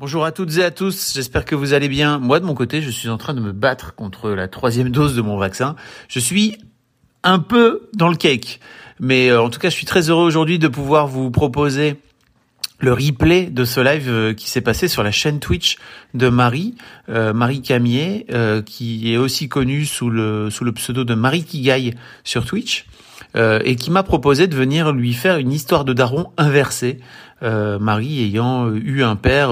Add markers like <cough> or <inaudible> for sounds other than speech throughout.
Bonjour à toutes et à tous, j'espère que vous allez bien. Moi de mon côté, je suis en train de me battre contre la troisième dose de mon vaccin. Je suis un peu dans le cake. Mais euh, en tout cas, je suis très heureux aujourd'hui de pouvoir vous proposer le replay de ce live euh, qui s'est passé sur la chaîne Twitch de Marie, euh, Marie Camier, qui est aussi connue sous le sous le pseudo de Marie Kigaille sur Twitch, et qui m'a proposé de venir lui faire une histoire de daron inversée. Marie ayant eu un père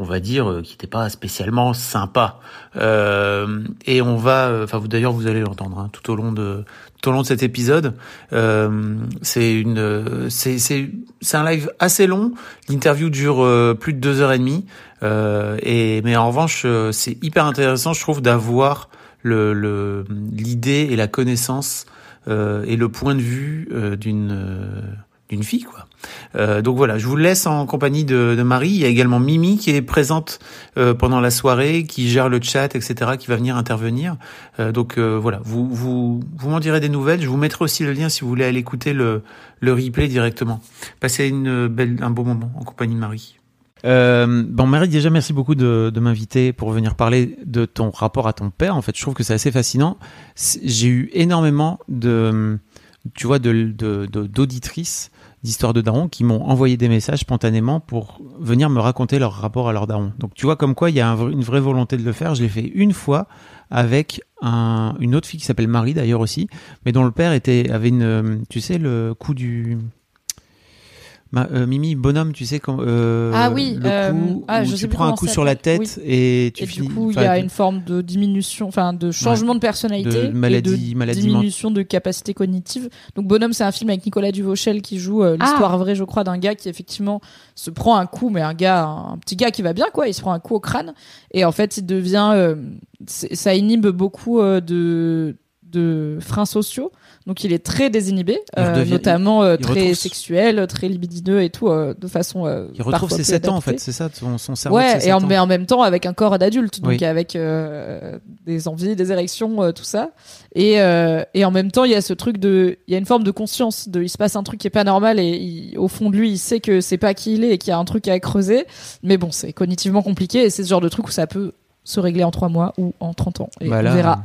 on va dire, qui n'était pas spécialement sympa. Euh, et on va, enfin vous d'ailleurs vous allez l'entendre hein, tout au long de tout au long de cet épisode. Euh, c'est une, c'est c'est un live assez long. L'interview dure euh, plus de deux heures et demie. Euh, et mais en revanche, euh, c'est hyper intéressant, je trouve, d'avoir le l'idée et la connaissance euh, et le point de vue d'une d'une fille quoi. Euh, donc voilà, je vous laisse en compagnie de, Marie. Il y a également Mimi qui est présente euh, pendant la soirée, qui gère le chat, etc., qui va venir intervenir. Euh, donc euh, voilà, vous vous vous m'en direz des nouvelles. Je vous mettrai aussi le lien si vous voulez aller écouter le le replay directement. Passez une belle un beau moment en compagnie de Marie. Euh, bon Marie, déjà merci beaucoup de, de m'inviter pour venir parler de ton rapport à ton père. En fait, je trouve que c'est assez fascinant. J'ai eu énormément de, tu vois, de d'auditrices d'histoires de darons qui m'ont envoyé des messages spontanément pour venir me raconter leur rapport à leur daron. Donc tu vois comme quoi il y a un, une vraie volonté de le faire. Je l'ai fait une fois avec un, une autre fille qui s'appelle Marie d'ailleurs aussi, mais dont le père était avait une, tu sais le coup du Ma, euh, Mimi, bonhomme, tu sais quand euh, ah oui, le euh, coup ah, où je tu sais prends un coup sur la tête et tu et finis. du coup, il y a une forme de diminution, enfin de changement de personnalité De maladie- et de maladie diminution de capacité cognitive. Donc Bonhomme, c'est un film avec Nicolas Duvauchel qui joue euh, l'histoire vraie, je crois, d'un gars qui effectivement se prend un coup, mais un gars, un petit gars qui va bien, quoi. Il se prend un coup au crâne et en fait, il devient, euh, ça inhibe beaucoup euh, de de freins sociaux. Donc il est très désinhibé, euh, notamment euh, très retrouve- sexuel, très libidineux et tout, euh, de façon. Il retrouve ses peu 7 ans en fait, c'est ça, son, son cerveau. Ouais, et en, mais en même temps avec un corps d'adulte, donc Oui. avec des envies, des érections, tout ça. Et, et en même temps, il y a ce truc de, il y a une forme de conscience, de, il se passe un truc qui est pas normal et il- au fond de lui, il sait que c'est pas qui il est et qu'il y a un truc à creuser. Mais bon, c'est cognitivement compliqué et c'est ce genre de truc où ça peut se régler en trois mois ou en 30 ans. Et Voilà. on verra.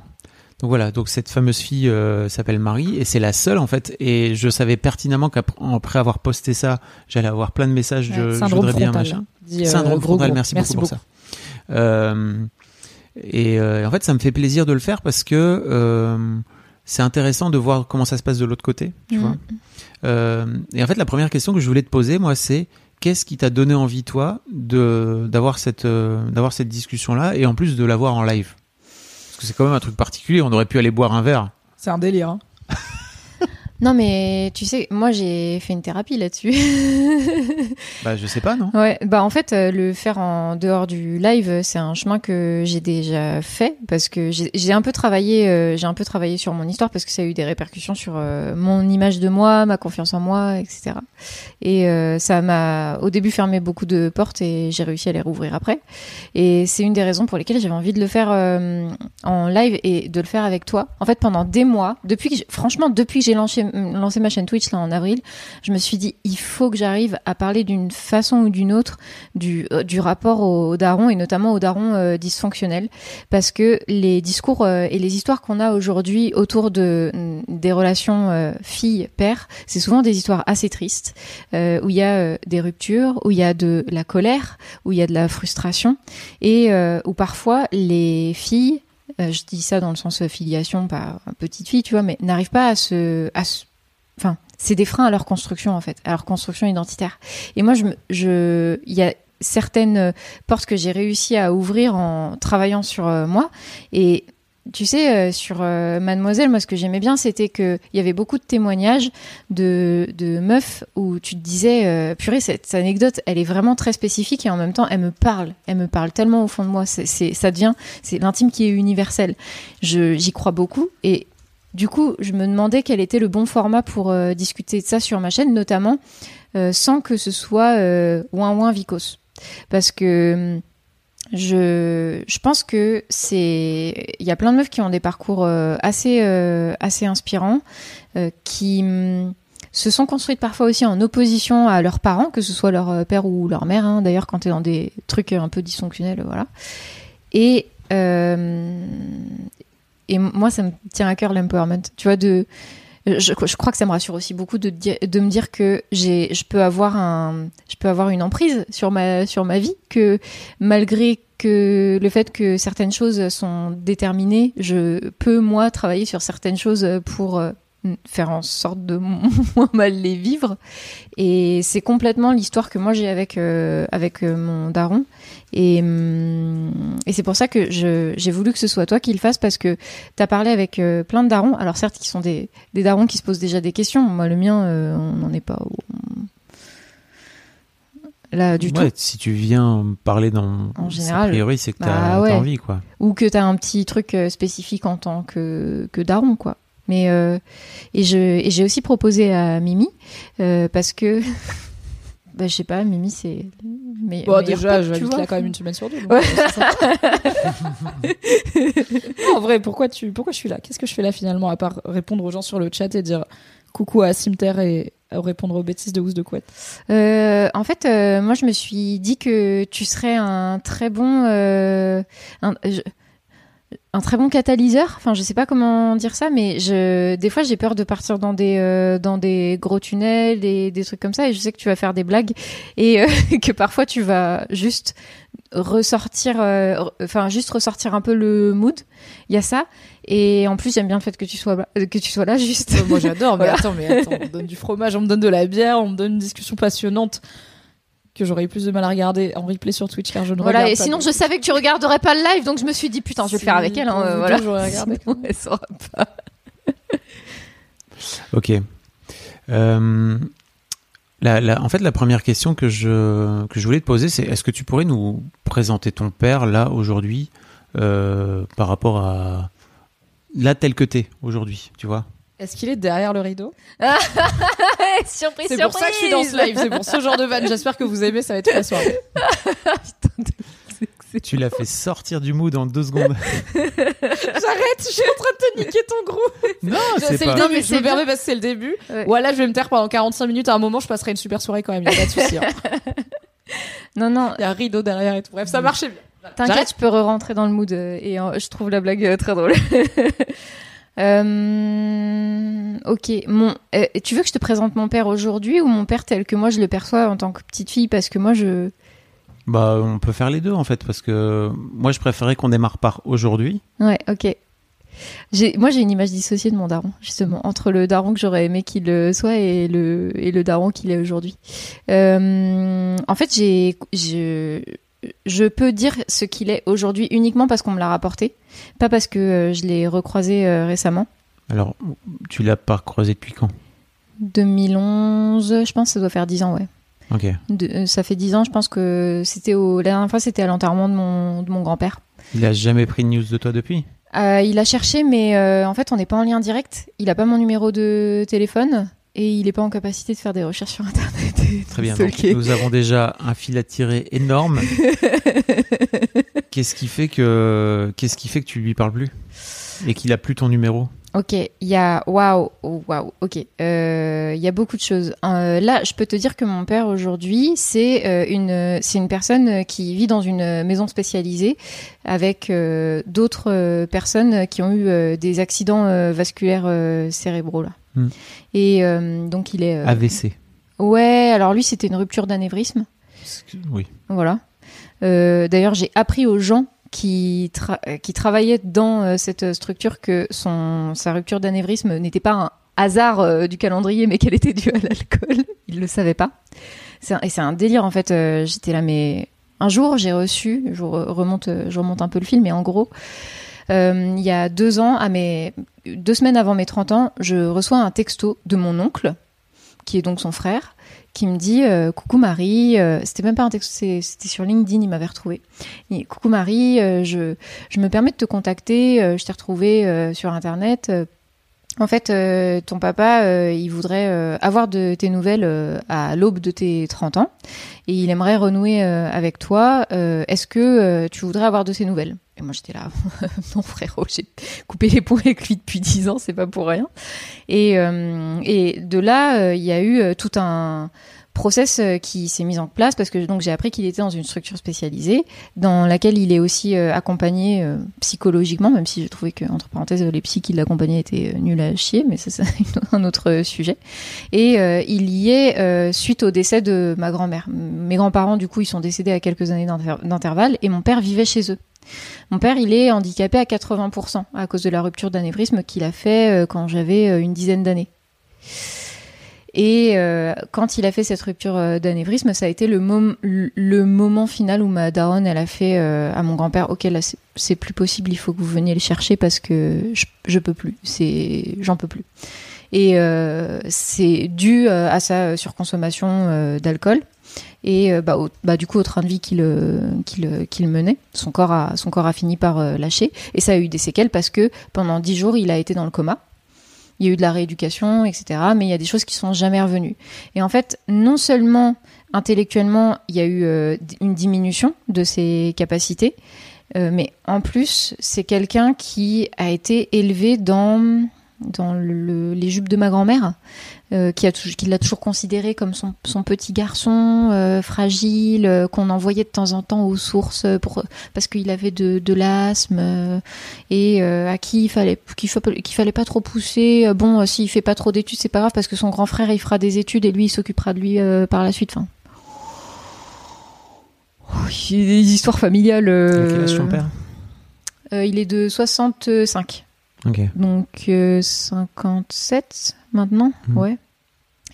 Donc voilà, donc cette fameuse fille euh, s'appelle Marie et c'est la seule en fait. Et je savais pertinemment qu'après avoir posté ça, j'allais avoir plein de messages. Je, Ouais, je voudrais bien machin. hein, dit, euh, Syndrome frontal, gros. merci, beaucoup pour beaucoup. ça. Euh, et euh, en fait, ça me fait plaisir de le faire parce que c'est intéressant de voir comment ça se passe de l'autre côté, tu Mm. vois. Et en fait, la première question que je voulais te poser, moi, c'est qu'est-ce qui t'a donné envie, toi, de d'avoir cette d'avoir cette discussion-là et en plus de l'avoir en live? Parce que c'est quand même un truc particulier. On aurait pu aller boire un verre. C'est un délire. hein. <laughs> Non, mais tu sais, moi j'ai fait une thérapie là-dessus. <laughs> Bah, je sais pas, non ouais, bah en fait, euh, le faire en dehors du live, c'est un chemin que j'ai déjà fait parce que j'ai un peu travaillé, euh, j'ai un peu travaillé sur mon histoire parce que ça a eu des répercussions sur euh, mon image de moi, ma confiance en moi, etc. Et euh, ça m'a au début fermé beaucoup de portes et j'ai réussi à les rouvrir après. Et c'est une des raisons pour lesquelles j'avais envie de le faire en live et de le faire avec toi. En fait, pendant des mois, depuis que franchement, depuis que j'ai lancé, lancé ma chaîne Twitch là en avril, je me suis dit il faut que j'arrive à parler d'une façon ou d'une autre du, euh, du rapport au daron et notamment au daron euh, dysfonctionnel. Parce que les discours euh, et les histoires qu'on a aujourd'hui autour de mm, des relations euh, filles-père, c'est souvent des histoires assez tristes euh, où il y a des ruptures, où il y a de la colère, où il y a de la frustration et où parfois les filles euh, je dis ça dans le sens euh, filiation, pas petite fille, tu vois, mais n'arrivent pas à se, à enfin, c'est des freins à leur construction en fait, à leur construction identitaire. Et moi, je, je, il y a certaines portes que j'ai réussi à ouvrir en travaillant sur euh, moi, et tu sais, euh, sur euh, Mademoiselle, moi, ce que j'aimais bien, c'était qu'il y avait beaucoup de témoignages de, de meufs où tu te disais, euh, purée, cette, anecdote, elle est vraiment très spécifique et en même temps, elle me parle. Elle me parle tellement au fond de moi. C'est, ça devient, c'est l'intime qui est universel. j'y crois beaucoup et du coup, je me demandais quel était le bon format pour discuter de ça sur ma chaîne, notamment sans que ce soit ouin ouin vicos. Parce que je, pense que c'est il y a plein de meufs qui ont des parcours euh, assez euh, assez inspirants euh, qui mm, se sont construites parfois aussi en opposition à leurs parents que ce soit leur père ou leur mère hein, d'ailleurs quand tu es dans des trucs un peu dysfonctionnels voilà. Et et moi ça me tient à cœur l'empowerment tu vois de je, crois que ça me rassure aussi beaucoup de, de me dire que j'ai, je peux avoir un, je peux avoir une emprise sur ma, sur ma vie, que malgré que le fait que certaines choses sont déterminées, je peux moi travailler sur certaines choses pour euh, faire en sorte de <laughs> moins mal les vivre. Et c'est complètement l'histoire que moi j'ai avec euh, avec euh, mon daron. Et, hum, et c'est pour ça que j'ai voulu que ce soit toi qui le fasses parce que tu as parlé avec euh, plein de darons. Alors certes, qui sont des, des darons qui se posent déjà des questions. Moi, le mien, on n'en est pas là du tout. Si tu viens parler dans en général, a priori, c'est que tu as, bah envie, quoi. Ou que tu as un petit truc spécifique en tant que, que daron, quoi. Mais euh, et j'ai aussi proposé à Mimi euh, parce que <laughs> bah, je sais pas, Mimi c'est mais bon, déjà je vais là quand même une semaine sur deux. Euh, <laughs> en vrai, pourquoi tu pourquoi je suis là? Qu'est-ce que je fais là finalement à part répondre aux gens sur le chat et dire coucou à Simter et répondre aux bêtises de Housse de Couette euh, En fait, euh, moi je me suis dit que tu serais un très bon un, je, un très bon catalyseur. Enfin, je sais pas comment dire ça, mais je, des fois, j'ai peur de partir dans des, euh, dans des gros tunnels et des trucs comme ça. Et je sais que tu vas faire des blagues et euh, <laughs> que parfois tu vas juste ressortir, euh, enfin, juste ressortir un peu le mood. Il y a ça. Et en plus, j'aime bien le fait que tu sois, que tu sois là, juste. moi, j'adore. Mais <laughs> attends, mais attends, on me donne du fromage, on me donne de la bière, on me donne une discussion passionnante que j'aurais eu plus de mal à regarder en replay sur Twitch car je ne voilà, regarde et sinon je savais que tu regarderais pas le live donc je me suis dit putain je vais le faire avec elle hein, euh, voilà. j'aurais regardé. <laughs> Sinon, elle saura pas. <laughs> Ok. Euh, la, la, en fait la première question que je que je voulais te poser c'est est-ce que tu pourrais nous présenter ton père là aujourd'hui euh, par rapport à là tel que t'es aujourd'hui tu vois? Est-ce qu'il est derrière le rideau <laughs> Surprise, C'est pour ça que je suis dans ce live, c'est pour ce genre de van. J'espère que vous aimez, ça va être la soirée. <laughs> tu l'as fait sortir du mood en deux secondes. <laughs> J'arrête, je suis en train de te niquer ton groupe. Non, c'est pas... le début, je me permets parce que c'est le début. Voilà, je vais me taire pendant 45 minutes. À un moment, je passerai une super soirée quand même, il a pas de souci. Hein. Non, non. Il y a un rideau derrière et tout. Bref, ça marchait bien. T'inquiète, je peux re-rentrer dans le mood euh, et euh, je trouve la blague euh, très drôle. Euh, ok. Mon, euh, tu veux que je te présente mon père aujourd'hui ou mon père tel que moi je le perçois en tant que petite fille? Parce que moi je. Bah, on peut faire les deux en fait, parce que moi je préférais qu'on démarre par aujourd'hui. Ouais, ok. Moi j'ai une image dissociée de mon daron, justement, entre le daron que j'aurais aimé qu'il soit et le, et le daron qu'il est aujourd'hui. Euh, en fait, j'ai, je peux dire ce qu'il est aujourd'hui uniquement parce qu'on me l'a rapporté, pas parce que euh, je l'ai recroisé euh, récemment. Alors, tu l'as pas recroisé depuis quand? 2011, je pense, ça doit faire 10 ans, ouais. Ok. Euh, ça fait 10 ans, je pense que c'était au... la dernière fois, c'était à l'enterrement de mon, de mon grand-père. Il a jamais pris de news de toi depuis? Il a cherché, mais en fait, on n'est pas en lien direct. Il a pas mon numéro de téléphone et il n'est pas en capacité de faire des recherches sur Internet. Très bien. Donc, nous avons déjà un fil à tirer énorme. <laughs> qu'est-ce qui fait que qu'est-ce qui fait que tu lui parles plus et qu'il a plus ton numéro? Ok, il y a waouh, waouh. Ok, euh, il y a beaucoup de choses. Euh, là, je peux te dire que mon père aujourd'hui, c'est euh, une c'est une personne qui vit dans une maison spécialisée avec d'autres personnes qui ont eu des accidents vasculaires cérébraux là. Hmm. Et donc il est AVC. Ouais, alors lui, c'était une rupture d'anévrisme. Oui. Voilà. Euh, d'ailleurs, j'ai appris aux gens qui, qui travaillaient dans euh, cette structure que son, sa rupture d'anévrisme n'était pas un hasard euh, du calendrier, mais qu'elle était due à l'alcool. <laughs> Ils le savaient pas. et c'est un délire, en fait. J'étais là, mais un jour, j'ai reçu, je remonte, je remonte un peu le film, mais en gros, il y a deux ans, à mes deux semaines avant mes 30 ans, je reçois un texto de mon oncle, qui est donc son frère, qui me dit euh, coucou Marie, euh, c'était même pas un texte, c'était sur LinkedIn, il m'avait retrouvé. coucou Marie, euh, je, je me permets de te contacter, je t'ai retrouvé sur internet. en fait, ton papa, il voudrait avoir de tes nouvelles à l'aube de tes 30 ans et il aimerait renouer avec toi. Est-ce que tu voudrais avoir de ses nouvelles? Et moi j'étais là, <laughs> non frérot, j'ai coupé les ponts avec lui depuis 10 ans, c'est pas pour rien. Et, euh, de là, euh, il y a eu euh, tout un process qui s'est mis en place parce que donc j'ai appris qu'il était dans une structure spécialisée dans laquelle il est aussi accompagné psychologiquement, même si j'ai trouvé que entre parenthèses les psys qui l'accompagnaient étaient nuls à chier, mais <laughs> c'est un autre sujet. Et il y est suite au décès de ma grand-mère. Mes grands-parents du coup ils sont décédés à quelques années d'intervalle et mon père vivait chez eux. Mon père, il est handicapé à 80% à cause de la rupture d'anévrisme qu'il a fait euh, quand j'avais euh, une dizaine d'années. Et euh, quand il a fait cette rupture d'anévrisme, ça a été le, moment final où ma daronne, elle a fait à mon grand-père, ok, là, c'est plus possible, il faut que vous veniez le chercher parce que je, peux plus, j'en peux plus. Et c'est dû à sa surconsommation d'alcool et euh, bah, bah, du coup au train de vie qu'il euh, qu'il qu'il menait son corps a son corps a fini par euh, lâcher. Et ça a eu des séquelles parce que pendant dix jours il a été dans le coma. Il y a eu de la rééducation etc mais il y a des choses qui sont jamais revenues. Et en fait non seulement intellectuellement il y a eu une diminution de ses capacités mais en plus c'est quelqu'un qui a été élevé dans dans le, les jupes de ma grand-mère, euh, qui, a, qui l'a toujours considéré comme son, son petit garçon euh, fragile, euh, qu'on envoyait de temps en temps aux sources pour, parce qu'il avait de, de l'asthme et à qui il fallait qu'il, qu'il fallait pas trop pousser. bon, s'il fait pas trop d'études, c'est pas grave parce que son grand frère il fera des études et lui il s'occupera de lui par la suite. Enfin, il y a des histoires familiales. quel âge ton père? Il est de 65. Donc 57 euh, maintenant, hmm. ouais.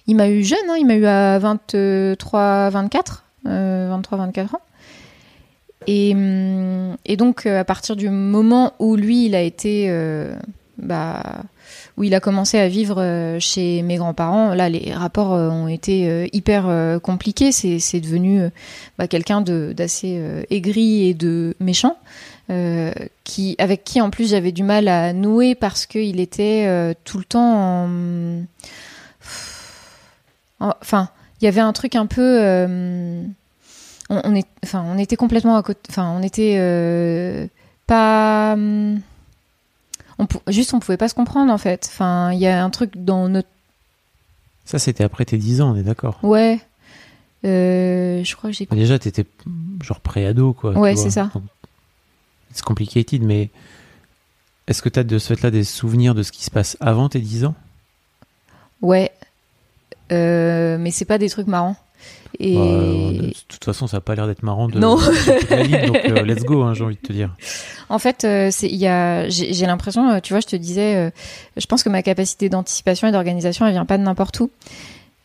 Il m'a eu jeune, hein, il m'a eu à 23, 24, 23, 24 ans. Et, hum, et, donc euh, à partir du moment où lui, il a été, euh, bah, où il a commencé à vivre chez mes grands-parents, là les rapports ont été hyper compliqués. C'est devenu bah, quelqu'un d'assez aigri et de méchant. Euh, qui, avec qui en plus j'avais du mal à nouer parce qu'il était euh, tout le temps en... Enfin, il y avait un truc un peu... Euh, on, est, enfin, on était complètement à côté... Enfin, on était pas... On, juste, on pouvait pas se comprendre en fait. Enfin, il y a un truc dans notre... Ça, c'était après tes 10 ans, on est d'accord Ouais. je crois que j'ai... Déjà, t'étais genre pré-ado, quoi. Ouais, c'est ça. C'est complicated, mais est-ce que tu as de ce fait-là des souvenirs de ce qui se passe avant tes 10 ans? Ouais, euh, mais c'est pas des trucs marrants. Et... Bah, de toute façon, ça n'a pas l'air d'être marrant de non. donc euh, let's go, hein, j'ai envie de te dire. En fait, euh, j'ai l'impression, tu vois, je te disais, je pense que ma capacité d'anticipation et d'organisation, elle vient pas de n'importe où.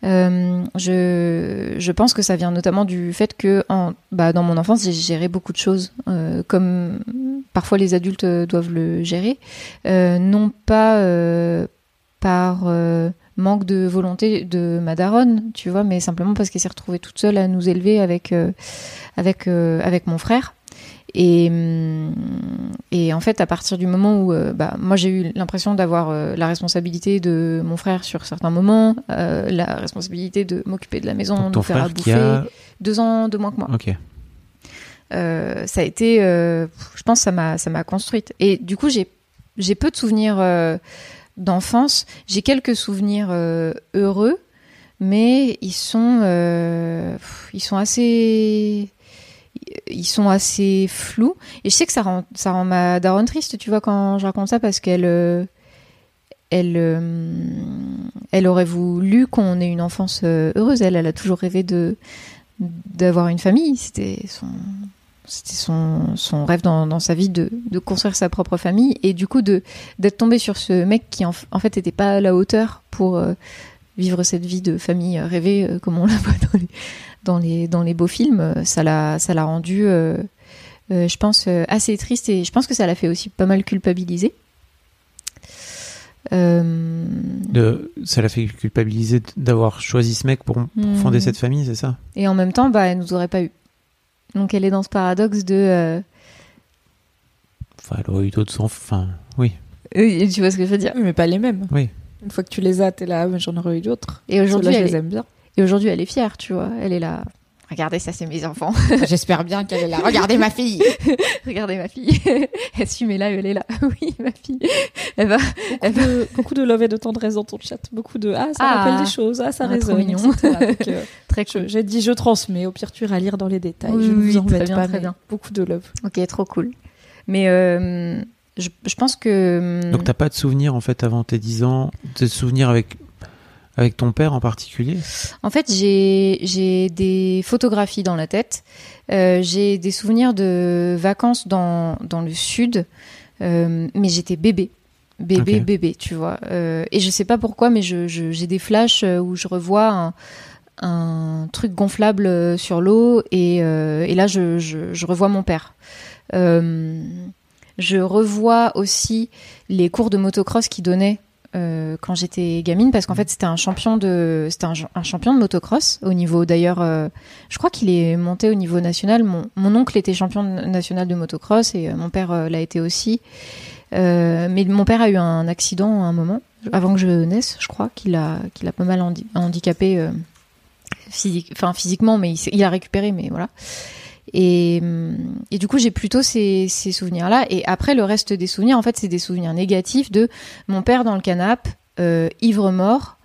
Euh, je, pense que ça vient notamment du fait que bah, dans mon enfance, j'ai géré beaucoup de choses, euh, comme parfois les adultes doivent le gérer, euh, non pas euh, par euh, manque de volonté de ma daronne, tu vois, mais simplement parce qu'elle s'est retrouvée toute seule à nous élever avec, avec, avec mon frère. Et, hum, et en fait, à partir du moment où, euh, bah, moi, j'ai eu l'impression d'avoir euh, la responsabilité de mon frère sur certains moments, euh, la responsabilité de m'occuper de la maison, de faire à bouffer. Deux ans de moins que moi. Ok. ça a été, je pense, ça m'a, ça m'a construite. Et du coup, j'ai, j'ai peu de souvenirs d'enfance. J'ai quelques souvenirs heureux, mais ils sont, ils sont assez ils sont assez flous. Et je sais que ça rend, ça rend ma daronne triste, tu vois, quand je raconte ça, parce qu'elle euh, elle, euh, elle aurait voulu qu'on ait une enfance euh, heureuse. Elle, elle a toujours rêvé de d'avoir une famille. C'était son, c'était son, son rêve dans, dans sa vie de, de, construire sa propre famille. Et du coup, d'être tombée sur ce mec qui, en, en fait, n'était pas à la hauteur pour vivre cette vie de famille rêvée, comme on <laughs> la voit dans les, dans les, dans les beaux films, ça l'a, ça l'a rendu euh, je pense, assez triste et je pense que ça l'a fait aussi pas mal culpabiliser. De, ça l'a fait culpabiliser d'avoir choisi ce mec pour, hmm. fonder cette famille, c'est ça? Et en même temps, bah, elle nous aurait pas eu. Donc elle est dans ce paradoxe de. Enfin, elle aurait eu d'autres enfants. Enfin, oui. tu vois ce que je veux dire? Mais pas les mêmes. Oui. Une fois que tu les as, t'es là, mais j'en aurais eu d'autres. Et aujourd'hui, elle les aime bien. Et aujourd'hui, elle est fière, tu vois. Elle est là. Regardez, ça, c'est mes enfants. <laughs> J'espère bien qu'elle est là. Regardez ma fille. <laughs> Regardez ma fille. <laughs> Assumez-la, elle est là. Oui, ma fille. Elle va. Beaucoup, elle va... De, beaucoup de love et de tendresse dans ton chat. Beaucoup de ah, ça ah, rappelle des choses. Ah, ça ah, résonne. mignon. Euh, très cool. J'ai dit je transmets. Au pire, tu iras lire dans les détails. je ne vous embête pas. Très bien. Beaucoup de love. Ok, trop cool. Mais euh, je, je, pense que. Donc, t'as pas de souvenirs en fait avant tes 10 ans? De souvenirs avec avec ton père en particulier? En fait, j'ai des photographies dans la tête. Euh, j'ai des souvenirs de vacances dans, dans le sud, euh, mais j'étais bébé. Bébé, bébé, tu vois. Euh, et je sais pas pourquoi, mais j'ai je, des flashs où je revois un, un truc gonflable sur l'eau et, et, là, je, je, revois mon père. je revois aussi les cours de motocross qu'il donnait euh, quand j'étais gamine parce qu'en fait c'était un champion de c'était un, champion de motocross au niveau d'ailleurs euh, je crois qu'il est monté au niveau national. Mon, mon, oncle était champion national de motocross et euh, mon père l'a été aussi. Mais mon père a eu un accident à un moment avant que je naisse je crois qu'il a qu'il a pas mal handicapé physique enfin physiquement mais il, il, a récupéré mais voilà et, et, du coup, j'ai plutôt ces, souvenirs-là. Et après, le reste des souvenirs, en fait, c'est des souvenirs négatifs de mon père dans le canapé, euh, ivre mort,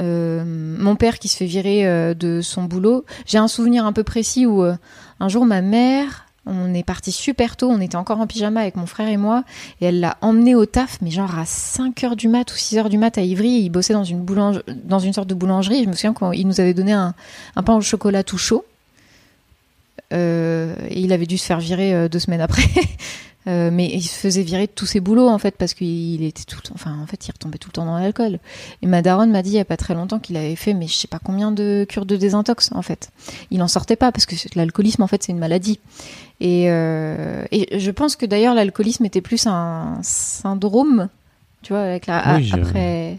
euh, mon père qui se fait virer euh, de son boulot. J'ai un souvenir un peu précis où un jour, ma mère, on est parti super tôt, on était encore en pyjama avec mon frère et moi, et elle l'a emmené au taf, mais genre à 5 heures du mat ou 6 heures du mat à Ivry, il bossait dans une, dans une sorte de boulangerie. je me souviens quand il nous avait donné un pain au chocolat tout chaud. Euh, et il avait dû se faire virer euh, deux semaines après. <laughs> Euh, mais il se faisait virer de tous ses boulots en fait parce qu'il était tout enfin en fait il retombait tout le temps dans l'alcool. Et ma daronne m'a dit il y a pas très longtemps qu'il avait fait mais je sais pas combien de cures de désintox en fait. Il en sortait pas parce que l'alcoolisme en fait c'est une maladie. Et, et je pense que d'ailleurs l'alcoolisme était plus un syndrome tu vois avec la après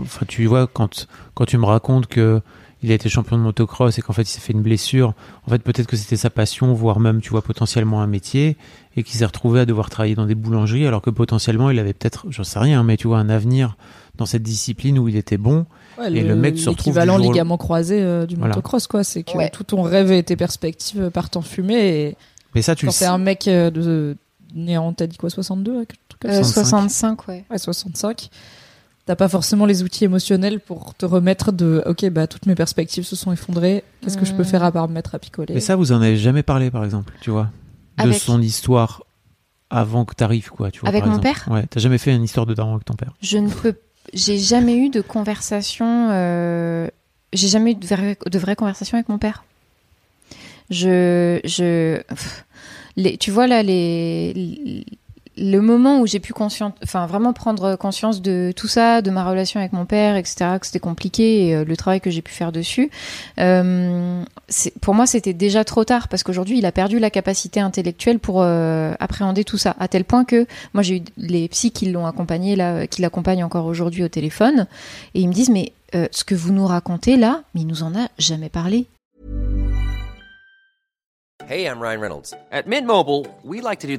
enfin tu vois quand quand tu me racontes que il a été champion de motocross et qu'en fait il s'est fait une blessure, en fait peut-être que c'était sa passion, voire même tu vois potentiellement un métier, et qu'il s'est retrouvé à devoir travailler dans des boulangeries alors que potentiellement il avait peut-être, j'en sais rien, mais tu vois un avenir dans cette discipline où il était bon. et le, mec se retrouve l'équivalent ligament croisé euh, du motocross quoi, c'est que tout ton rêve et tes perspectives partent en fumée. Et mais ça tu quand c'est un mec euh, de né en t'as dit quoi 62 65 ouais. Ouais 65 t'as pas forcément les outils émotionnels pour te remettre de ok bah toutes mes perspectives se sont effondrées. Qu'est-ce que je peux faire à part me mettre à picoler mais ça vous en avez jamais parlé par exemple tu vois de son histoire avant que t'arrives quoi tu vois avec mon père? Ouais t'as jamais fait une histoire de daron avec ton père? Je ne peux j'ai jamais eu de conversation euh... j'ai jamais eu de, vraies de vraies conversations avec mon père. Je je les, tu vois là les le moment où j'ai pu conscient, enfin vraiment prendre conscience de tout ça, de ma relation avec mon père, etc., que c'était compliqué et euh, le travail que j'ai pu faire dessus, euh, pour moi c'était déjà trop tard parce qu'aujourd'hui il a perdu la capacité intellectuelle pour euh, appréhender tout ça, à tel point que moi j'ai eu les psys qui l'ont accompagné là, qui l'accompagnent encore aujourd'hui au téléphone et ils me disent mais ce que vous nous racontez là, mais il nous en a jamais parlé. Hey, I'm Ryan Reynolds. At Mint Mobile, we like to do.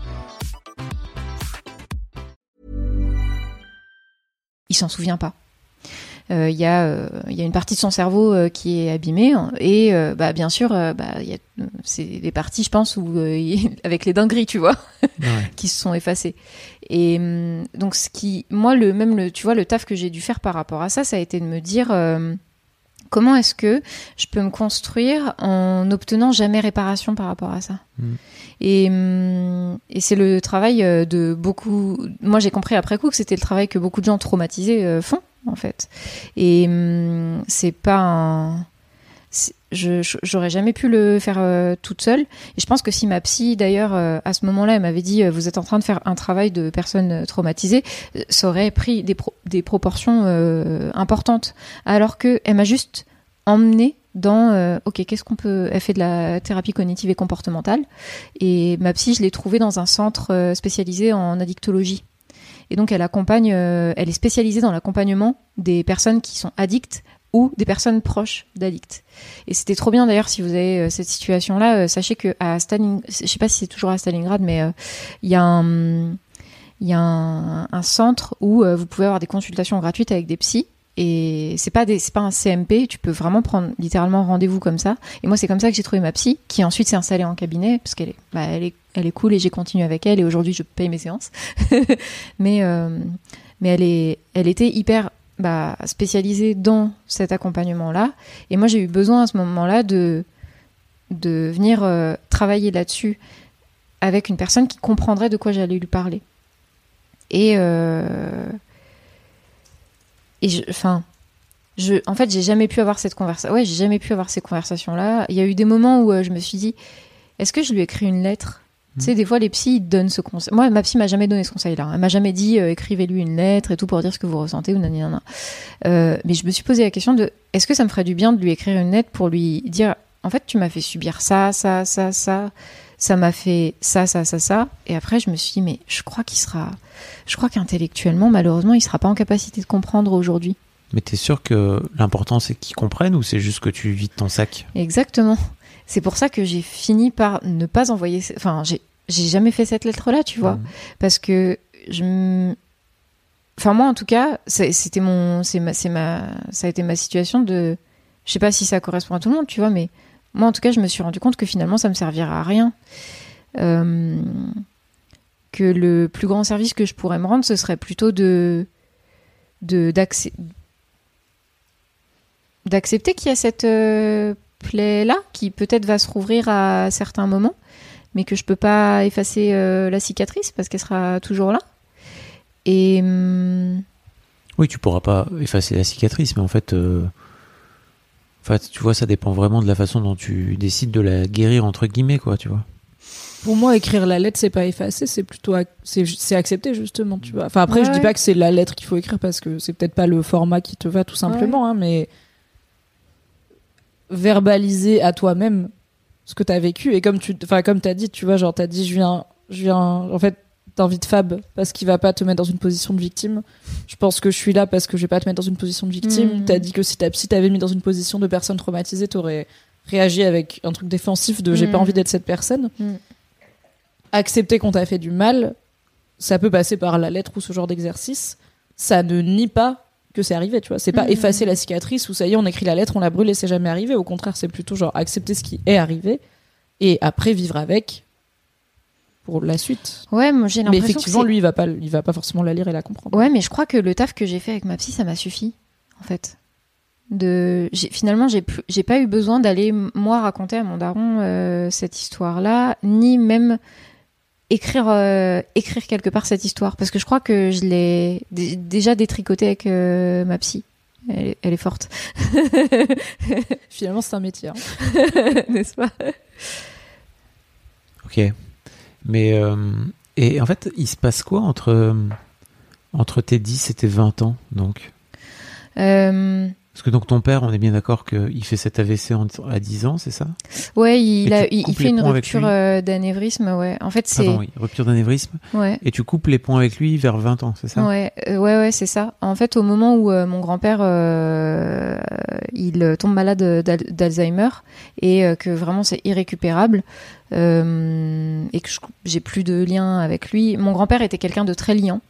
Il s'en souvient pas. Euh, il y, a, il y a une partie de son cerveau qui est abîmée et bah, bien sûr, bah, il y a, c'est des parties, je pense, où <laughs> avec les dingueries, tu vois, <laughs> qui se sont effacées. Et hum, donc, ce qui, moi, le même, le, tu vois, le taf que j'ai dû faire par rapport à ça, ça a été de me dire comment est-ce que je peux me construire en n'obtenant jamais réparation par rapport à ça. Mm. Hum, et, c'est le travail euh, de beaucoup. Moi, j'ai compris après coup que c'était le travail que beaucoup de gens traumatisés euh, font, en fait. Et hum, c'est pas un. Je j'aurais jamais pu le faire euh, toute seule. Et je pense que si ma psy, d'ailleurs, à ce moment-là, elle m'avait dit vous êtes en train de faire un travail de personnes traumatisées, ça aurait pris des, proportions importantes. Alors que elle m'a juste emmené dans euh, ok qu'est-ce qu'on peut elle fait de la thérapie cognitive et comportementale et ma psy je l'ai trouvée dans un centre euh, spécialisé en addictologie et donc elle accompagne euh, elle est spécialisée dans l'accompagnement des personnes qui sont addictes ou des personnes proches d'addicts et c'était trop bien d'ailleurs si vous avez cette situation là sachez que à Stalingrad je sais pas si c'est toujours à Stalingrad mais il y a un y a un, centre où vous pouvez avoir des consultations gratuites avec des psys et c'est pas des, pas un CMP, tu peux vraiment prendre littéralement rendez-vous comme ça. Et moi, c'est comme ça que j'ai trouvé ma psy, qui ensuite s'est installée en cabinet, parce qu'elle est, bah, elle est, elle est cool et j'ai continué avec elle. Et aujourd'hui, je paye mes séances. <laughs> mais, euh, mais elle est, elle était hyper bah, spécialisée dans cet accompagnement-là. Et moi, j'ai eu besoin à ce moment-là de, de venir euh, travailler là-dessus avec une personne qui comprendrait de quoi j'allais lui parler. Et euh, et je, enfin, je, en fait, j'ai jamais pu avoir cette conversation. Ouais, j'ai jamais pu avoir ces conversations-là. Il y a eu des moments où euh, je me suis dit, est-ce que je lui écris une lettre? Tu sais, des fois, les psys ils donnent ce conseil. Moi, ma psy m'a jamais donné ce conseil-là. Elle m'a jamais dit, euh, écrivez-lui une lettre et tout pour dire ce que vous ressentez ou nanana. Euh, mais je me suis posé la question de, est-ce que ça me ferait du bien de lui écrire une lettre pour lui dire, en fait, tu m'as fait subir ça, ça, ça, ça ça m'a fait ça, ça, ça, ça. Et après, je me suis dit, mais je crois qu'il sera. Je crois qu'intellectuellement, malheureusement, il sera pas en capacité de comprendre aujourd'hui. Mais tu es sûr que l'important, c'est qu'il comprenne ou c'est juste que tu vides ton sac? Exactement. C'est pour ça que j'ai fini par ne pas envoyer. Enfin, j'ai jamais fait cette lettre-là, tu vois. Mmh. Parce que je. Enfin, moi, en tout cas, c'était mon. C'est ma, ma. Ça a été ma situation de. Je sais pas si ça correspond à tout le monde, tu vois, mais moi, en tout cas, je me suis rendu compte que finalement, ça me servira à rien. Euh, que le plus grand service que je pourrais me rendre, ce serait plutôt de d'accepter qu'il y a cette euh, plaie là qui peut-être va se rouvrir à certains moments, mais que je peux pas effacer euh, la cicatrice parce qu'elle sera toujours là. Et hum, oui, tu pourras pas effacer la cicatrice, mais en fait, Enfin, tu vois, ça dépend vraiment de la façon dont tu décides de la guérir entre guillemets, quoi, tu vois. Pour moi, écrire la lettre, c'est pas effacer, c'est plutôt c'est accepter justement, tu vois. Enfin après, je dis pas que c'est la lettre qu'il faut écrire parce que c'est peut-être pas le format qui te va tout simplement, hein, mais verbaliser à toi-même ce que tu as vécu et comme tu, enfin comme t'as dit, tu vois, genre t'as dit, je viens, je viens, en fait, t'as envie de Fab parce qu'il va pas te mettre dans une position de victime. Je pense que je suis là parce que je vais pas te mettre dans une position de victime. Mm. T'as dit que si ta psy t'avait mis dans une position de personne traumatisée, t'aurais réagi avec un truc défensif de j'ai pas mm. envie d'être cette personne. Mm. Accepter qu'on t'a fait du mal, ça peut passer par la lettre ou ce genre d'exercice. Ça ne nie pas que c'est arrivé, tu vois. C'est pas effacer la cicatrice ou ça y est, on écrit la lettre, on la brûle et c'est jamais arrivé. Au contraire, c'est plutôt genre accepter ce qui est arrivé et après vivre avec pour la suite. Ouais, moi j'ai l'impression. Mais effectivement, lui, il va pas, il va pas forcément la lire et la comprendre. Ouais, mais je crois que le taf que j'ai fait avec ma psy, ça m'a suffi, en fait. De, finalement, j'ai, j'ai pas eu besoin d'aller moi raconter à mon daron euh, cette histoire-là, ni même écrire, euh, écrire quelque part cette histoire, parce que je crois que je l'ai déjà détricotée avec euh, ma psy. Elle, elle, est forte. <laughs> finalement, c'est un métier, hein. <laughs> n'est-ce pas? Ok. Mais euh, et en fait, il se passe quoi entre entre tes 10 et tes 20 ans donc? Euh, Parce que donc ton père, on est bien d'accord qu'il fait cet AVC à 10 ans, c'est ça? Ouais, il, a, il, fait une rupture euh, d'anévrisme, ouais. En fait, c'est oui, rupture d'anévrisme. Ouais. Et tu coupes les points avec lui vers 20 ans, c'est ça? Ouais, ouais, ouais, c'est ça. En fait, au moment où mon grand-père il tombe malade d'Alzheimer et que vraiment c'est irrécupérable, euh, et que j'ai plus de lien avec lui. Mon grand-père était quelqu'un de très liant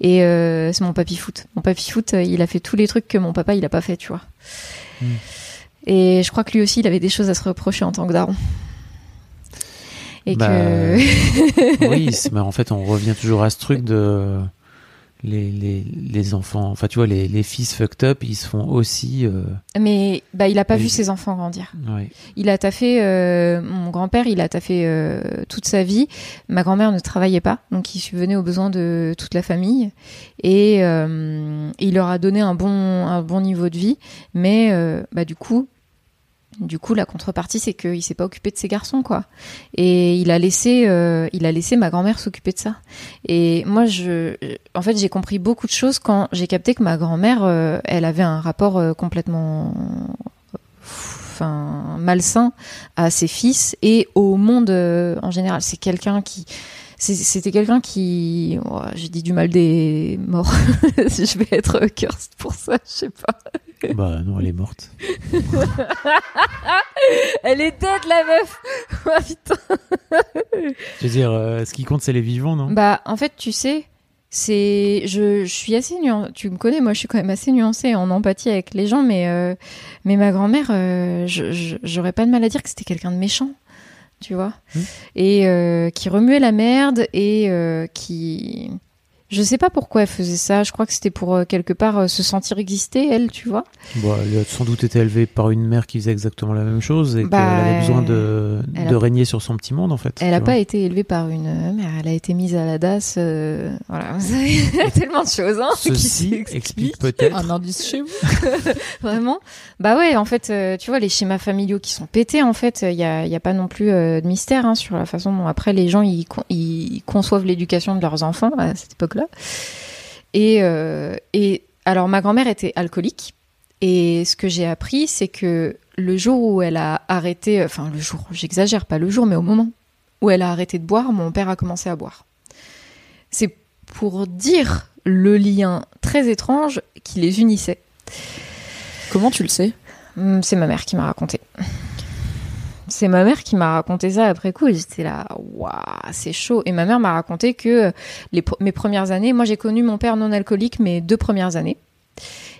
et euh, c'est mon papy foot. Mon papy foot, euh, il a fait tous les trucs que mon papa il a pas fait, tu vois. Hmm. Et je crois que lui aussi, il avait des choses à se reprocher en tant que daron. Et Bah, que <laughs> oui, mais en fait, on revient toujours à ce truc de les, les, les enfants. Enfin, tu vois, les, les fils fucked up, ils se font aussi. euh, mais bah il a pas vu ses enfants grandir. ouais. Il a taffé, euh, mon grand-père, il a taffé euh, toute sa vie. Ma grand-mère ne travaillait pas, donc il subvenait aux besoins de toute la famille. Et il leur a donné un bon, un bon niveau de vie. Mais bah, du coup, du coup, la contrepartie, c'est qu'il s'est pas occupé de ses garçons, quoi. Et il a laissé, euh, il a laissé ma grand-mère s'occuper de ça. Et moi, je, en fait, j'ai compris beaucoup de choses quand j'ai capté que ma grand-mère, euh, elle avait un rapport euh, complètement enfin malsain à ses fils et au monde euh, en général. C'est quelqu'un qui c'était quelqu'un qui oh, j'ai dit du mal des morts. <laughs> je vais être cursed pour ça, je sais pas. Bah non, elle est morte. <laughs> Elle est dead la meuf. Oh, <laughs> putain. Je veux dire, euh, ce qui compte, c'est les vivants, non? Bah en fait, tu sais, c'est je, je suis assez nuancée. Tu me connais, moi je suis quand même assez nuancée en empathie avec les gens, mais euh, mais ma grand-mère, euh, j'aurais pas de mal à dire que c'était quelqu'un de méchant, tu vois, Mmh. et euh, qui remuait la merde et euh, qui je sais pas pourquoi elle faisait ça. Je crois que c'était pour euh, quelque part euh, se sentir exister, elle, tu vois. Bah, Elle a sans doute été élevée par une mère qui faisait exactement la même chose et Bah, qu'elle avait besoin de, a- régner sur son petit monde, en fait. Elle tu a vois. pas été élevée par une euh, mère, elle a été mise à la DAS. euh, voilà, vous <laughs> savez, il y a tellement de choses hein, qui Ceci s'expliquent. explique peut-être. Un indice chez vous. <laughs> Vraiment Bah ouais, en fait, euh, tu vois, les schémas familiaux qui sont pétés, en fait, il y a, y a pas non plus euh, de mystère hein, sur la façon dont après les gens ils, con- ils conçoivent l'éducation de leurs enfants à cette époque-là. Et, euh, et alors, ma grand-mère était alcoolique. Et ce que j'ai appris, c'est que le jour où elle a arrêté, enfin le jour, j'exagère pas le jour, mais au moment où elle a arrêté de boire, mon père a commencé à boire. C'est pour dire le lien très étrange qui les unissait. Comment tu le sais? Hum, C'est ma mère qui m'a raconté. C'est ma mère qui m'a raconté ça après coup. J'étais là, waouh, c'est chaud. Et ma mère m'a raconté que les, pr- mes premières années, moi j'ai connu mon père non alcoolique mes deux premières années.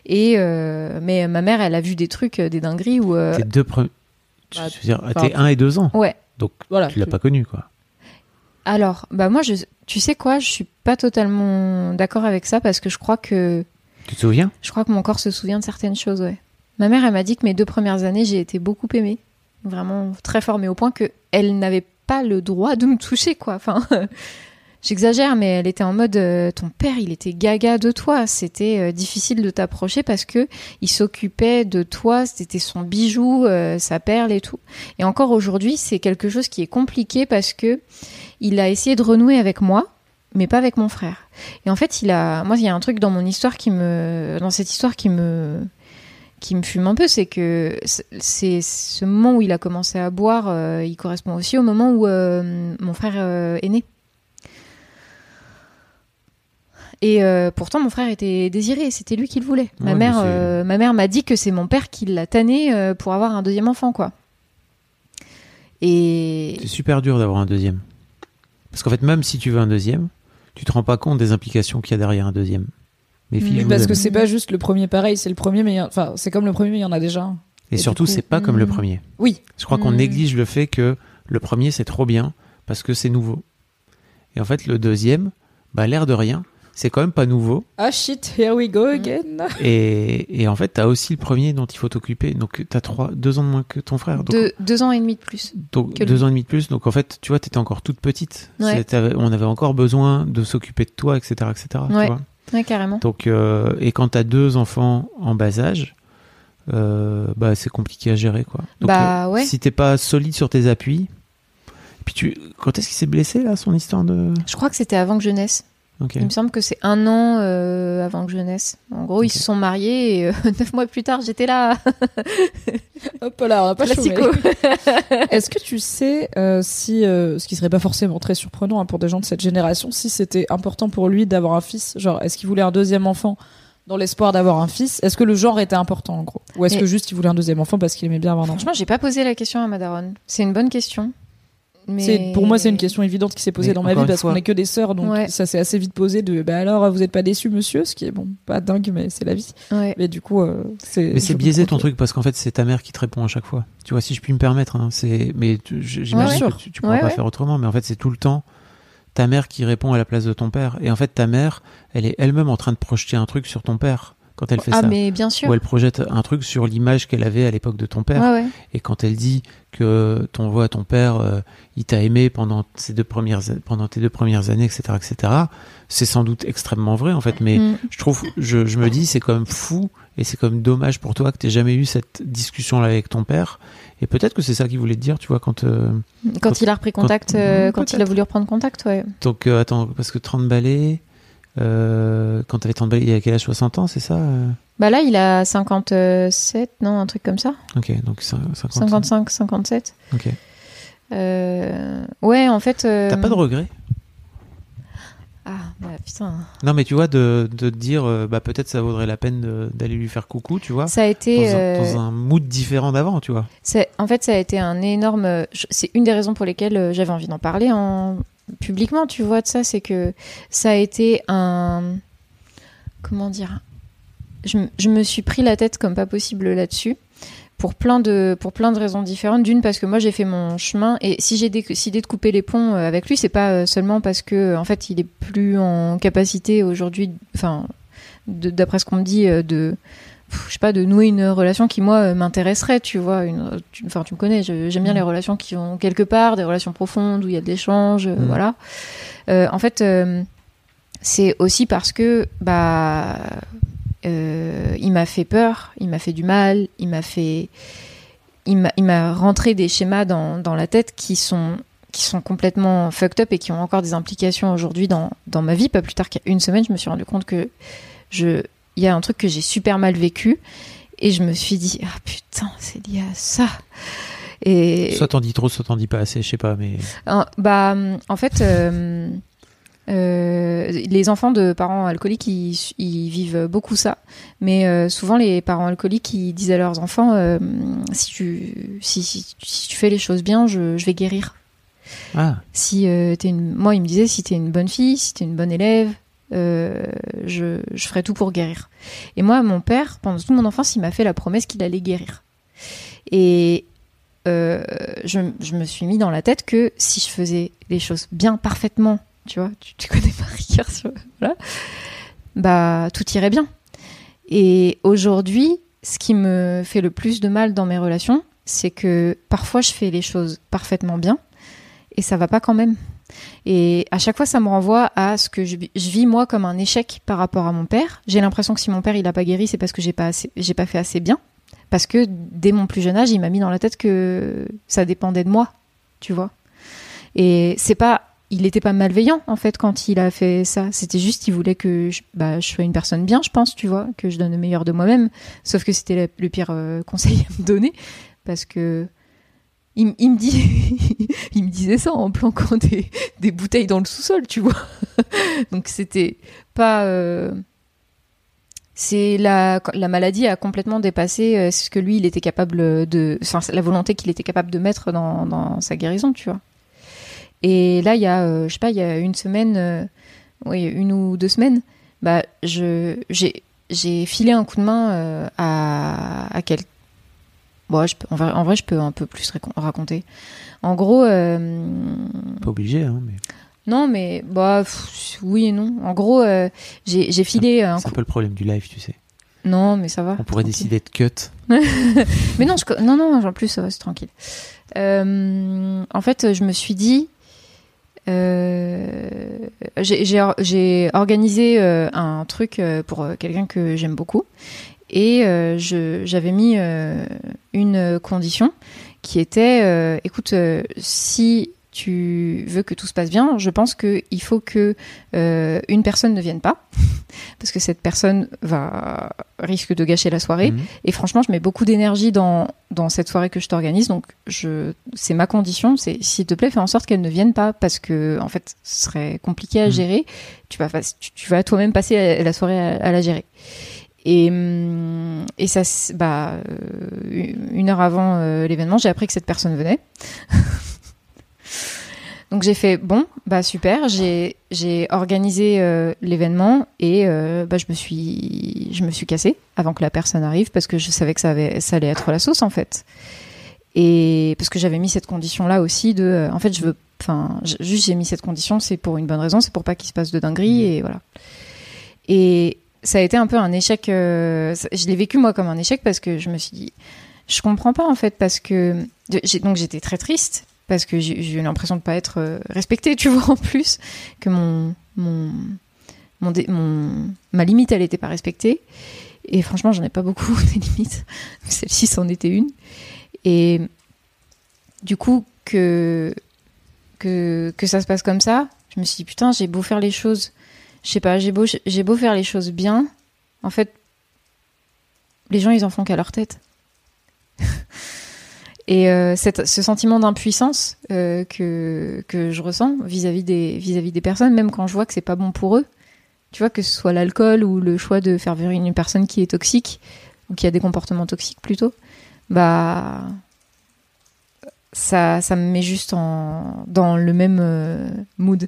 Et euh, mais ma mère, elle a vu des trucs, euh, des dingueries où. euh, Tes deux premiers. Tu Bah, veux dire, tes 1 et 2 ans. ouais. Donc, Voilà. tu l'as pas connu, quoi. Alors, bah moi, je, tu sais quoi, je suis pas totalement d'accord avec ça parce que je crois que Tu te souviens? Je crois que mon corps se souvient de certaines choses, ouais. Ma mère, elle m'a dit que mes deux premières années, j'ai été beaucoup aimée. Vraiment très fort, mais au point que elle n'avait pas le droit de me toucher, quoi. <laughs> J'exagère, mais elle était en mode euh, ton père, il était gaga de toi. C'était euh, difficile de t'approcher parce que il s'occupait de toi. C'était son bijou, euh, sa perle et tout. Et encore aujourd'hui, c'est quelque chose qui est compliqué parce que il a essayé de renouer avec moi, mais pas avec mon frère. Et en fait, il a, moi, il y a un truc dans mon histoire qui me, dans cette histoire qui me, qui me fume un peu, c'est que c'est ce moment où il a commencé à boire, euh, il correspond aussi au moment où euh, mon frère euh, est né. Et pourtant, mon frère était désiré, c'était lui qui le voulait. Ma Ouais, mère, ma mère m'a dit que c'est mon père qui l'a tanné pour avoir un deuxième enfant, quoi. Et C'est super dur d'avoir un deuxième. Parce qu'en fait, même si tu veux un deuxième, tu te rends pas compte des implications qu'il y a derrière un deuxième. Filles, je vous parce que c'est pas juste le premier pareil, c'est le premier, mais a- enfin, c'est comme le premier, mais il y en a déjà un. Et et surtout, coup- c'est pas comme le Hmm. premier. Oui. Je crois qu'on Hmm. néglige le fait que le premier, c'est trop bien parce que c'est nouveau. Et en fait, le deuxième, bah, l'air de rien, c'est quand même pas nouveau. Ah shit, here we go again. Et, et en fait, t'as aussi le premier dont il faut t'occuper. Donc, t'as trois, deux ans de moins que ton frère. Donc, deux, deux ans et demi de plus. donc deux lui. ans et demi de plus. Donc, en fait, tu vois, t'étais encore toute petite. Ouais. On avait encore besoin de s'occuper de toi, etc., etc. tu Ouais. vois. Ouais, carrément. Donc, euh, et quand t'as deux enfants en bas âge, euh, bah, c'est compliqué à gérer, quoi. Donc, Bah, euh, ouais. si t'es pas solide sur tes appuis, puis tu, quand est-ce qu'il s'est blessé là, son histoire de Je crois que c'était avant que je naisse. Il me semble que c'est un an euh, avant que je naisse. En gros, ils se sont mariés et euh, <laughs> neuf mois plus tard, j'étais là. <laughs> Hop là, on a pas. <laughs> Est-ce que tu sais euh, si, euh, ce qui serait pas forcément très surprenant hein, pour des gens de cette génération, si c'était important pour lui d'avoir un fils? Genre, est-ce qu'il voulait un deuxième enfant dans l'espoir d'avoir un fils? Est-ce que le genre était important en gros? Ou est-ce Mais- que juste il voulait un deuxième enfant parce qu'il aimait bien avoir un enfant? Franchement, j'ai pas posé la question à Madaron. C'est une bonne question. Mais... Pour moi c'est une question évidente qui s'est posée Mais dans ma vie parce qu'on est que des sœurs donc Ouais. ça s'est assez vite posé de bah alors vous êtes pas déçu monsieur ce qui est bon pas dingue mais c'est la vie Ouais. mais du coup euh, c'est Mais c'est biaisé ton truc parce qu'en fait c'est ta mère qui te répond à chaque fois. Tu vois, si je puis me permettre, hein, c'est. Mais j'imagine Ouais, que tu, tu pourras Ouais, pas ouais. faire autrement. Mais en fait c'est tout le temps ta mère qui répond à la place de ton père. Et en fait ta mère, elle est elle-même en train de projeter un truc sur ton père quand elle fait Ah, ça. mais bien sûr. Ou elle projette un truc sur l'image qu'elle avait à l'époque de ton père. Ouais, ouais. Et quand elle dit que ton voix, ton père, euh, il t'a aimé pendant ces deux premières, pendant tes deux premières années, etc., etc., c'est sans doute extrêmement vrai en fait. Mais Mm. je trouve, je, je me dis, c'est quand même fou et c'est quand même dommage pour toi que t'aies jamais eu cette discussion là avec ton père. Et peut-être que c'est ça qu'il voulait te dire, tu vois, quand. euh, Quand, Quand- il a repris quand- contact, euh, Mhm, quand, il a voulu reprendre contact, ouais. donc euh, attends, parce que 30 balais, euh, quand t'avais 30 balais, il y a quel âge 60 ans, c'est ça euh? Bah là, il a 57, non, un truc comme ça. Ok, donc cin- 50. 55, 57. Ok. Euh, Ouais, en fait. euh, T'as pas de regret Ah, bah putain. Non, mais tu vois, de, de te dire, bah peut-être ça vaudrait la peine d'aller lui faire coucou, tu vois. Ça a été. dans, un, dans un mood différent d'avant, tu vois. En fait, ça a été un énorme. C'est une des raisons pour lesquelles j'avais envie d'en parler en... publiquement, tu vois, de ça. C'est que ça a été un. Comment dire je, me suis pris la tête comme pas possible là-dessus. Pour plein, de, pour plein raisons différentes. D'une, parce que moi j'ai fait mon chemin. Et si j'ai décidé de couper les ponts euh, avec lui, c'est pas euh, seulement parce que en fait il est plus en capacité aujourd'hui, enfin, d'après ce qu'on me dit, euh, de je sais pas, de nouer une relation qui moi euh, m'intéresserait, tu vois. Une, tu- enfin, tu me connais, j'aime bien Mm. les relations qui ont quelque part des relations profondes où il y a de l'échange, euh, Mm. voilà. Euh, en fait, euh, c'est aussi parce que bah euh, il m'a fait peur, il m'a fait du mal, il m'a fait, il m'a, il m'a rentré des schémas dans, dans la tête qui sont qui sont complètement fucked up et qui ont encore des implications aujourd'hui dans, dans ma vie. Pas plus tard qu'une semaine, je me suis rendu compte que je, il y a un truc que j'ai super mal vécu et je me suis dit ah putain c'est lié à ça. Et Soit t'en dis trop, soit t'en dis pas assez, je sais pas, mais. bah, en fait, euh, euh, les enfants de parents alcooliques, ils, ils vivent beaucoup ça. Mais euh, souvent, les parents alcooliques, ils disent à leurs enfants euh, si, tu, si, si, si tu fais les choses bien, je, je vais guérir. Ah, Si t'es une, moi, il me disait si t'es une bonne fille, si t'es une bonne élève, euh, je, ferai tout pour guérir. Et moi, mon père, pendant toute mon enfance, il m'a fait la promesse qu'il allait guérir. Et euh, je, me suis mis dans la tête que si je faisais les choses bien, parfaitement, tu vois, tu, connais <laughs> ma rigueur voilà, bah tout irait bien. Et aujourd'hui, ce qui me fait le plus de mal dans mes relations, c'est que parfois je fais les choses parfaitement bien et ça va pas quand même. Et à chaque fois, ça me renvoie à ce que je, vis moi comme un échec par rapport à mon père. J'ai l'impression que si mon père il a pas guéri, c'est parce que j'ai pas j'ai pas fait assez bien. Parce que dès mon plus jeune âge, il m'a mis dans la tête que ça dépendait de moi, tu vois. Et c'est pas, il était pas malveillant en fait quand il a fait ça. C'était juste, il voulait que je, bah, je sois une personne bien, je pense, tu vois, que je donne le meilleur de moi-même. Sauf que c'était le, le pire euh, <laughs> conseil à me donner parce que <laughs> il, me disait ça en planquant des, bouteilles dans le sous-sol, tu vois. <laughs> Donc c'était pas. euh, c'est la, la maladie a complètement dépassé euh, ce que lui il était capable de, enfin la volonté qu'il était capable de mettre dans, sa guérison, tu vois. Et là il y a, euh, je sais pas, il y a une semaine, oui une ou deux semaines, bah je j'ai filé un coup de main à à quel Bon, je peux- en, vrai, en vrai, je peux un peu plus racon- raconter. En gros, euh, pas obligé, hein, mais non, mais bah pff, oui et non. En gros, euh, j'ai filé c'est un peu le problème du live, tu sais. Non, mais ça va. On pourrait décider de cut. <laughs> Mais non, je, non, non, en plus, ça va, c'est tranquille. Euh, en fait, je me suis dit, euh, j'ai- j'ai or- j'ai organisé un truc pour quelqu'un que j'aime beaucoup. Et euh, j'avais mis euh, une condition qui était, euh, écoute, si tu veux que tout se passe bien, je pense qu'il faut que euh, une personne ne vienne pas, <laughs> parce que cette personne va risque de gâcher la soirée. Mhm. Et franchement, je mets beaucoup d'énergie dans, dans cette soirée que je t'organise. Donc, je, c'est ma condition. C'est, s'il te plaît, fais en sorte qu'elle ne vienne pas parce que, en fait, ce serait compliqué à Mhm. gérer. Tu vas, tu, tu vas toi-même passer la, la soirée à, à la gérer. Et, hum, et ça, bah, euh, une heure avant euh, l'événement, j'ai appris que cette personne venait. <laughs> Donc j'ai fait bon, bah super, j'ai organisé euh, l'événement et euh, bah je me suis je me suis cassée avant que la personne arrive parce que je savais que ça avait ça allait être la sauce en fait. Et parce que j'avais mis cette condition là aussi de euh, en fait je veux enfin juste j'ai mis cette condition c'est pour une bonne raison, c'est pour pas qu'il se passe de dinguerie et voilà. Et ça a été un peu un échec euh, je l'ai vécu moi comme un échec parce que je me suis dit je comprends pas en fait parce que donc j'étais très triste parce que j'ai eu l'impression de pas être euh, respectée, tu <laughs> vois, en plus, que mon, mon, mon, mon- ma limite, elle était pas respectée. Et franchement, j'en ai pas beaucoup <laughs> des limites. Celle-ci, c'en était une. Et du coup, que, que, que ça se passe comme ça, je me suis dit, putain, j'ai beau faire les choses, je sais pas, j'ai beau, faire les choses bien, en fait, les gens, ils en font qu'à leur tête. <laughs> Et euh, ce sentiment d'impuissance euh, que, je ressens vis-à-vis des, personnes, même quand je vois que c'est pas bon pour eux, tu vois, que ce soit l'alcool ou le choix de faire venir une personne qui est toxique, ou qui a des comportements toxiques plutôt, bah. Ça, me met juste dans le même euh, mood.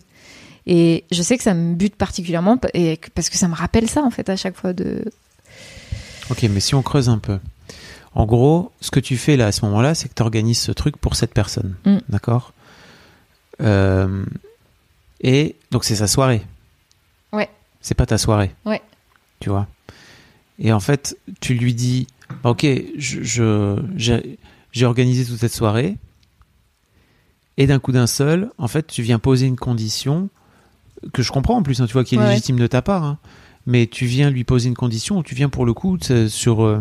Et je sais que ça me bute particulièrement et parce que ça me rappelle ça, en fait, à chaque fois de. Ok, mais si on creuse un peu. En gros, ce que tu fais là à ce moment-là, c'est que tu organises ce truc pour cette personne. Mm. D'accord? Euh, Et donc c'est sa soirée. Ouais. C'est pas ta soirée. Ouais. Tu vois? Et en fait, tu lui dis Ok, je, je- j'ai j'ai organisé toute cette soirée. Et d'un coup d'un seul, en fait, tu viens poser une condition que je comprends en plus, hein, tu vois, qui est Ouais. légitime de ta part. hein. mais tu viens lui poser une condition, tu viens pour le coup sur, euh,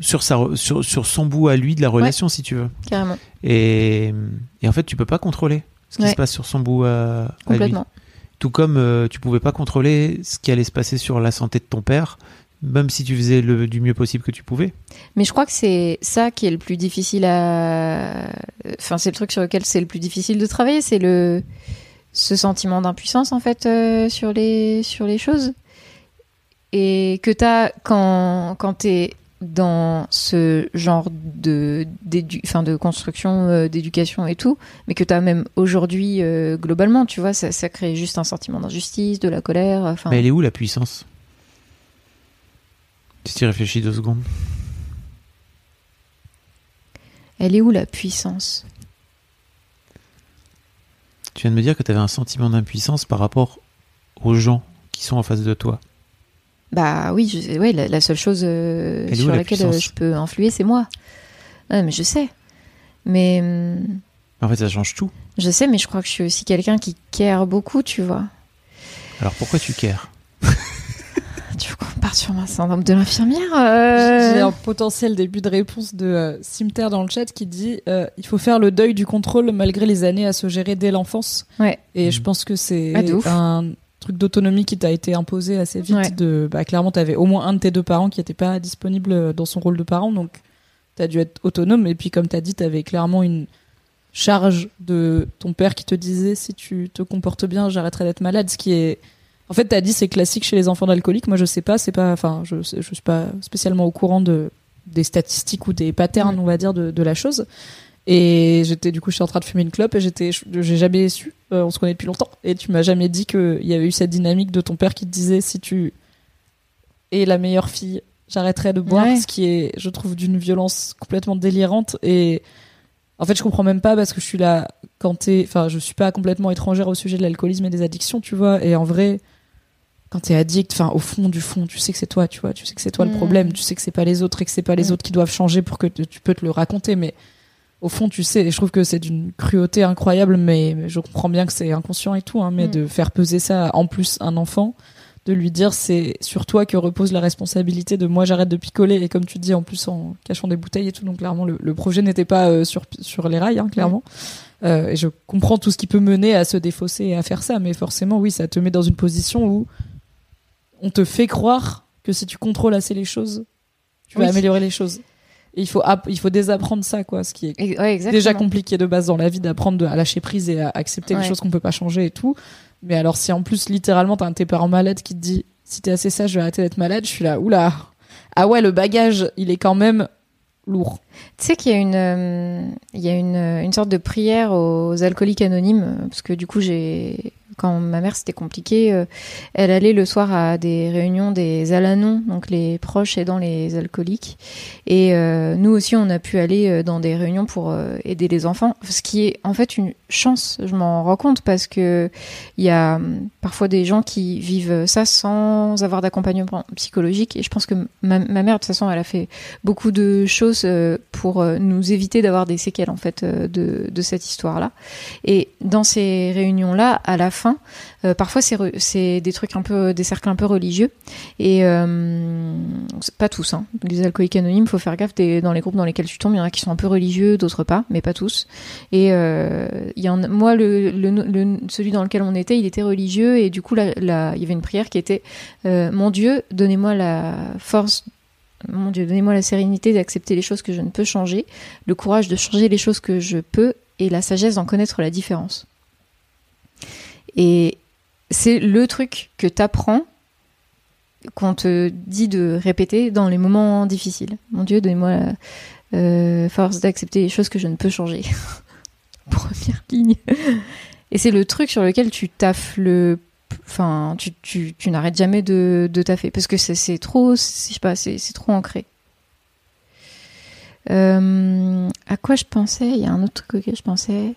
sur, sa, sur, sur son bout à lui de la relation, si tu veux. Carrément. Et, et en fait, tu peux pas contrôler ce qui Ouais. se passe sur son bout à, à lui. Complètement. Tout comme euh, tu pouvais pas contrôler ce qui allait se passer sur la santé de ton père, même si tu faisais le, du mieux possible que tu pouvais. Mais je crois que c'est ça qui est le plus difficile à. Enfin, c'est le truc sur lequel c'est le plus difficile de travailler, c'est le ce sentiment d'impuissance en fait euh, sur les sur les choses. Et que t'as quand quand t'es dans ce genre de enfin de construction euh, d'éducation et tout mais que t'as même aujourd'hui euh, globalement tu vois ça, ça crée juste un sentiment d'injustice de la colère enfin. Mais elle est où la puissance? Si tu réfléchis deux secondes. elle est où la puissance? Tu viens de me dire que tu avais un sentiment d'impuissance par rapport aux gens qui sont en face de toi. Bah oui, je, ouais, la, la seule chose euh, sur la laquelle euh, puissance je peux influer, c'est moi. Ouais, mais je sais. Mais hum, En fait, ça change tout. je sais, mais je crois que je suis aussi quelqu'un qui care beaucoup, tu vois. Alors pourquoi tu cares? Tu parte sur ma syndrome de l'infirmière euh J'ai un potentiel début de réponse de euh, Simter dans le chat qui dit euh, il faut faire le deuil du contrôle malgré les années à se gérer dès l'enfance. Ouais. Et je pense que c'est Ah, un truc d'autonomie qui t'a été imposé assez vite. Ouais. De, bah, clairement, t'avais au moins un de tes deux parents qui n'était pas disponible dans son rôle de parent, donc t'as dû être autonome. Et puis, comme t'as dit, t'avais clairement une charge de ton père qui te disait si tu te comportes bien, j'arrêterai d'être malade, ce qui est en fait, t'as dit c'est classique chez les enfants d'alcooliques. Moi, je sais pas, c'est pas, enfin, je, je suis pas spécialement au courant de des statistiques ou des patterns, on va dire, de, de la chose. Et j'étais du coup, j'étais en train de fumer une clope et j'étais, j'ai jamais su. euh, on se connaît depuis longtemps et tu m'as jamais dit qu'il y avait eu cette dynamique de ton père qui te disait si tu es la meilleure fille, j'arrêterai de boire, Ouais. ce qui est, je trouve, d'une violence complètement délirante et en fait, je comprends même pas parce que je suis là quand t'es, enfin, je suis pas complètement étrangère au sujet de l'alcoolisme et des addictions, tu vois. Et en vrai, quand t'es addict, enfin, au fond du fond, tu sais que c'est toi, tu vois. Tu sais que c'est toi le Mm. problème. Tu sais que c'est pas les autres et que c'est pas les Mm. autres qui doivent changer pour que te- tu peux te le raconter. Mais au fond, tu sais. Et je trouve que c'est d'une cruauté incroyable. Mais, je comprends bien que c'est inconscient et tout. Hein, mais Mm. de faire peser ça en plus un enfant, de lui dire c'est sur toi que repose la responsabilité de moi j'arrête de picoler et comme tu dis en plus en cachant des bouteilles et tout donc clairement le, le projet n'était pas euh, sur sur les rails hein, clairement Euh, et je comprends tout ce qui peut mener à se défausser et à faire ça mais forcément oui ça te met dans une position où on te fait croire que si tu contrôles assez les choses tu vas améliorer les choses. Et il faut il faut désapprendre ça quoi ce qui est ouais, déjà compliqué de base dans la vie d'apprendre à lâcher prise et à accepter les choses qu'on peut pas changer et tout. Mais alors si en plus littéralement t'as un de tes parents malade qui te dit si t'es assez sage je vais arrêter d'être malade, je suis là oula. Ah ouais le bagage il est quand même lourd. Tu sais qu'il y a une, euh, il y a une, une sorte de prière aux alcooliques anonymes, parce que du coup, j'ai, quand ma mère c'était compliqué, euh, elle allait le soir à des réunions des Alanons, donc les proches aidant les alcooliques. Et euh, nous aussi, on a pu aller euh, dans des réunions pour aider les enfants, ce qui est en fait une chance. Je m'en rends compte parce que il y a hum, parfois des gens qui vivent ça sans avoir d'accompagnement psychologique. Et je pense que ma, mère, de toute façon, elle a fait beaucoup de choses euh, pour euh, nous éviter d'avoir des séquelles en fait euh, de, de cette histoire-là. Et dans ces réunions-là, à la fin, euh, parfois c'est des trucs un peu, des cercles un peu religieux. Et euh, pas tous. Hein. Les alcooliques anonymes, faut faire gaffe. Dans les groupes dans lesquels tu tombes, il y en a qui sont un peu religieux, d'autres pas, mais pas tous. Et euh, y moi, le, celui dans lequel on était, il était religieux et du coup, il y avait une prière qui était Mon Dieu, donnez-moi la force. Mon Dieu, donnez-moi la sérénité d'accepter les choses que je ne peux changer, le courage de changer les choses que je peux et la sagesse d'en connaître la différence. Et c'est le truc que t'apprends qu'on te dit de répéter dans les moments difficiles. Mon Dieu, donnez-moi la euh, force d'accepter les choses que je ne peux changer. <laughs> Première ligne. Et c'est le truc sur lequel tu taffes le. Enfin, tu, tu, tu n'arrêtes jamais de, de taffer. Parce que c'est- trop. Je sais pas, c'est trop ancré. Euh, à quoi je pensais? Il y a un autre truc auquel je pensais.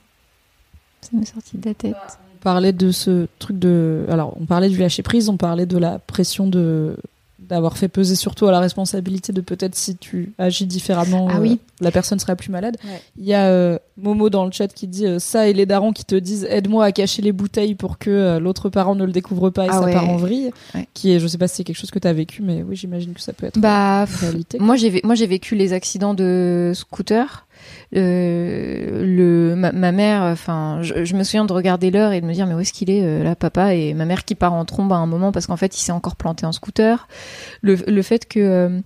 Ça m'est sorti de la tête. On parlait de ce truc de. Alors, on parlait du lâcher prise, on parlait de la pression de d'avoir fait peser sur toi la responsabilité de peut-être si tu agis différemment, Ah euh, oui. la personne sera plus malade. Ouais. Il y a euh, Momo dans le chat qui dit euh, ça et les darons qui te disent aide-moi à cacher les bouteilles pour que l'autre parent ne le découvre pas et Ah ça ouais. part en vrille. Ouais. Qui est, je sais pas si c'est quelque chose que tu as vécu, mais oui, j'imagine que ça peut être Bah, une réalité. Moi j'ai vé- moi j'ai vécu les accidents de scooter. Euh, le ma, ma mère, enfin, je, je me souviens de regarder l'heure et de me dire mais où est-ce qu'il est euh, là, papa? Et ma mère qui part en trombe à un moment parce qu'en fait il s'est encore planté en scooter. Le, le fait que euh,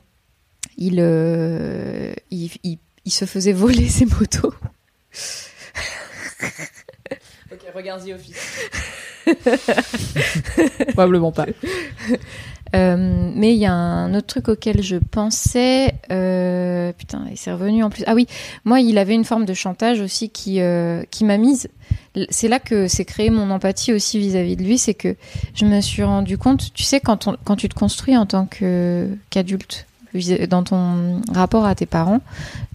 il, euh, il, il il se faisait voler <laughs> ses motos. Ok, regarde The Office. <laughs> Probablement pas. <laughs> Euh, mais il y a un autre truc auquel je pensais. Euh, putain, et c'est revenu en plus. Ah oui, moi, il avait une forme de chantage aussi qui, euh, qui m'a mise. C'est là que s'est créé mon empathie aussi vis-à-vis de lui. C'est que je me suis rendu compte, tu sais, quand, quand tu te construis en tant qu'adulte, dans ton rapport à tes parents,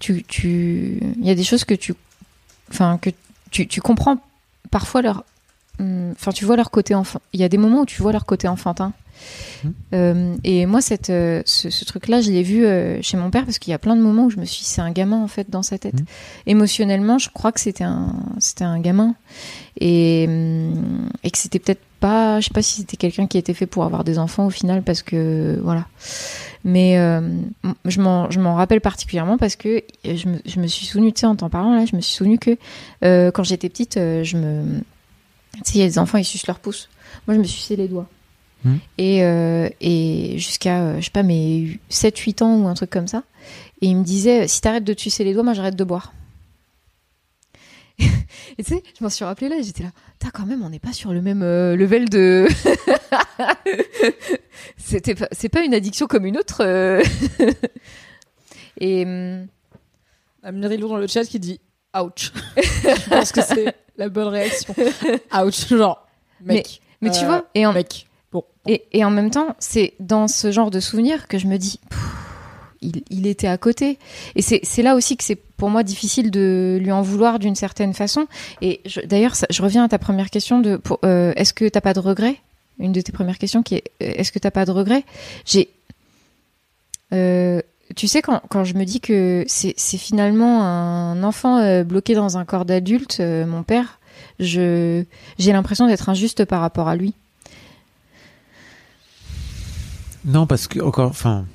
tu, tu, il y a des choses que tu, enfin, que tu, tu comprends parfois leur, hum, enfin, tu vois leur côté enfant. Il y a des moments où tu vois leur côté enfantin. Euh, et moi, cette, euh, ce, ce truc-là, je l'ai vu euh, chez mon père parce qu'il y a plein de moments où je me suis dit, c'est un gamin en fait dans sa tête. Mhm. Émotionnellement, je crois que c'était un, c'était un gamin et, hum, et que c'était peut-être pas, je sais pas si c'était quelqu'un qui était fait pour avoir des enfants au final parce que voilà. Mais je m'en, je m'en rappelle particulièrement parce que je me, je me suis souvenu, tu sais, en t'en parlant là, je me suis souvenu que quand j'étais petite, je me, tu sais, il y a des enfants, ils sucent leur pouce. Moi, je me suçais les doigts. Mhm. Et, euh, et jusqu'à, euh, je sais pas, mais 7-8 ans ou un truc comme ça. Et il me disait, si t'arrêtes de te sucer les doigts, moi j'arrête de boire. <laughs> et tu sais, je m'en suis rappelé là, et j'étais là, t'as quand même, on n'est pas sur le même euh, level de. <laughs> C'était pas, c'est pas une addiction comme une autre. euh. <laughs> et. hum, Amirilo dans le chat qui dit ouch. je pense que c'est la bonne réaction. Ouch, genre mec. Mais tu euh, vois, et en, mec. Et, en même temps, c'est dans ce genre de souvenirs que je me dis, il, était à côté. Et c'est là aussi que c'est pour moi difficile de lui en vouloir d'une certaine façon. Et d'ailleurs, je reviens à ta première question de, euh, est-ce que t'as pas de regrets? Une de tes premières questions qui est, euh, est-ce que t'as pas de regrets? J'ai, euh, tu sais, quand, je me dis que c'est finalement un enfant bloqué dans un corps d'adulte, mon père, j'ai l'impression d'être injuste par rapport à lui. Non, parce que encore, enfin,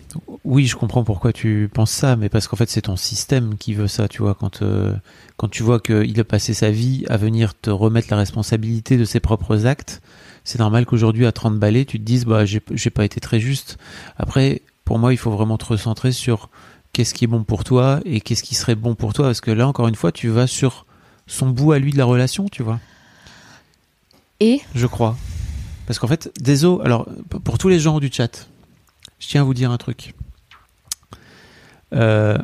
oui, je comprends pourquoi tu penses ça, mais parce qu'en fait, c'est ton système qui veut ça, tu vois. Quand euh, quand tu vois qu'il a passé sa vie à venir te remettre la responsabilité de ses propres actes, c'est normal qu'aujourd'hui, à 30 balais, tu te dises, bah, j'ai pas été très juste. Après, pour moi, il faut vraiment te recentrer sur qu'est-ce qui est bon pour toi et qu'est-ce qui serait bon pour toi, parce que là, encore une fois, tu vas sur son bout à lui de la relation, tu vois. Et? Je crois. Parce qu'en fait, désolé, alors, pour tous les gens du chat, je tiens à vous dire un truc. Euh,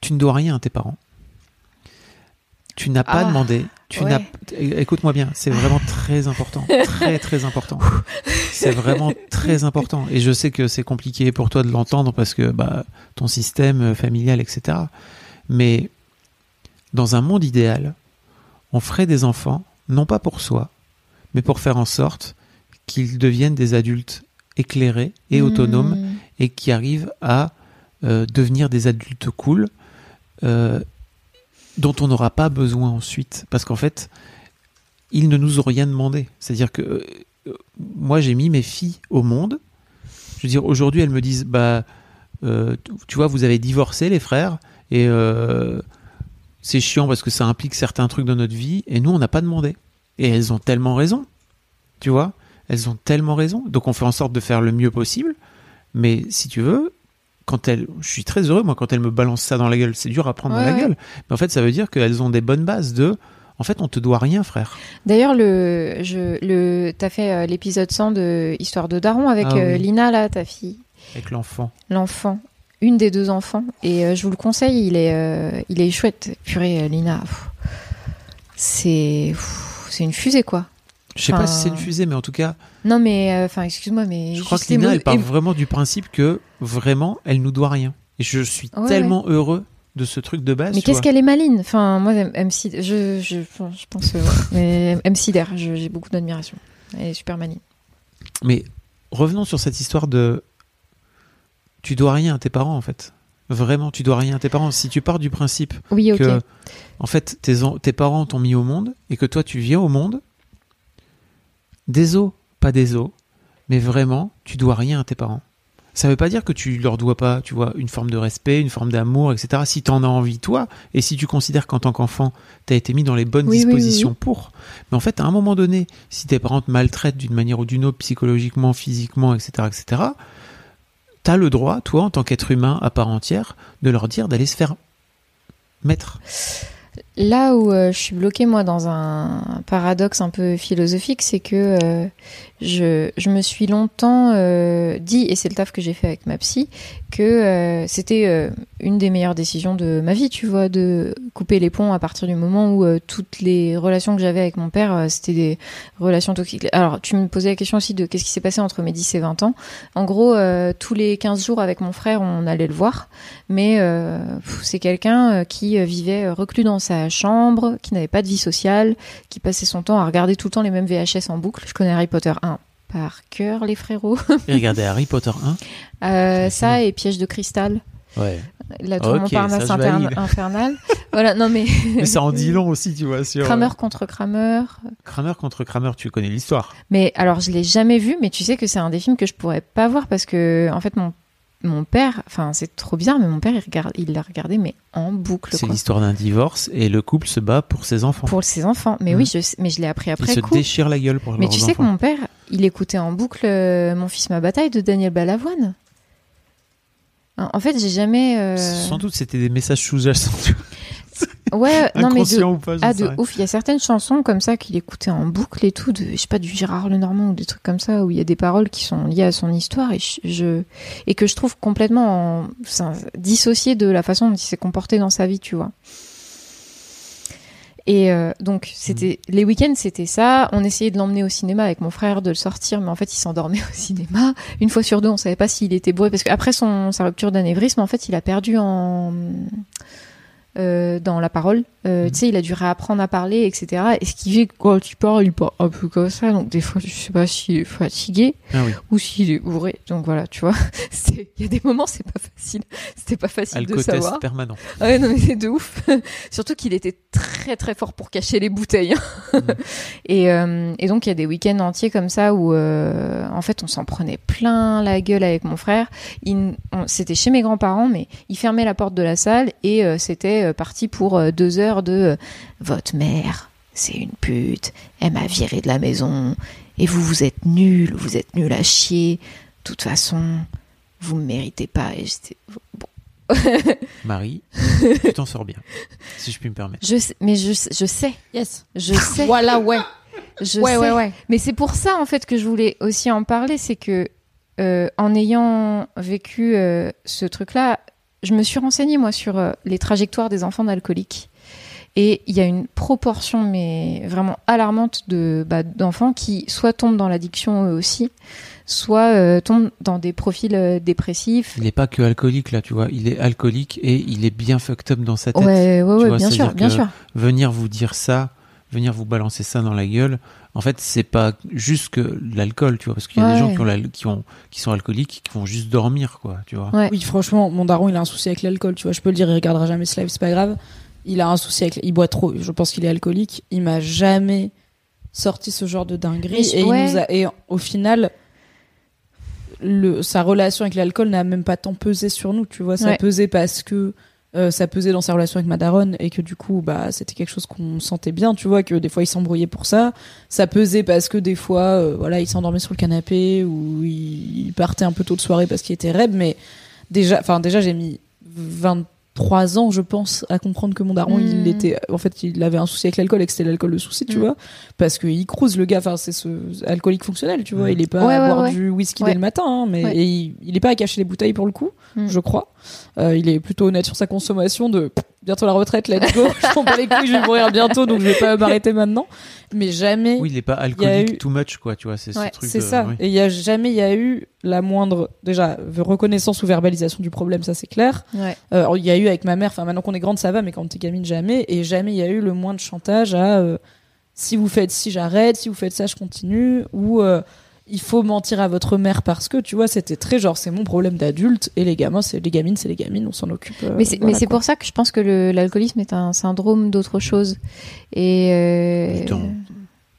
tu ne dois rien à tes parents. Tu n'as pas Ah, demandé. Tu ouais. n'as. Écoute-moi bien, c'est vraiment très important, très très important. C'est vraiment très important. Et je sais que c'est compliqué pour toi de l'entendre parce que bah ton système euh, familial, etc. Mais dans un monde idéal, on ferait des enfants non pas pour soi, mais pour faire en sorte qu'ils deviennent des adultes éclairés et autonomes Mmh. et qui arrivent à euh, devenir des adultes cool euh, dont on n'aura pas besoin ensuite. Parce qu'en fait ils ne nous ont rien demandé. C'est à dire que euh, moi j'ai mis mes filles au monde. Je veux dire aujourd'hui elles me disent bah tu- vois vous avez divorcé les frères et c'est chiant parce que ça implique certains trucs dans notre vie et nous on n'a pas demandé. Et elles ont tellement raison. Tu vois? Elles ont tellement raison donc on fait en sorte de faire le mieux possible mais si tu veux, quand elles, je suis très heureux moi quand elles me balancent ça dans la gueule. C'est dur à prendre Ouais, dans la ouais. gueule, mais en fait ça veut dire qu'elles ont des bonnes bases de. En fait, on te doit rien, frère. D'ailleurs, le, je, le, t'as fait euh, l'épisode 100 de Histoire de Daron avec Ah euh. Lina, là, ta fille, Avec l'enfant. l'enfant, une des deux enfants. Et euh, je vous le conseille, il est, il est chouette. Purée, Lina, c'est, c'est une fusée, quoi. Je sais pas si c'est une fusée, mais en tout cas, Non, mais, euh, enfin, excuse-moi, mais. je crois que Lina, elle part vraiment du principe que vraiment, elle nous doit rien. Et je suis Ouais, tellement heureux de ce truc de base. Mais qu'est-ce qu'elle est maline Enfin, moi, MC, je, je, je pense, euh, mais je- j'ai beaucoup d'admiration. Elle est super maline. Mais revenons sur cette histoire de. Tu dois rien à tes parents, en fait. Vraiment, tu dois rien à tes parents. Si tu pars du principe Oui, que, en fait, tes, tes parents t'ont mis au monde et que toi, tu viens au monde, des os, pas des os, mais vraiment, tu dois rien à tes parents. Ça veut pas dire que tu leur dois pas, tu vois, une forme de respect, une forme d'amour, etc. Si t'en as envie, toi, et si tu considères qu'en tant qu'enfant, t'as été mis dans les bonnes Oui, oui, oui, dispositions oui. pour. Mais en fait, à un moment donné, si tes parents te maltraitent d'une manière ou d'une autre, psychologiquement, physiquement, etc., etc., t'as le droit, toi, en tant qu'être humain à part entière, de leur dire d'aller se faire mettre. Là où euh, je suis bloquée, moi, dans un paradoxe un peu philosophique, c'est que euh, je, me suis longtemps euh, dit, et c'est le taf que j'ai fait avec ma psy, que euh, c'était euh, une des meilleures décisions de ma vie, tu vois, de couper les ponts à partir du moment où toutes les relations que j'avais avec mon père, c'était des relations toxiques. Alors, tu me posais la question aussi de qu'est-ce qui s'est passé entre mes 10 et 20 ans. En gros, tous les 15 jours avec mon frère, on allait le voir, mais c'est quelqu'un qui vivait reclus dans sa chambre, qui n'avait pas de vie sociale, qui passait son temps à regarder tout le temps les mêmes VHS en boucle. Je connais Harry Potter 1 par cœur, les frérots. <laughs> Et regardez Harry Potter 1. Euh, ça et Piège de cristal, Ouais. la tour Ok, Montparnasse infernale. voilà, non mais <laughs> Mais ça en dit long <laughs> aussi, tu vois, sur. Kramer contre Kramer. Kramer contre Kramer, tu connais l'histoire. Mais alors, je l'ai jamais vu, mais tu sais que c'est un des films que je pourrais pas voir parce que, en fait, mon, mon père, enfin, c'est trop bizarre, mais mon père, il regarde, il l'a regardé, mais en boucle, C'est l'histoire d'un divorce et le couple se bat pour ses enfants. Pour ses enfants. Mais Mm. oui, je, mais je l'ai appris après se coup. déchirent la gueule pour Mais leurs tu sais que mon père, il écoutait en boucle euh, Mon fils, ma bataille de Daniel Balavoine. En en fait, j'ai jamais. euh, Sans doute, c'était des messages sous-jacents. <laughs> Ouais, non, mais de, ou pas, Ah, de ouf. Il y a certaines chansons comme ça qu'il écoutait en boucle et tout, de, je sais pas, du Gérard Lenormand ou des trucs comme ça, où il y a des paroles qui sont liées à son histoire et, je, je- et que je trouve complètement en- de la façon dont il s'est comporté dans sa vie, tu vois. Et euh, donc, c'était les week-ends, c'était ça. On essayait de l'emmener au cinéma avec mon frère, de le sortir, mais en fait, il s'endormait <laughs> au cinéma. Une fois sur deux, on savait pas s'il était bourré, parce qu'après son sa rupture d'anévrisme, en fait, il a perdu en euh, dans la parole. Euh, Tu sais, il a dû réapprendre à parler, etc. Et ce qui fait que quand tu parles, il parle un peu comme ça. Donc des fois, je sais pas s'il est fatigué Ah oui. ou s'il est bourré. Donc voilà, tu vois. <laughs> Il y a des moments, c'est pas facile. C'était pas facile de Alcotest savoir. permanent. Ouais, non, mais c'est de ouf. <laughs> Surtout qu'il était très très fort pour cacher les bouteilles. <laughs> et, euh, et donc il y a des week-ends entiers comme ça où en fait on s'en prenait plein la gueule avec mon frère. Il- C'était chez mes grands-parents, mais il fermait la porte de la salle et c'était euh, parti pour euh, deux heures de euh, votre mère. C'est une pute, elle m'a viré de la maison, et vous, vous êtes nuls, vous êtes nuls à chier. De toute façon, vous me méritez pas. Et j'étais, bon, <laughs> Marie, tu t'en sors bien, si je puis me permettre. Je sais, mais je, je sais, Yes. je sais, Voilà, ouais. je ouais, sais. ouais, ouais. Mais c'est pour ça en fait que je voulais aussi en parler, c'est que euh, en ayant vécu euh, ce truc-là, je me suis renseignée moi sur euh, les trajectoires des enfants d'alcooliques. Et il y a une proportion, mais vraiment alarmante, de bah, d'enfants qui soit tombent dans l'addiction eux aussi, soit euh, tombent dans des profils euh, dépressifs. Il n'est pas que alcoolique là, tu vois. Il est alcoolique et il est bien fucked up dans sa tête. Ouais, ouais, ouais, vois, bien sûr, bien sûr. Venir vous dire ça, venir vous balancer ça dans la gueule. En fait, c'est pas juste que l'alcool, tu vois, parce qu'il y a des gens qui ont, qui ont, qui sont alcooliques, qui vont juste dormir, quoi, tu vois. Ouais. Oui, franchement, mon daron, il a un souci avec l'alcool. Tu vois, je peux le dire, il regardera jamais ce live, c'est pas grave. Il a un souci avec. Il boit trop. Je pense qu'il est alcoolique. Il m'a jamais sorti ce genre de dinguerie. Et, il ouais. nous a- et au final, le, sa relation avec l'alcool n'a même pas tant pesé sur nous. Tu vois, ça Ouais. pesait parce que. Euh, ça pesait dans sa relation avec ma daronne et que du coup bah c'était quelque chose qu'on sentait bien tu vois que des fois il s'embrouillait pour ça. Ça pesait parce que des fois euh, voilà il s'endormait sur le canapé ou il, partait un peu tôt de soirée parce qu'il était raide mais déjà enfin déjà j'ai mis 23 ans je pense à comprendre que mon daron il était en fait il avait un souci avec l'alcool et que c'était l'alcool le souci tu Mm. vois. Parce que il crouse le gars enfin c'est ce alcoolique fonctionnel tu vois. Il est pas Ouais, à ouais, boire ouais. du whisky dès le matin hein, mais et il, il est pas à cacher les bouteilles pour le coup Mm. je crois. Euh, il est plutôt honnête sur sa consommation de bientôt la retraite let's go <laughs> je prends pas les couilles je vais mourir bientôt donc je vais pas <laughs> m'arrêter maintenant mais jamais Oui, il est pas alcoolique eu- too much, quoi, tu vois, c'est Ouais, ce truc c'est de- ça. oui. Et il y a jamais il y a eu la moindre déjà reconnaissance ou verbalisation du problème, ça c'est clair. Ouais. Euh, il y a eu avec ma mère, enfin maintenant qu'on est grande ça va, mais quand t'es gamine jamais. Et jamais il y a eu le moins de chantage à euh, si vous faites ci j'arrête, si vous faites ça je continue ou euh, il faut mentir à votre mère parce que tu vois c'était très genre c'est mon problème d'adulte et les gamins c'est les gamines c'est les gamines on s'en occupe. euh, Mais c'est voilà, pour ça que je pense que l'alcoolisme est un syndrome d'autre chose. Et euh, en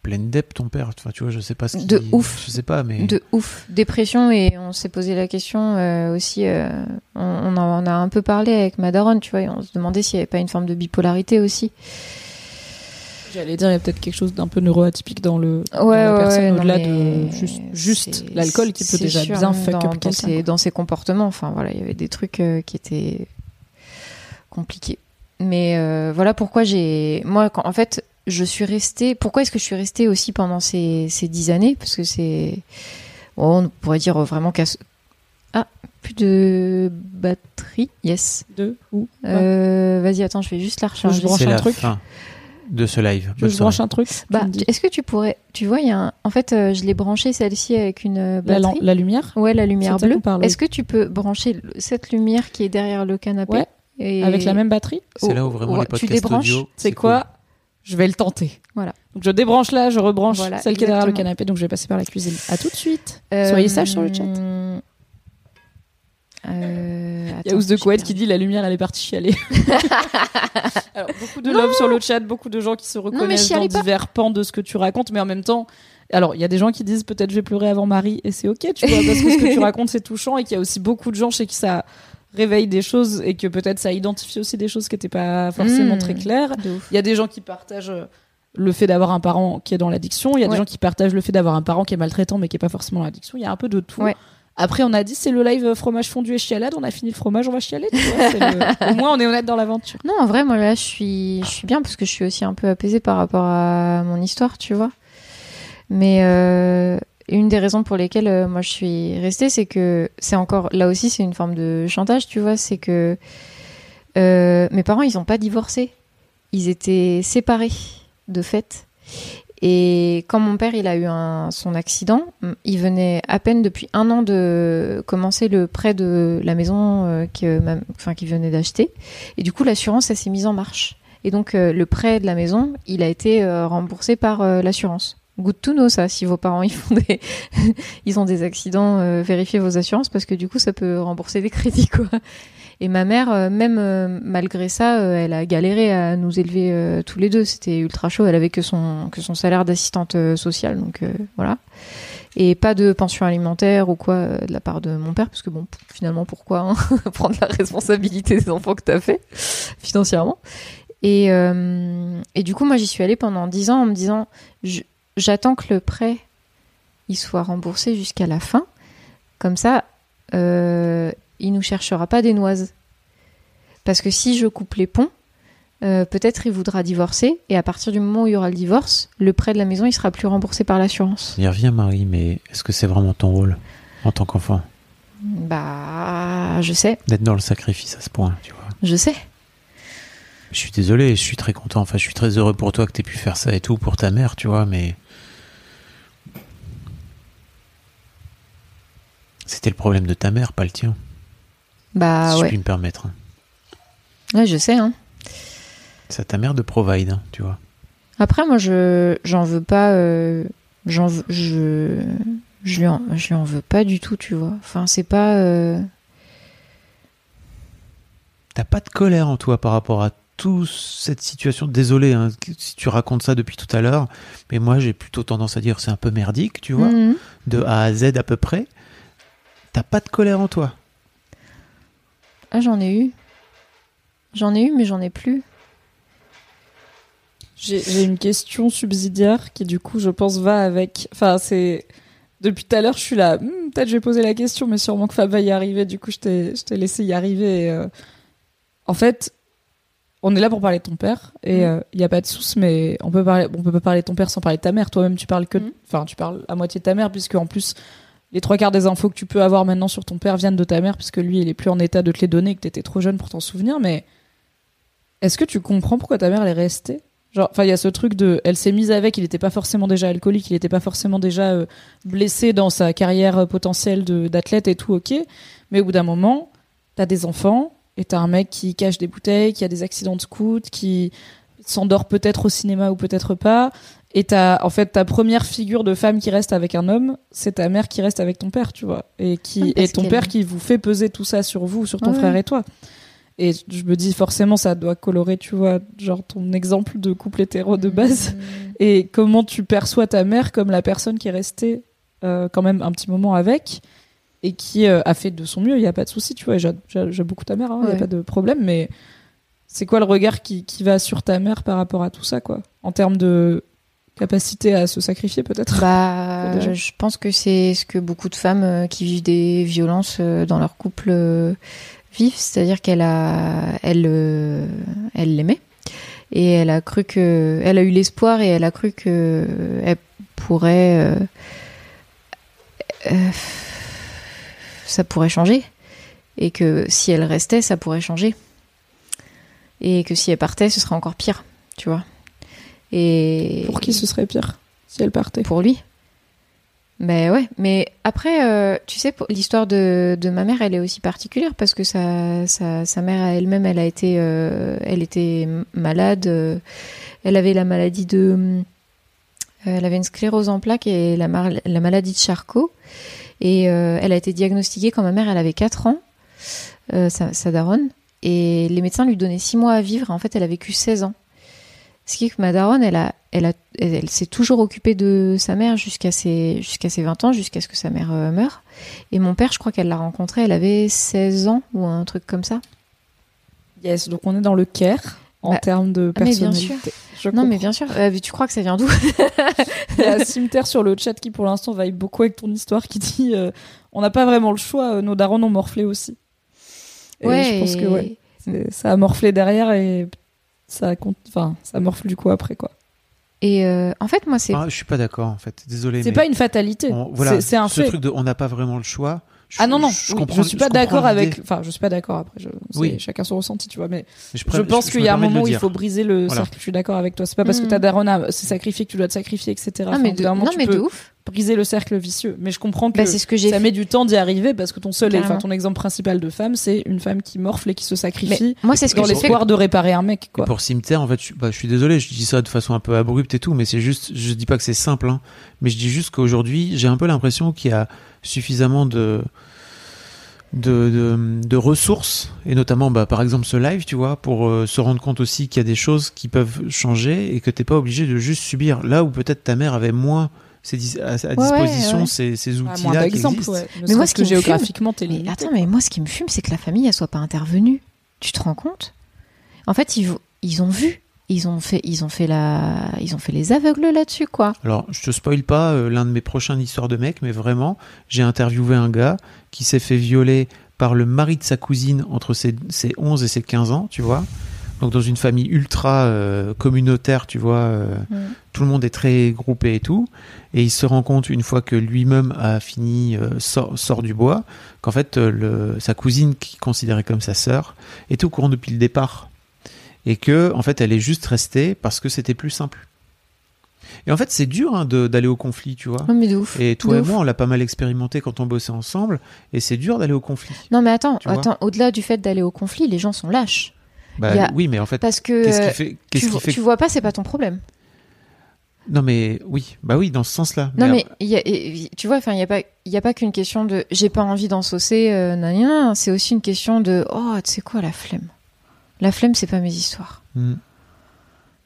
pleine dep, ton père. Enfin, tu vois, je sais pas ce qu'il... De ouf. Je sais pas, mais. de ouf. Dépression, et on s'est posé la question euh, aussi, euh, on, on en on a un peu parlé avec ma daronne, tu vois, et on se demandait s'il n'y avait pas une forme de bipolarité aussi. J'allais dire il y a peut-être quelque chose d'un peu neuroatypique dans le dans Ouais, la ouais, personne ouais, au-delà de juste l'alcool qui peut c'est déjà sûr, bien fuck dans, up dans ses, dans ses comportements. Enfin voilà, il y avait des trucs euh, qui étaient compliqués. Mais euh, voilà pourquoi j'ai, moi, quand, en fait, je suis restée. Pourquoi est-ce que je suis restée aussi pendant ces ces dix années? Parce que c'est, bon, on pourrait dire vraiment qu'à ce- ah plus de batterie. Yes. Deux ou Euh, Vas-y, attends, je vais juste la recharger. Je branche C'est un la truc. fin de ce live. Tu je branche un truc Bah, Tu est-ce que tu pourrais, tu vois, il y a un, en fait, euh, je l'ai branché celle-ci avec une euh, la, batterie. la lumière Ouais, la lumière bleue. Est-ce que tu peux brancher cette lumière qui est derrière le canapé Ouais. et... avec la même batterie C'est là où vraiment Ouais, les tu podcasts débranches, audio. C'est quoi Je vais le tenter. Voilà. Donc je débranche là, je rebranche Voilà, celle qui est derrière le canapé, donc je vais passer par la cuisine. À tout de suite. Euh, Soyez sages sur le chat. Euh, Il y a attends, Ous de perdu. qui dit la lumière elle est partie chialer. <laughs> Alors beaucoup de love sur le chat, beaucoup de gens qui se reconnaissent dans divers pans de ce que tu racontes, mais en même temps, alors il y a des gens qui disent peut-être je vais pleurer avant Marie et c'est ok, tu vois, parce que ce que tu <laughs> racontes c'est touchant et qu'il y a aussi beaucoup de gens chez qui ça réveille des choses et que peut-être ça identifie aussi des choses qui n'étaient pas forcément Mmh. très claires. Il y a des gens qui partagent euh, le fait d'avoir un parent qui est dans l'addiction. Il y a des gens qui partagent le fait d'avoir un parent qui est maltraitant mais qui est pas forcément dans l'addiction. Il y a un peu de tout. Ouais. Après, on a dit c'est le live euh, fromage fondu et chialade. On a fini le fromage, on va chialer. tu vois, c'est le- <laughs> Au moins, on est honnête dans l'aventure. Non, en vrai, moi là, je suis, je suis bien parce que je suis aussi un peu apaisée par rapport à mon histoire, tu vois. Mais euh, une des raisons pour lesquelles euh, moi je suis restée, c'est que c'est encore, là aussi, c'est une forme de chantage, tu vois. C'est que euh, mes parents, ils n'ont pas divorcé. Ils étaient séparés de fait. Et quand mon père il a eu son accident, il venait à peine depuis un an de commencer le prêt de la maison euh, qu'il venait d'acheter. Et du coup, l'assurance, elle s'est mise en marche. Et donc, euh, le prêt de la maison, il a été euh, remboursé par l'assurance. Good to know, ça. Si vos parents <laughs> ils font des, ils ont des accidents, vérifiez vos assurances parce que du coup, ça peut rembourser des crédits, quoi. Et ma mère, euh, même euh, malgré ça, euh, elle a galéré à nous élever tous les deux. C'était ultra chaud. Elle avait que son que son salaire d'assistante sociale, donc voilà. Et pas de pension alimentaire ou quoi de la part de mon père, parce que bon, finalement, pourquoi hein, <laughs> prendre la responsabilité des enfants que t'as fait financièrement et, et du coup, moi, j'y suis allée pendant 10 ans en me disant, j'attends que le prêt soit remboursé jusqu'à la fin. Comme ça, il nous cherchera pas des noises. Parce que si je coupe les ponts, euh, peut-être il voudra divorcer. Et à partir du moment où il y aura le divorce, le prêt de la maison, il sera plus remboursé par l'assurance. Y revient, Marie, mais est-ce que c'est vraiment ton rôle en tant qu'enfant? Bah, je sais, D'être dans le sacrifice à ce point, tu vois. je sais. Je suis désolé, je suis très content. Enfin, je suis très heureux pour toi que t'aies pu faire ça et tout pour ta mère, tu vois, mais. C'était le problème de ta mère, pas le tien. Bah si je ouais. puis me permettre. Ouais, je sais. Hein. C'est à ta mère de provide, hein, tu vois. Après, moi, je j'en veux pas. euh, j'en je je lui en, je lui en veux pas du tout, tu vois. Enfin, c'est pas. euh, T'as pas de colère en toi par rapport à toute cette situation? Désolé hein, si tu racontes ça depuis tout à l'heure, mais moi j'ai plutôt tendance à dire c'est un peu merdique, tu vois, mhm. de A à Z à peu près. T'as pas de colère en toi? Ah, j'en ai eu. J'en ai eu, mais j'en ai plus. J'ai j'ai une question subsidiaire qui, du coup, je pense, va avec. Enfin, c'est. Depuis tout à l'heure, je suis là. Hmm, Peut-être je vais poser la question, mais sûrement que Fab va y arriver. Du coup, je t'ai laissé y arriver. et, euh, En fait, on est là pour parler de ton père. Et Mhm. il n'y a pas de souci, mais on peut, parler, on peut pas parler de ton père sans parler de ta mère. Toi-même, tu parles que. Mhm. Enfin, tu parles à moitié de ta mère, puisque en plus. Les trois quarts des infos que tu peux avoir maintenant sur ton père viennent de ta mère, puisque lui, il est plus en état de te les donner, que t'étais trop jeune pour t'en souvenir. Mais est-ce que tu comprends pourquoi ta mère elle est restée? Genre, enfin, il y a ce truc de, elle s'est mise avec, il n'était pas forcément déjà alcoolique, il n'était pas forcément déjà euh, blessé dans sa carrière euh, potentielle d'athlète et tout, ok. Mais au bout d'un moment, t'as des enfants et t'as un mec qui cache des bouteilles, qui a des accidents de scout, qui s'endort peut-être au cinéma ou peut-être pas. Et t'as, en fait, ta première figure de femme qui reste avec un homme, c'est ta mère qui reste avec ton père, tu vois. Et qui, parce et ton père qui vous fait peser tout ça sur vous, sur ton Ouais, frère et toi. Et je me dis forcément ça doit colorer, tu vois, genre ton exemple de couple hétéro de base. Et comment tu perçois ta mère comme la personne qui est restée euh, quand même un petit moment avec et qui euh, a fait de son mieux, il n'y a pas de souci, tu vois. J'a- j'a- J'aime beaucoup ta mère, il n'y a pas de problème, mais c'est quoi le regard qui, qui va sur ta mère par rapport à tout ça, quoi? En termes de capacité à se sacrifier, peut-être? Bah, je pense que c'est ce que beaucoup de femmes euh, qui vivent des violences euh, dans leur couple euh, vivent, c'est-à-dire qu'elle a, elle, elle l'aimait. Et elle a cru que, elle a eu l'espoir et elle a cru que elle pourrait, euh, euh, ça pourrait changer. Et que si elle restait, ça pourrait changer. Et que si elle partait, ce serait encore pire, tu vois. Et Pour qui ce serait pire si elle partait? Pour lui. Mais ouais, mais après, euh, tu sais, l'histoire de, de ma mère, elle est aussi particulière parce que sa, sa, sa mère elle-même, elle a été, euh, elle était malade. euh, elle avait la maladie de, elle avait une sclérose en plaques et la, mar- la maladie de Charcot. Et elle a été diagnostiquée quand ma mère, elle avait 4 ans, sa, sa daronne. Et les médecins lui donnaient 6 mois à vivre. En fait, elle a vécu 16 ans. Ce qui est que ma daronne, elle, a, elle, a, elle, elle s'est toujours occupée de sa mère jusqu'à ses, jusqu'à ses 20 ans, jusqu'à ce que sa mère euh, meure. Et mon père, je crois qu'elle l'a rencontré, elle avait 16 ans ou un truc comme ça. Yes, donc on est dans le care en Bah, termes de mais bien personnalité. Je Non, mais bien sûr. Euh, tu crois que ça vient d'où? Il y a Cimetière sur le chat qui pour l'instant vaille beaucoup avec ton histoire qui dit euh, on n'a pas vraiment le choix, euh, nos darons ont morflé aussi. Et je pense que ouais, ça a morflé derrière et ça compte, enfin ça morfle du coup après quoi. Et euh, en fait, moi, c'est. Ah, je suis pas d'accord en fait. Désolé. C'est mais pas une fatalité, on- voilà, c'est un ce fait. truc de on n'a pas vraiment le choix. Je- ah non non, je, oui, comprends- je suis pas d'accord avec, enfin je suis pas d'accord après, je, Oui. chacun son ressenti tu vois, mais je pense qu'il y a un moment où il faut briser le Voilà. cercle. Je suis d'accord avec toi. C'est pas parce que Mm. ta daronne s'est sacrifiée que tu dois te sacrifier, etc. Enfin, mais de, non, tu mais peux de ouf. briser le cercle vicieux. Mais je comprends que Bah, c'est ce que j'ai ça fait. met du temps d'y arriver parce que ton seul, enfin ton exemple principal de femme, c'est une femme qui morfle et qui se Mais sacrifie moi, c'est ce que l'espoir de réparer un mec. Et pour cimetière, en fait, je, bah, je suis désolé, je dis ça de façon un peu abrupte et tout, mais c'est juste, je dis pas que c'est simple, hein, mais je dis juste qu'aujourd'hui, j'ai un peu l'impression qu'il y a suffisamment de, de, de, de ressources, et notamment, bah, par exemple, ce live, tu vois, pour euh, se rendre compte aussi qu'il y a des choses qui peuvent changer et que t'es pas obligé de juste subir. Là où peut-être ta mère avait moins ses dis- à, à ouais, disposition ouais. ces, ces Ah, outils-là qui d'exemples, existent. Mais moi, ce que qui géographiquement, t'es Mais limité. attends, mais moi, ce qui me fume, c'est que la famille, elle soit pas intervenue. Tu te rends compte? En fait, ils, ils ont vu. Ils ont fait, ils ont fait la, ils ont fait les aveugles là-dessus, quoi. Alors, je te spoil pas euh, l'un de mes prochains histoires de mecs, mais vraiment, j'ai interviewé un gars qui s'est fait violer par le mari de sa cousine entre ses, ses 11 et ses 15 ans, tu vois. donc dans une famille ultra euh, communautaire, tu vois, euh, Mm. tout le monde est très groupé et tout, et il se rend compte une fois que lui-même a fini euh, sort, sort du bois, qu'en fait le, sa cousine qu'il considérait comme sa sœur était au courant depuis le départ, et que en fait elle est juste restée parce que c'était plus simple. Et en fait c'est dur hein, d'aller au conflit, tu vois. Non, mais de ouf. Et toi De et ouf. moi, on l'a pas mal expérimenté quand on bossait ensemble, et c'est dur d'aller au conflit. Non, mais attends, attends. Au-delà du fait d'aller au conflit, les gens sont lâches. Bah, a- Oui, mais en fait, Parce que qu'est-ce qui fait, tu, qui fait tu vois pas, c'est pas ton problème. Non, mais oui, bah oui, dans ce sens-là. Non, mais y a- et- tu vois, enfin, il y a pas, il a pas qu'une question de j'ai pas envie d'en saucer, euh, c'est aussi une question de oh, tu sais quoi, la flemme. La flemme, c'est pas mes histoires. Hmm.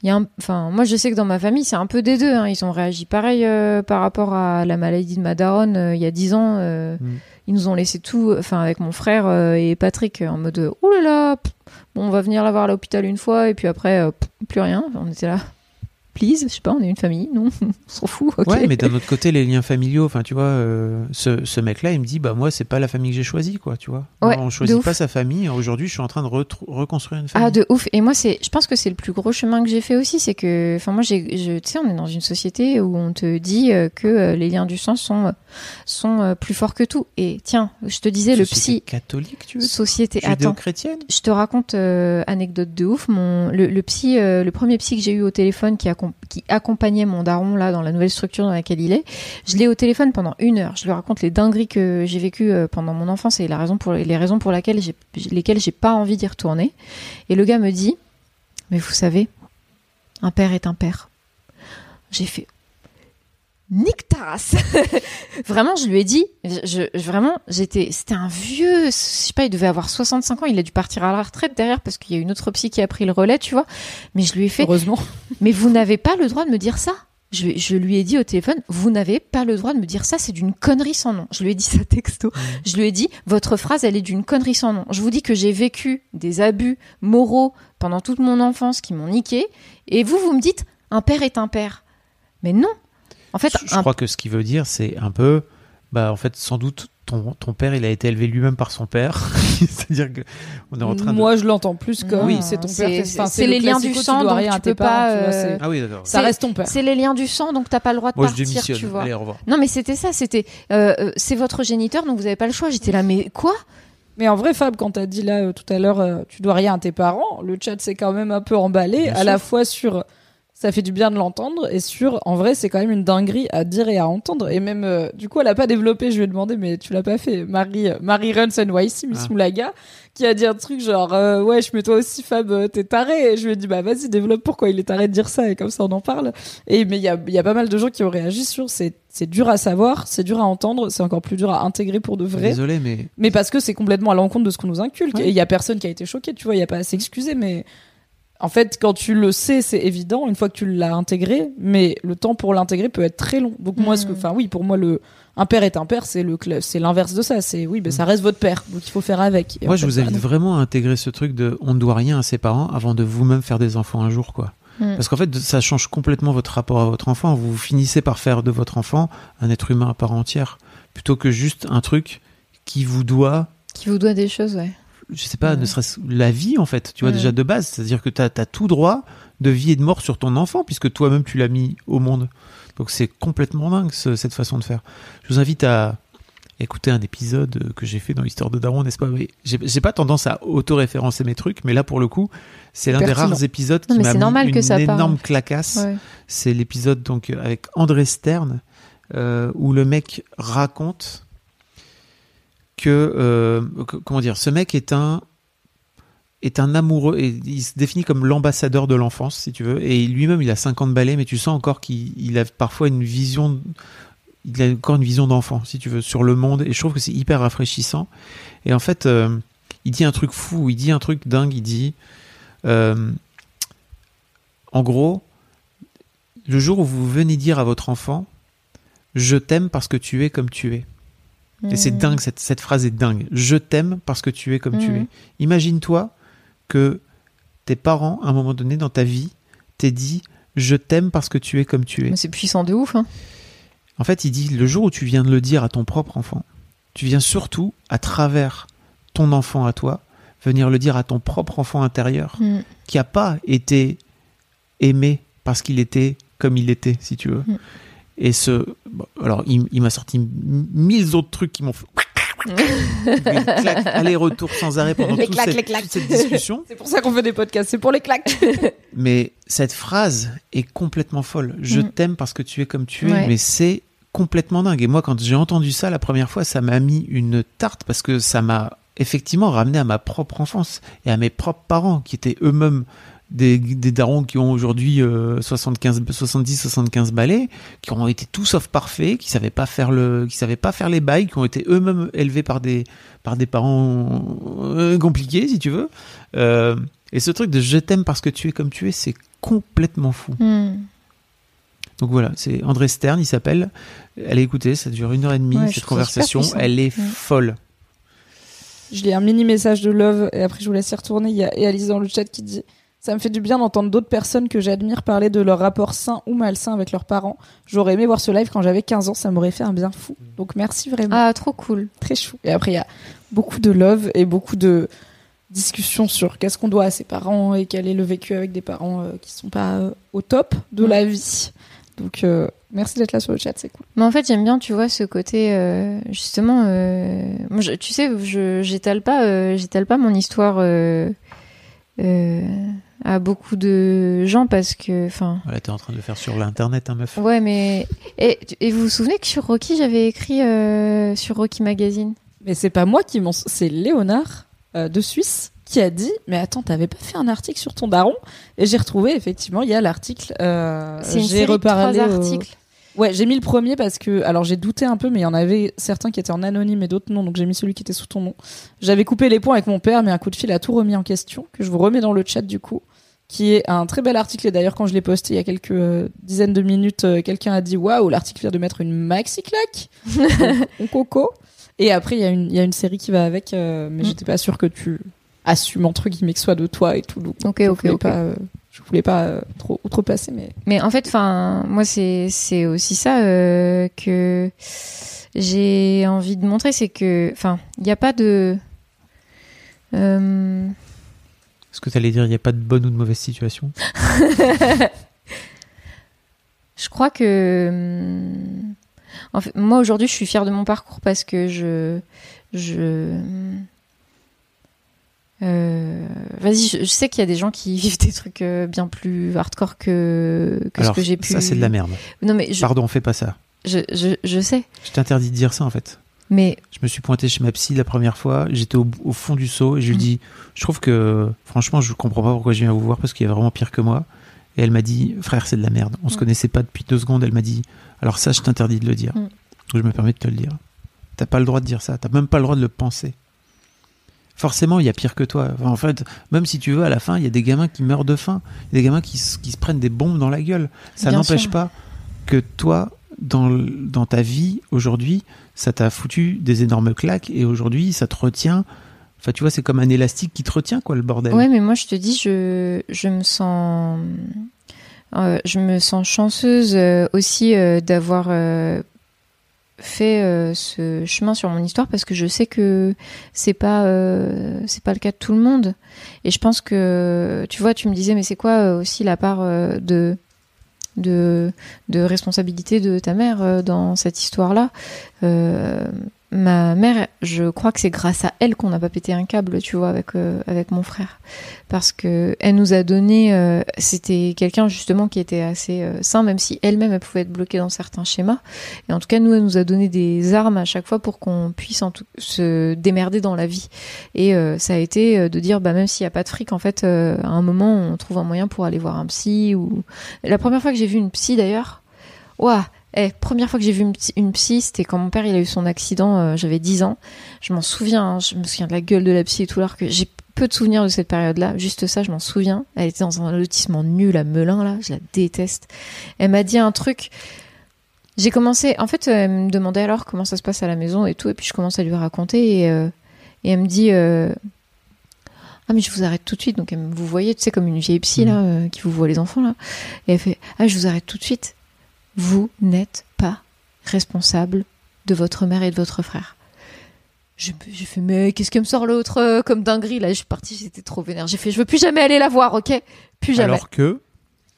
Y a un- enfin, moi, je sais que dans ma famille, c'est un peu des deux. hein. Ils ont réagi pareil euh, par rapport à la maladie de ma daronne euh, il y a dix ans. euh, Mm. Ils nous ont laissé tout, enfin, avec mon frère et Patrick, en mode ouh là là, bon, on va venir la voir à l'hôpital une fois et puis après, pff, plus rien. On était là. Please, je sais pas, on est une famille, non <laughs> On s'en fout. Ouais, mais d'un autre côté, les liens familiaux, enfin, tu vois, euh, ce, ce mec-là, il me dit, bah, moi, c'est pas la famille que j'ai choisie, quoi, tu vois. Ouais, on choisit ouf. pas sa famille. Aujourd'hui, je suis en train de reconstruire une famille. Ah de ouf et moi c'est je pense que c'est le plus gros chemin que j'ai fait aussi c'est que enfin moi j'ai tu sais on est dans une société où on te dit euh, que euh, les liens du sang sont sont plus forts que tout et tiens je te disais le psy catholique, tu veux société attends Judéo-chrétienne je te raconte euh, anecdote de ouf mon le, le psy euh, le premier psy que j'ai eu au téléphone qui accom- qui accompagnait mon daron là dans la nouvelle structure dans laquelle il est. Je l'ai au téléphone pendant une heure. Je lui raconte les dingueries que j'ai vécues euh, pendant mon enfance et les raisons pour laquelle j'ai lesquelles j'ai pas envie d'y retourner. Et le gars me dit mais vous savez un père est un père. J'ai fait Nique ta race <laughs> Vraiment, je lui ai dit, je, je- vraiment, j'étais, c'était un vieux, je sais pas, il devait avoir 65 ans, il a dû partir à la retraite derrière parce qu'il y a une autre psy qui a pris le relais, tu vois. Mais je lui ai fait, Heureusement. <laughs> mais vous n'avez pas le droit de me dire ça. Je, je lui ai dit au téléphone, vous n'avez pas le droit de me dire ça, c'est d'une connerie sans nom. Je lui ai dit ça texto. Je lui ai dit, votre phrase, elle est d'une connerie sans nom. Je vous dis que j'ai vécu des abus moraux pendant toute mon enfance qui m'ont niqué, et vous, vous me dites, un père est un père. Mais non. En fait, Je, je un crois que ce qu'il veut dire, c'est un peu, bah, en fait, sans doute, ton, ton père, il a été élevé lui-même par son père. <laughs> C'est-à-dire que on est en train de. Moi, je l'entends plus comme Oui, c'est ton c'est- père. c'est- le les liens du sang, tu dois donc rien tu à tes peux parents, pas, tu vois, euh, Ah oui, d'accord. Ça C'est- reste ton père. C'est les liens du sang, donc t'as pas le droit de Moi, je partir, démissionne. tu vois. Allez, au revoir. Non, mais c'était ça, c'était euh, euh, c'est votre géniteur, donc vous avez pas le choix. J'étais là, mais quoi? Mais en vrai, Fab, quand t'as dit là euh, tout à l'heure, euh, tu dois rien à tes parents, le chat s'est quand même un peu emballé, Bien à sûr. la fois sur ça fait du bien de l'entendre et sur en vrai c'est quand même une dinguerie à dire et à entendre et même euh, du coup elle a pas développé je lui ai demandé mais tu l'as pas fait Marie euh, Marie Runs NYC Miss Ah. Moulaga qui a dit un truc genre euh, ouais je mets toi aussi Fab euh, t'es taré et je lui ai dit bah vas-y développe pourquoi il est taré de dire ça et comme ça on en parle et mais il y a, il y a pas mal de gens qui ont réagi sur c'est c'est dur à savoir c'est dur à entendre c'est encore plus dur à intégrer pour de vrai Désolé, mais mais parce que c'est complètement à l'encontre de ce qu'on nous inculque. Ouais. Et il y a personne qui a été choqué, tu vois, il y a pas à s'excuser, mais en fait, quand tu le sais, c'est évident, une fois que tu l'as intégré, mais le temps pour l'intégrer peut être très long. Donc moi, ce que, Mhm. enfin oui, pour moi, le un père est un père, c'est le, c'est l'inverse de ça. C'est oui, ben ça reste votre père, donc il faut faire avec. Et moi, je fait, vous invite vraiment à intégrer ce truc de on ne doit rien à ses parents avant de vous-même faire des enfants un jour, quoi. Mm. Parce qu'en fait, ça change complètement votre rapport à votre enfant. Vous finissez par faire de votre enfant un être humain à part entière, plutôt que juste un truc qui vous doit Qui vous doit des choses, ouais. Je sais pas, Ouais. ne serait-ce la vie en fait, tu vois, Ouais. déjà de base. C'est-à-dire que tu as, tout droit de vie et de mort sur ton enfant, puisque toi-même tu l'as mis au monde. Donc c'est complètement dingue ce- cette façon de faire. Je vous invite à écouter un épisode que j'ai fait dans l'histoire de Daron, n'est-ce pas? J'ai pas tendance à auto-référencer mes trucs, mais là pour le coup, c'est l'un des rares épisodes qui m'a mis une que ça parle. énorme clacasse. Ouais. C'est l'épisode donc avec André Stern euh, où le mec raconte que euh, que- comment dire, ce mec est un est un amoureux et il se définit comme l'ambassadeur de l'enfance si tu veux. Et lui-même il a 50 balais mais tu sens encore qu'il il a parfois une vision il a encore une vision d'enfant si tu veux sur le monde. Et je trouve que c'est hyper rafraîchissant. Et en fait euh, il dit un truc fou il dit un truc dingue il dit euh, en gros le jour où vous venez dire à votre enfant je t'aime parce que tu es comme tu es et c'est Mm. dingue, cette, cette phrase est dingue. Je t'aime parce que tu es comme tu Mhm. es. Imagine-toi que tes parents, à un moment donné dans ta vie, t'aient dit Je t'aime parce que tu es comme tu es. C'est puissant de ouf. Hein. En fait, il dit Le jour où tu viens de le dire à ton propre enfant, tu viens surtout, à travers ton enfant à toi, venir le dire à ton propre enfant intérieur Mm. qui a pas été aimé parce qu'il était comme il était, si tu veux. Et ce, bon, alors il, il m'a sorti mille autres trucs qui m'ont fait <laughs> aller-retour sans arrêt pendant Les claques, cette, les claques. toute cette discussion. <laughs> C'est pour ça qu'on fait des podcasts, c'est pour les claques. <laughs> Mais cette phrase est complètement folle. Je Mm. t'aime parce que tu es comme tu es, Ouais. mais c'est complètement dingue. Et moi, quand j'ai entendu ça la première fois, ça m'a mis une tarte parce que ça m'a effectivement ramené à ma propre enfance et à mes propres parents qui étaient eux-mêmes des, des darons qui ont aujourd'hui euh, 75, 70, 75 balais, qui ont été tout sauf parfaits, qui savaient pas faire le, qui savaient pas faire les bails, qui ont été eux-mêmes élevés par des, par des parents euh, compliqués, si tu veux. Euh, et ce truc de je t'aime parce que tu es comme tu es, c'est complètement fou. Mm. Donc voilà, c'est André Stern, il s'appelle. Allez écouter, ça dure une heure et demie, Ouais, cette conversation. Elle est folle. Je lis un mini message de love et après je vous laisse y retourner. Il y a Alice dans le chat qui dit Ça me fait du bien d'entendre d'autres personnes que j'admire parler de leur rapport sain ou malsain avec leurs parents. J'aurais aimé voir ce live quand j'avais 15 ans, ça m'aurait fait un bien fou. Donc merci vraiment. Ah, trop cool. Très chou. Et après, il y a beaucoup de love et beaucoup de discussions sur qu'est-ce qu'on doit à ses parents et quel est le vécu avec des parents euh, qui sont pas euh, au top de Mm. la vie. Donc euh, merci d'être là sur le chat, c'est cool. Mais en fait, j'aime bien, tu vois, ce côté euh, justement. euh, moi, je- tu sais, je j'étale pas, euh, j'étale pas mon histoire à beaucoup de gens parce que, enfin, Voilà, t'es en train de le faire sur l'internet, hein, meuf. ouais, mais et, et vous vous souvenez que sur Rocky, j'avais écrit euh, sur Rocky Magazine? Mais c'est pas moi qui m'en... C'est Léonard euh, de Suisse qui a dit Mais attends, t'avais pas fait un article sur ton daron? Et j'ai retrouvé, effectivement, il y a l'article. euh, C'est une j'ai reparlé trois articles. Ouais, j'ai mis le premier parce que. Alors j'ai douté un peu, mais il y en avait certains qui étaient en anonyme et d'autres non, donc j'ai mis celui qui était sous ton nom. J'avais coupé les points avec mon père, mais un coup de fil a tout remis en question, que je vous remets dans le chat du coup. Qui est un très bel article, et d'ailleurs, quand je l'ai posté il y a quelques euh, dizaines de minutes, euh, quelqu'un a dit Waouh, l'article vient de mettre une maxi claque <laughs> Mon coco Et après, il y, a une- il y a une série qui va avec, euh, mais Mm. j'étais pas sûre que tu assumes entre guillemets que ce soit de toi et tout. donc Ok, ok, ok. Pas, je voulais pas euh, trop outrepasser, mais. Mais en fait, enfin, moi, c'est c'est aussi ça euh, que j'ai envie de montrer, c'est que, enfin, il n'y a pas de. euh, Est-ce que t'allais dire il n'y a pas de bonne ou de mauvaise situation <laughs> je crois que. En fait, moi, aujourd'hui, je suis fière de mon parcours parce que je. Je. Euh, Vas-y, je, je sais qu'il y a des gens qui <laughs> vivent des trucs euh, bien plus hardcore que, que Alors, ce que j'ai pu. ça, c'est de la merde. Non, mais je, Pardon, fais pas ça. je, je, je sais. Je t'interdis de dire ça, en fait. Mais Je me suis pointé chez ma psy la première fois. J'étais au, au fond du seau et je lui Mm. dis Je trouve que, franchement, je comprends pas pourquoi je viens vous voir parce qu'il y a vraiment pire que moi. Et elle m'a dit Frère, c'est de la merde. On se Mm. connaissait pas depuis deux secondes. Elle m'a dit Alors, ça, je t'interdis de le dire. Mm. Je me permets de te le dire. T'as pas le droit de dire ça. T'as même pas le droit de le penser. Forcément, il y a pire que toi. Enfin, en fait, même si tu veux, à la fin, il y a des gamins qui meurent de faim. Il y a des gamins qui, se- qui se prennent des bombes dans la gueule. Ça n'empêche pas que toi, dans, dans ta vie, aujourd'hui, ça t'a foutu des énormes claques et aujourd'hui, ça te retient. Enfin, tu vois, c'est comme un élastique qui te retient, quoi, le bordel. Ouais, mais moi je te dis, je, je me sens, euh, je me sens chanceuse euh, aussi euh, d'avoir fait euh, ce chemin sur mon histoire parce que je sais que c'est pas, euh, c'est pas le cas de tout le monde. Et je pense que, tu vois, tu me disais, mais c'est quoi euh, aussi la part de de, de responsabilité de ta mère dans cette histoire-là? Euh, ma mère, je crois que c'est grâce à elle qu'on n'a pas pété un câble, tu vois, avec, euh, avec mon frère. Parce que elle nous a donné, euh, c'était quelqu'un justement qui était assez euh, sain, même si elle-même elle pouvait être bloquée dans certains schémas. Et en tout cas, nous, elle nous a donné des armes à chaque fois pour qu'on puisse en tout, se démerder dans la vie. Et euh, ça a été euh, de dire, bah même s'il n'y a pas de fric, en fait, à un moment, on trouve un moyen pour aller voir un psy. Ou la première fois que j'ai vu une psy, d'ailleurs, ouah, eh, première fois que j'ai vu une psy, c'était quand mon père il a eu son accident, euh, j'avais 10 ans. Je m'en souviens, hein, je me souviens de la gueule de la psy et tout, alors que j'ai peu de souvenirs de cette période-là. Juste ça, je m'en souviens. Elle était dans un lotissement nul à Melun, là, je la déteste. Elle m'a dit un truc. J'ai commencé, en fait, elle me demandait alors comment ça se passe à la maison et tout, et puis je commence à lui raconter, et, euh, et elle me dit. euh, ah mais je vous arrête tout de suite donc elle me- vous voyez tu sais comme une vieille psy là euh, qui vous voit les enfants là et elle fait ah je vous arrête tout de suite vous n'êtes pas responsable de votre mère et de votre frère. Je- J'ai fait, mais qu'est-ce que me sort l'autre euh, comme dinguerie? Là Je suis partie, j'étais trop vénère. J'ai fait, je veux plus jamais aller la voir, ok? Plus jamais. Alors que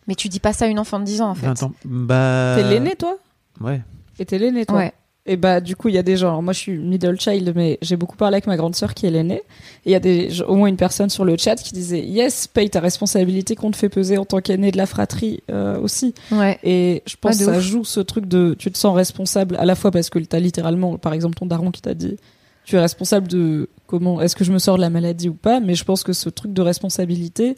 Mais tu dis pas ça à une enfant de 10 ans en fait. 20 ans. Bah. T'es l'aîné, toi? Ouais. Et t'es l'aîné, toi? Ouais. Et bah, du coup, il y a des gens. alors moi, je suis middle child, mais j'ai beaucoup parlé avec ma grande sœur qui est l'aînée. Et il y a des, au moins une personne sur le chat qui disait Yes, paye ta responsabilité qu'on te fait peser en tant qu'aîné de la fratrie euh, aussi. Ouais. Et je pense que ça ouf. joue ce truc de tu te sens responsable à la fois parce que t'as littéralement, par exemple, ton daron qui t'a dit tu es responsable de comment est-ce que je me sors de la maladie ou pas. Mais je pense que ce truc de responsabilité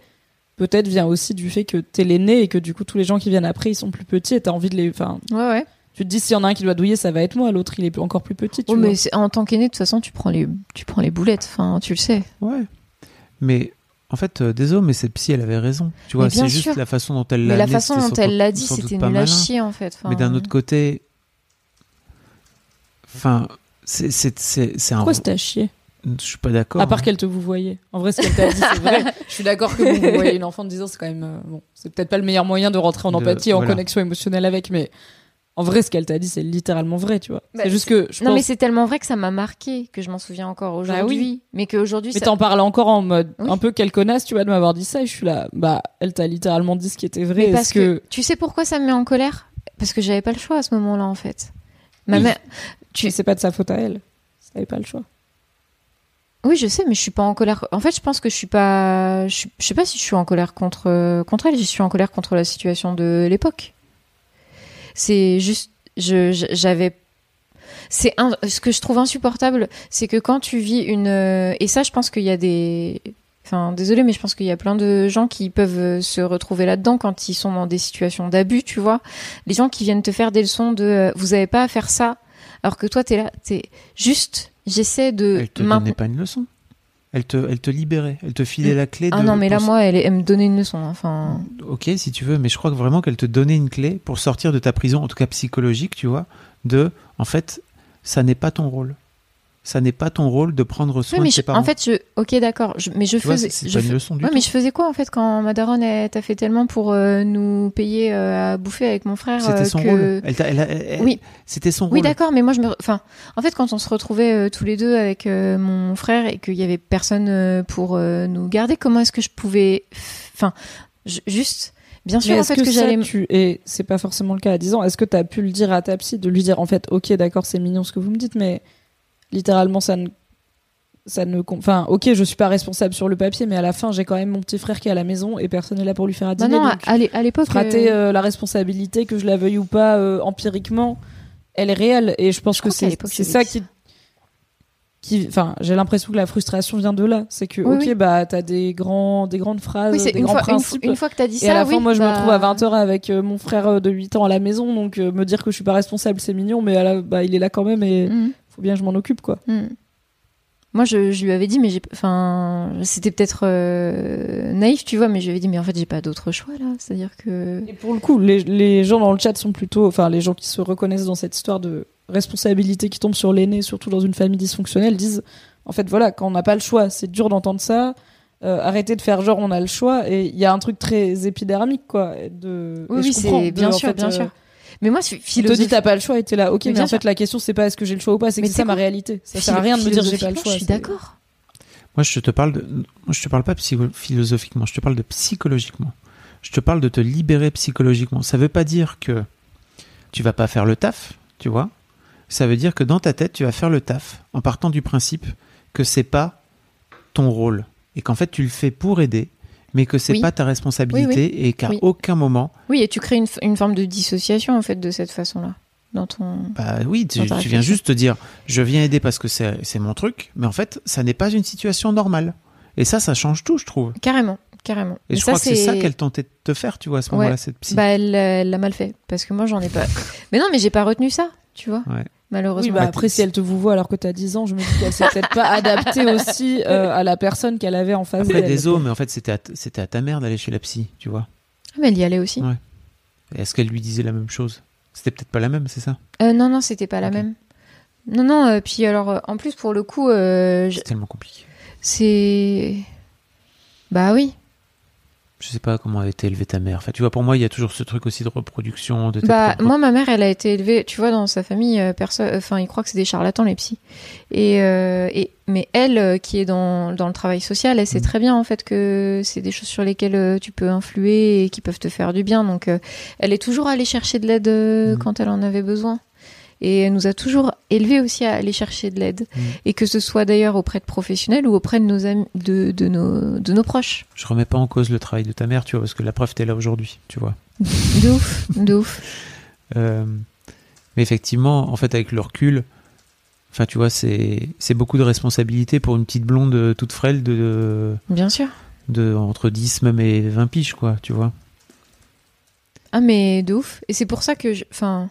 peut-être vient aussi du fait que t'es l'aîné et que du coup tous les gens qui viennent après ils sont plus petits et t'as envie de les. Enfin, Ouais, ouais. Tu te dis s'il y en a un qui doit douiller, ça va être moi. L'autre il est encore plus petit. Tu Oh, vois. mais en tant qu'aîné, de toute façon, tu prends les, tu prends les boulettes. Enfin, tu le sais. Ouais. Mais en fait, euh, désolé, mais cette psy, elle avait raison. Tu vois, c'est juste la façon dont elle l'a Mais la façon dont elle l'a dit, c'était nul à chier en fait. Enfin, Mais d'un autre côté, enfin, c'est un. Pourquoi c'était à chier Je suis pas d'accord. À part hein. qu'elle te vous voyait. En vrai, ce qu'elle t'a dit, c'est vrai. <laughs> Je suis d'accord que vous voyez une enfant de 10 ans, c'est quand même. euh, bon, c'est peut-être pas le meilleur moyen de rentrer en De- empathie et en voilà. connexion émotionnelle avec, mais en vrai, ce qu'elle t'a dit, c'est littéralement vrai, tu vois. Bah, c'est juste que je Non, mais c'est tellement vrai que ça m'a marqué que je m'en souviens encore aujourd'hui. Bah oui. Mais qu'aujourd'hui, Mais ça... t'en parles encore en mode Oui. un peu quelle connasse, tu vois, de m'avoir dit ça. Et je suis là, bah, elle t'a littéralement dit ce qui était vrai. Mais parce que... que. tu sais pourquoi ça me met en colère? Parce que j'avais pas le choix à ce moment-là en fait. Ma Oui. mère. Tu... C'est pas de sa faute à elle. Ça avait pas le choix. Oui, je sais, mais je suis pas en colère. En fait, je pense que je suis pas. Je sais pas si je suis en colère contre contre elle. Je suis en colère contre la situation de l'époque. C'est juste, je j'avais. C'est un. Ce que je trouve insupportable, c'est que quand tu vis une. Et ça, je pense qu'il y a des. Enfin, désolé, mais je pense qu'il y a plein de gens qui peuvent euh, se retrouver là-dedans quand ils sont dans des situations d'abus, tu vois. Les gens qui viennent te faire des leçons de euh, vous avez pas à faire ça, alors que toi, t'es là, t'es juste. J'essaie de. Elle te donnait pas une leçon. Elle te, elle te libérait. Elle te filait la clé. Ah de, non, mais là, pour- moi, elle, elle me donnait une leçon. hein, Enfin, Ok, si tu veux, mais je crois que vraiment qu'elle te donnait une clé pour sortir de ta prison, en tout cas psychologique, tu vois, de, en fait, ça n'est pas ton rôle. Ça n'est pas ton rôle de prendre soin mais de tes je- parents. en fait, je, ok, d'accord, je- mais je tu vois, faisais, je pas une leçon du ouais, tout. mais je faisais quoi en fait quand ma daronne elle t'a fait tellement pour euh, nous payer euh, à bouffer avec mon frère C'était euh, son que... rôle. Elle t'a- elle a- elle- Oui. C'était son rôle. Oui, d'accord, mais moi je me, enfin, en fait, quand on se retrouvait euh, tous les deux avec euh, mon frère et qu'il y avait personne euh, pour euh, nous garder, comment est-ce que je pouvais, enfin, ju- juste, bien sûr, Mais en fait, que, que, j'allais. tu... et c'est pas forcément le cas à 10 ans, est-ce que t'as pu le dire à ta psy, de lui dire en fait, ok, d'accord, c'est mignon ce que vous me dites, mais littéralement, ça ne. Ça ne. Enfin, ok, je suis pas responsable sur le papier, mais à la fin, j'ai quand même mon petit frère qui est à la maison et personne n'est là pour lui faire à dîner. non, à, donc à l'é- à l'époque. frater euh, euh, la responsabilité, que je la veuille ou pas, euh, empiriquement, elle est réelle. Et je pense Je que c'est j'avais ça qui. qui Enfin, j'ai l'impression que la frustration vient de là. C'est que, Oui, ok, oui. bah, t'as des, grands, des grandes phrases, oui, c'est des une grands fois, une, principes. une fois que t'as dit Et ça, à la fin, moi, je me bah, retrouve à 20h avec euh, mon frère de 8 ans à la maison, donc me dire que je suis pas responsable, c'est mignon, mais à la- bah, il est là quand même et Mhm. Faut bien que je m'en occupe, quoi. Hmm. Moi, je, je lui avais dit, mais j'ai, enfin, c'était peut-être euh, naïf, tu vois, mais je lui avais dit, mais en fait, j'ai pas d'autre choix là. C'est-à-dire que. Et pour le coup, les, les gens dans le chat sont plutôt, enfin, les gens qui se reconnaissent dans cette histoire de responsabilité qui tombe sur l'aîné, surtout dans une famille dysfonctionnelle, disent, en fait, voilà, quand on n'a pas le choix, c'est dur d'entendre ça. euh, arrêtez de faire genre on a le choix et il y a un truc très épidermique quoi de Oui, oui, c'est bien en sûr, fait, bien euh, sûr. Mais moi, Tu te dis t'as pas le choix et t'es là ok Mais en fait la question c'est pas est-ce que j'ai le choix ou pas c'est que c'est ça ma réalité ça sert à rien de me dire j'ai pas le choix Je suis d'accord. Moi, je te parle de, moi, je te parle pas philosophiquement, je te parle de psychologiquement. Je te parle de te libérer psychologiquement. Ça veut pas dire que tu vas pas faire le taf, tu vois. Ça veut dire que dans ta tête, tu vas faire le taf en partant du principe que c'est pas ton rôle et qu'en fait tu le fais pour aider, mais que c'est Oui. pas ta responsabilité et qu'à aucun moment, Oui, et tu crées une, une forme de dissociation en fait de cette façon-là dans ton. bah oui, tu, viens juste te dire, je viens aider parce que c'est c'est mon truc, mais en fait, ça n'est pas une situation normale. Et ça, ça change tout, je trouve. Carrément, carrément. Et Mais je crois que c'est ça qu'elle tentait de te faire, tu vois, à ce Ouais. moment-là, cette psy. Bah, elle elle l'a mal fait parce que moi, j'en ai pas. <laughs> mais non, mais j'ai pas retenu ça, tu vois. Ouais. Malheureusement. oui bah après si elle te vous voit alors que t'as 10 ans je me dis qu'elle s'est peut-être pas adaptée <laughs> aussi euh, à la personne qu'elle avait en face Après, d'elle désolé, mais en fait, c'était à, c'était à ta mère d'aller chez la psy, tu vois. Ah, mais elle y allait aussi. Ouais. Et Est-ce qu'elle lui disait la même chose? C'était peut-être pas la même, c'est ça? Euh, non, non, c'était pas la même. Non, non, euh, puis alors, euh, en plus, pour le coup, euh, C'est tellement compliqué. c'est. Bah oui. Je sais pas comment a été élevée ta mère. Enfin, tu vois, pour moi, il y a toujours ce truc aussi de reproduction. De Bah, moi, ma mère, elle a été élevée, tu vois, dans sa famille, euh, personne, enfin, ils croient que c'est des charlatans, les psys. Et, euh, et mais elle, euh, qui est dans, dans le travail social, elle sait Mm. très bien, en fait, que c'est des choses sur lesquelles tu peux influer et qui peuvent te faire du bien. Donc, euh, elle est toujours allée chercher de l'aide Mm. quand elle en avait besoin. Et elle nous a toujours élevés aussi à aller chercher de l'aide. Mm. Et que ce soit d'ailleurs auprès de professionnels ou auprès de nos amis, de, de nos, de nos proches. Je remets pas en cause le travail de ta mère, tu vois, parce que la preuve, t'es là aujourd'hui, tu vois. De ouf, de ouf. <laughs> Euh, mais effectivement, en fait, avec le recul, enfin, tu vois, c'est c'est beaucoup de responsabilité pour une petite blonde euh, toute frêle de, Bien sûr. de entre 10 même et 20 piges, quoi, tu vois. Ah mais de ouf. Et c'est pour ça que je... Enfin...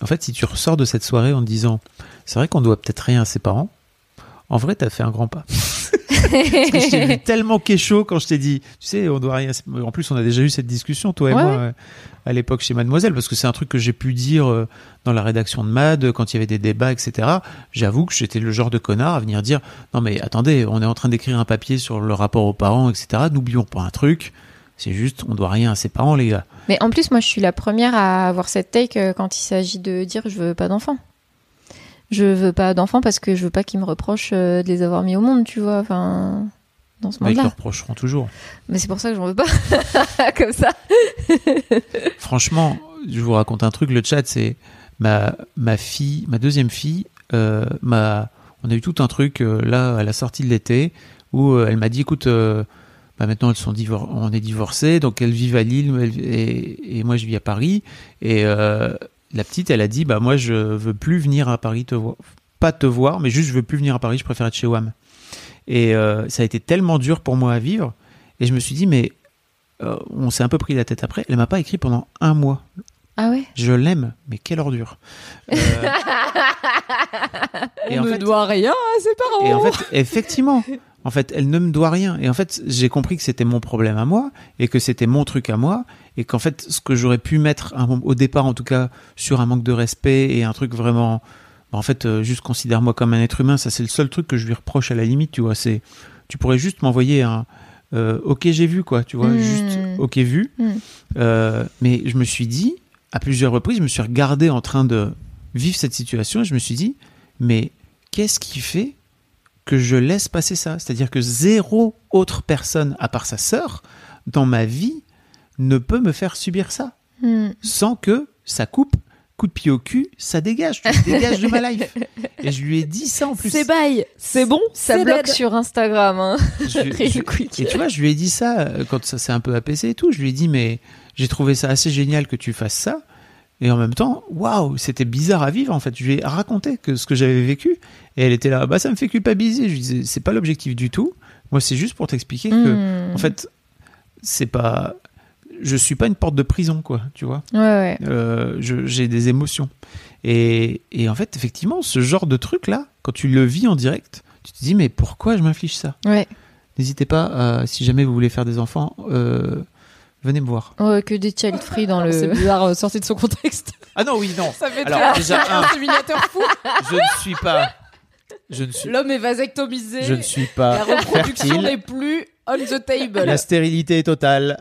En fait, si tu ressors de cette soirée en disant, c'est vrai qu'on doit peut-être rien à ses parents, en vrai, t'as fait un grand pas. <laughs> Que je t'ai vu <laughs> tellement kécho quand je t'ai dit, tu sais, on doit rien. En plus, on a déjà eu cette discussion, toi et Ouais, moi, euh, à l'époque chez Mademoiselle, parce que c'est un truc que j'ai pu dire euh, dans la rédaction de Mad, quand il y avait des débats, etc. J'avoue que j'étais le genre de connard à venir dire, non mais attendez, on est en train d'écrire un papier sur le rapport aux parents, etc. N'oublions pas un truc, c'est juste, on doit rien à ses parents, les gars. Mais en plus, moi, je suis la première à avoir cette take euh, quand il s'agit de dire je veux pas d'enfants. Je veux pas d'enfants parce que je veux pas qu'ils me reprochent euh, de les avoir mis au monde, tu vois. Enfin, dans ce Mais ils te monde-là. reprocheront toujours. Mais c'est pour ça que j'en veux pas. <laughs> Comme ça. <laughs> Franchement, je vous raconte un truc. Le chat, c'est ma ma fille, ma deuxième fille. Euh, m'a, on a eu tout un truc euh, là à la sortie de l'été où euh, elle m'a dit, écoute, bah maintenant elles sont on est divorcés, donc elles vivent à Lille et, et moi je vis à Paris. Et la petite, elle a dit, bah moi je veux plus venir à Paris te voir, pas te voir, mais juste je veux plus venir à Paris. Je préfère être chez WAM. Et euh, ça a été tellement dur pour moi à vivre. Et je me suis dit, mais euh, on s'est un peu pris la tête après. Elle m'a pas écrit pendant un mois. Ah ouais? Je l'aime, mais quelle ordure. Euh, <laughs> et On en ne fait, doit rien à ses parents. et en fait, effectivement, en fait, elle ne me doit rien. Et en fait, j'ai compris que c'était mon problème à moi et que c'était mon truc à moi et qu'en fait, ce que j'aurais pu mettre au départ, en tout cas, sur un manque de respect et un truc vraiment, bah, en fait, euh, juste considère-moi comme un être humain. Ça, c'est le seul truc que je lui reproche à la limite. Tu vois, c'est, tu pourrais juste m'envoyer un, euh, ok, j'ai vu quoi. Tu vois, Mm. juste ok vu. Mm. Euh, mais je me suis dit, à plusieurs reprises, je me suis regardé en train de vivre cette situation et je me suis dit, mais qu'est-ce qui fait que je laisse passer ça C'est-à-dire que zéro autre personne, à part sa sœur, dans ma vie, ne peut me faire subir ça Hmm. sans que ça coupe, coup de pied au cul, ça dégage, tu dégages de ma life. Et je lui ai dit ça en plus. C'est bail, c'est bon, Ça c'est bloque sur Instagram. Hein. Je je- quick. et tu vois, je lui ai dit ça euh, quand ça s'est un peu apaisé et tout. Je lui ai dit, mais j'ai trouvé ça assez génial que tu fasses ça. Et en même temps, waouh, c'était bizarre à vivre en fait. Je lui ai raconté que ce que j'avais vécu. Et elle était là, bah ça me fait culpabiliser. Je lui disais, c'est pas l'objectif du tout. Moi, c'est juste pour t'expliquer que, Hmm. en fait, c'est pas. Je suis pas une porte de prison, quoi, tu vois. Ouais, ouais. Euh, j'ai des émotions. Et, et en fait, effectivement, ce genre de truc-là, quand tu le vis en direct, tu te dis, mais pourquoi je m'inflige ça? Ouais. N'hésitez pas, à- si jamais vous voulez faire des enfants, euh, venez me voir. Ouais, que des child free dans <laughs> C'est le. bizarre euh, sorti de son contexte. Ah non, oui, non. <laughs> Ça fait Alors, très déjà, <laughs> un, fou. je ne suis pas. Je ne suis, L'homme est vasectomisé. je ne suis La pas reproduction fertile. n'est plus on the table. La stérilité est totale.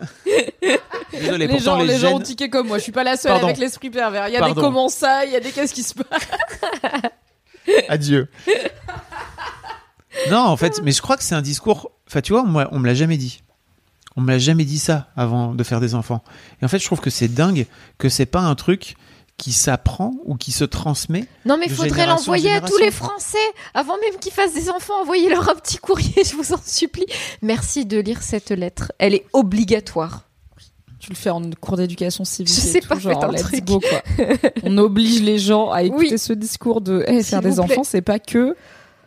Désolé, les pourtant gens, les, les gens gènes- ont tiqué comme moi. Je suis pas la seule Pardon. avec l'esprit pervers. Il y a Pardon. des comment ça, il y a des qu'est-ce qui se passe. Adieu. non, en fait, mais je crois que c'est un discours. Enfin, tu vois, moi, on me l'a jamais dit. On me l'a jamais dit ça avant de faire des enfants. Et en fait, je trouve que c'est dingue que c'est pas un truc qui s'apprend ou qui se transmet. Non, mais de faudrait l'envoyer à tous les Français avant même qu'ils fassent des enfants. Envoyez-leur un petit courrier, <laughs> je vous en supplie. Merci de lire cette lettre. Elle est obligatoire. Tu le fais en cours d'éducation civique. Je et sais tout, pas, genre, un let's truc. go, quoi. <laughs> On oblige les gens à écouter Oui. ce discours de hey, faire des enfants, c'est pas que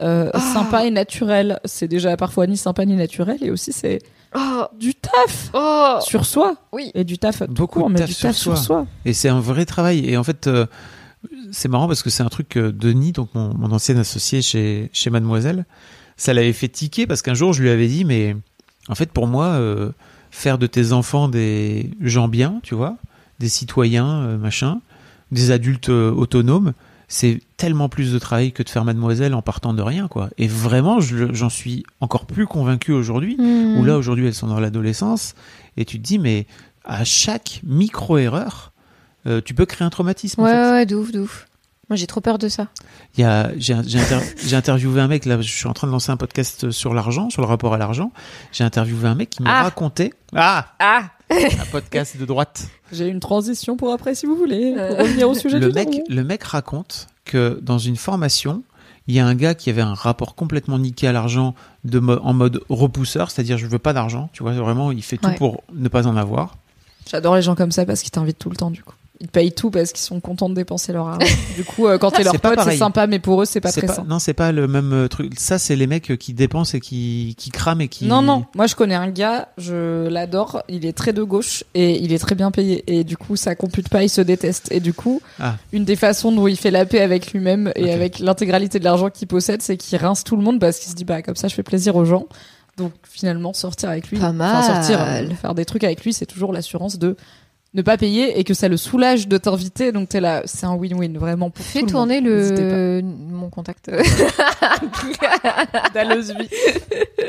euh, Ah. sympa et naturel. C'est déjà parfois ni sympa ni naturel, et aussi c'est Oh, du taf oh. sur soi. Oui. Et du taf tout Beaucoup court, mais taf du sur taf sur soi. soi. Et c'est un vrai travail. Et en fait, euh, c'est marrant parce que c'est un truc que Denis, donc mon, mon ancien associé chez, chez Mademoiselle, ça l'avait fait tiquer parce qu'un jour je lui avais dit, mais en fait pour moi, euh, faire de tes enfants des gens bien, tu vois, des citoyens, euh, machin, des adultes euh, autonomes, c'est tellement plus de travail que de faire mademoiselle en partant de rien, quoi. Et vraiment, je- j'en suis encore plus convaincu aujourd'hui, Hmm. où là, aujourd'hui, elles sont dans l'adolescence, et tu te dis, mais à chaque micro-erreur, euh, tu peux créer un traumatisme. en Ouais, fait. ouais, de ouf, de ouf. Moi, j'ai trop peur de ça. Il inter- j'ai interviewé un mec, là, je suis en train de lancer un podcast sur l'argent, sur le rapport à l'argent. J'ai interviewé un mec qui m'a Ah. raconté, ah, Ah un podcast de droite. J'ai une transition pour après si vous voulez. Pour revenir au sujet le du mec, le mec raconte que dans une formation, il y a un gars qui avait un rapport complètement niqué à l'argent de mo- en mode repousseur, c'est-à-dire je veux pas d'argent, tu vois, vraiment, il fait tout Ouais. pour ne pas en avoir. J'adore les gens comme ça parce qu'ils t'invitent tout le temps du coup. Ils payent tout parce qu'ils sont contents de dépenser leur argent. <laughs> du coup, euh, quand t'es leur pote, c'est sympa, mais pour eux, c'est pas très pas- non, c'est pas le même euh, truc. Ça, c'est les mecs qui dépensent et qui, qui crament et qui. Non, non. Moi, je connais un gars, je l'adore. Il est très de gauche et il est très bien payé. Et du coup, ça compute pas, il se déteste. Et du coup, Ah. une des façons dont il fait la paix avec lui-même et avec l'intégralité de l'argent qu'il possède, c'est qu'il rince tout le monde parce qu'il se dit, bah, comme ça, je fais plaisir aux gens. Donc, finalement, sortir avec lui. Pas enfin, sortir, mal. euh, faire des trucs avec lui, c'est toujours l'assurance de ne pas payer et que ça le soulage de t'inviter. Donc, t'es là, c'est un win-win, vraiment pour Fais tout tourner le monde. N'hésitez le... mon contact. <laughs>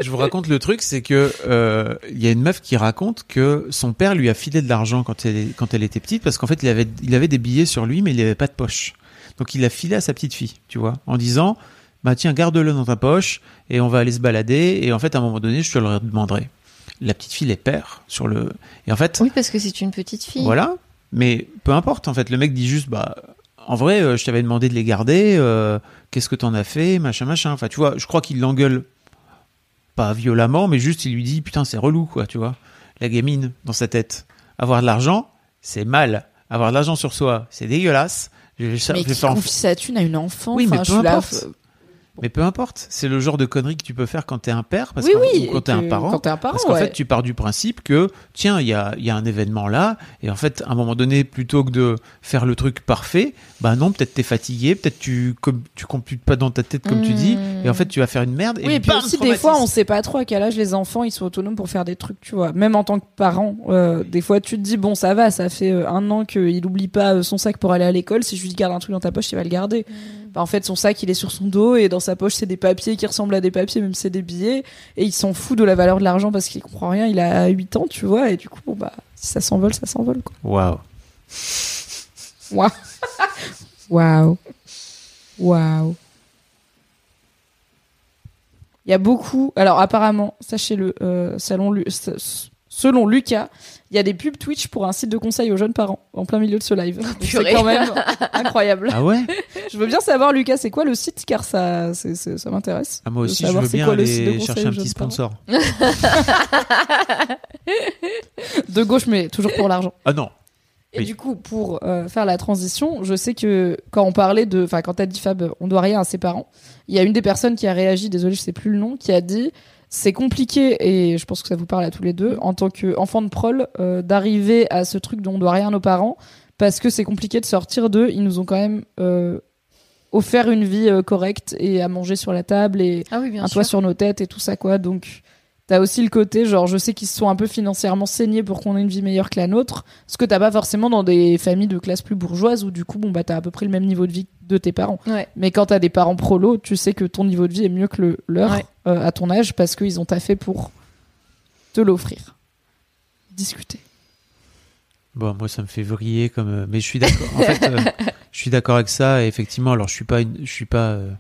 Je vous raconte le truc, c'est que euh, il y a une meuf qui raconte que son père lui a filé de l'argent quand elle, quand elle était petite parce qu'en fait il avait, il avait des billets sur lui mais il avait pas de poche. Donc il l'a filé à sa petite fille, tu vois, en disant bah tiens garde-le dans ta poche et on va aller se balader et en fait à un moment donné je te le redemanderai. La petite fille les perd sur le et en fait oui, parce que c'est une petite fille. voilà, mais peu importe en fait. Le mec dit juste bah en vrai euh, je t'avais demandé de les garder, euh, qu'est-ce que t'en as fait, machin machin. Enfin tu vois, je crois qu'il l'engueule pas violemment, mais juste il lui dit putain c'est relou quoi, tu vois. La gamine dans sa tête. Avoir de l'argent, c'est mal. Avoir de l'argent sur soi, c'est dégueulasse. Je vais, ça- Mais je qui confie sa thune à une enfant. Oui, mais je peu là, importe. f- Mais peu importe, c'est le genre de connerie que tu peux faire quand t'es un père, parce Oui, oui. ou quand t'es un que- parent. Quand t'es un parent, Parce qu'en ouais. fait, tu pars du principe que, tiens, il y a, il y a un événement là, et en fait, à un moment donné, plutôt que de faire le truc parfait, bah non, peut-être t'es fatigué, peut-être tu, comme, tu computes pas dans ta tête comme tu dis, et en fait, tu vas faire une merde. Oui, et puis bam, aussi, des fois, on sait pas trop à quel âge les enfants ils sont autonomes pour faire des trucs, tu vois. Même en tant que parent, euh, des fois, tu te dis, bon, ça va, ça fait euh, un an qu'il oublie pas euh, son sac pour aller à l'école. Si je lui dis, garde un truc dans ta poche, il va le garder. Bah, en fait, son sac, il est sur son dos et dans sa poche, c'est des papiers qui ressemblent à des papiers, même si c'est des billets. Et il s'en fout de la valeur de l'argent parce qu'il comprend rien. Il a 8 ans, tu vois. Et du coup, bon, bah, si ça s'envole, ça s'envole, quoi. Waouh. Waouh. <laughs> Waouh. Waouh. Il y a beaucoup. Alors apparemment, sachez-le, euh, selon, Lu- selon Lucas, il y a des pubs Twitch pour un site de conseil aux jeunes parents en plein milieu de ce live. Donc, C'est quand même <laughs> incroyable. Ah ouais? <laughs> Je veux bien savoir Lucas, c'est quoi le site car ça, c'est- c'est- ça m'intéresse. Ah, moi de aussi, je savoir veux c'est bien quoi le site de aller conseil chercher un petit sponsor. <laughs> De gauche, mais toujours pour l'argent. Ah non. Et Oui. du coup, pour euh, faire la transition, je sais que quand on parlait de, enfin, quand t'as dit Fab, on doit rien à ses parents, il y a une des personnes qui a réagi, désolé, je sais plus le nom, qui a dit c'est compliqué et je pense que ça vous parle à tous les deux en tant qu'enfant de prol euh, d'arriver à ce truc dont on doit rien à nos parents parce que c'est compliqué de sortir d'eux. Ils nous ont quand même euh, offert une vie euh, correcte et à manger sur la table et Ah oui, un sûr. toit sur nos têtes et tout ça quoi. Donc t'as aussi le côté genre je sais qu'ils se sont un peu financièrement saignés pour qu'on ait une vie meilleure que la nôtre, ce que t'as pas forcément dans des familles de classe plus bourgeoise où du coup bon bah t'as à peu près le même niveau de vie de tes parents. Ouais. Mais quand t'as des parents prolos, tu sais que ton niveau de vie est mieux que le leur Ouais. euh, à ton âge parce qu'ils ont taffé pour te l'offrir. Discuter. Bon, moi, ça me fait vriller comme. euh, Mais je suis d'accord. En fait, euh, <laughs> je suis d'accord avec ça. Et effectivement, alors, je suis pas, une- je suis pas euh,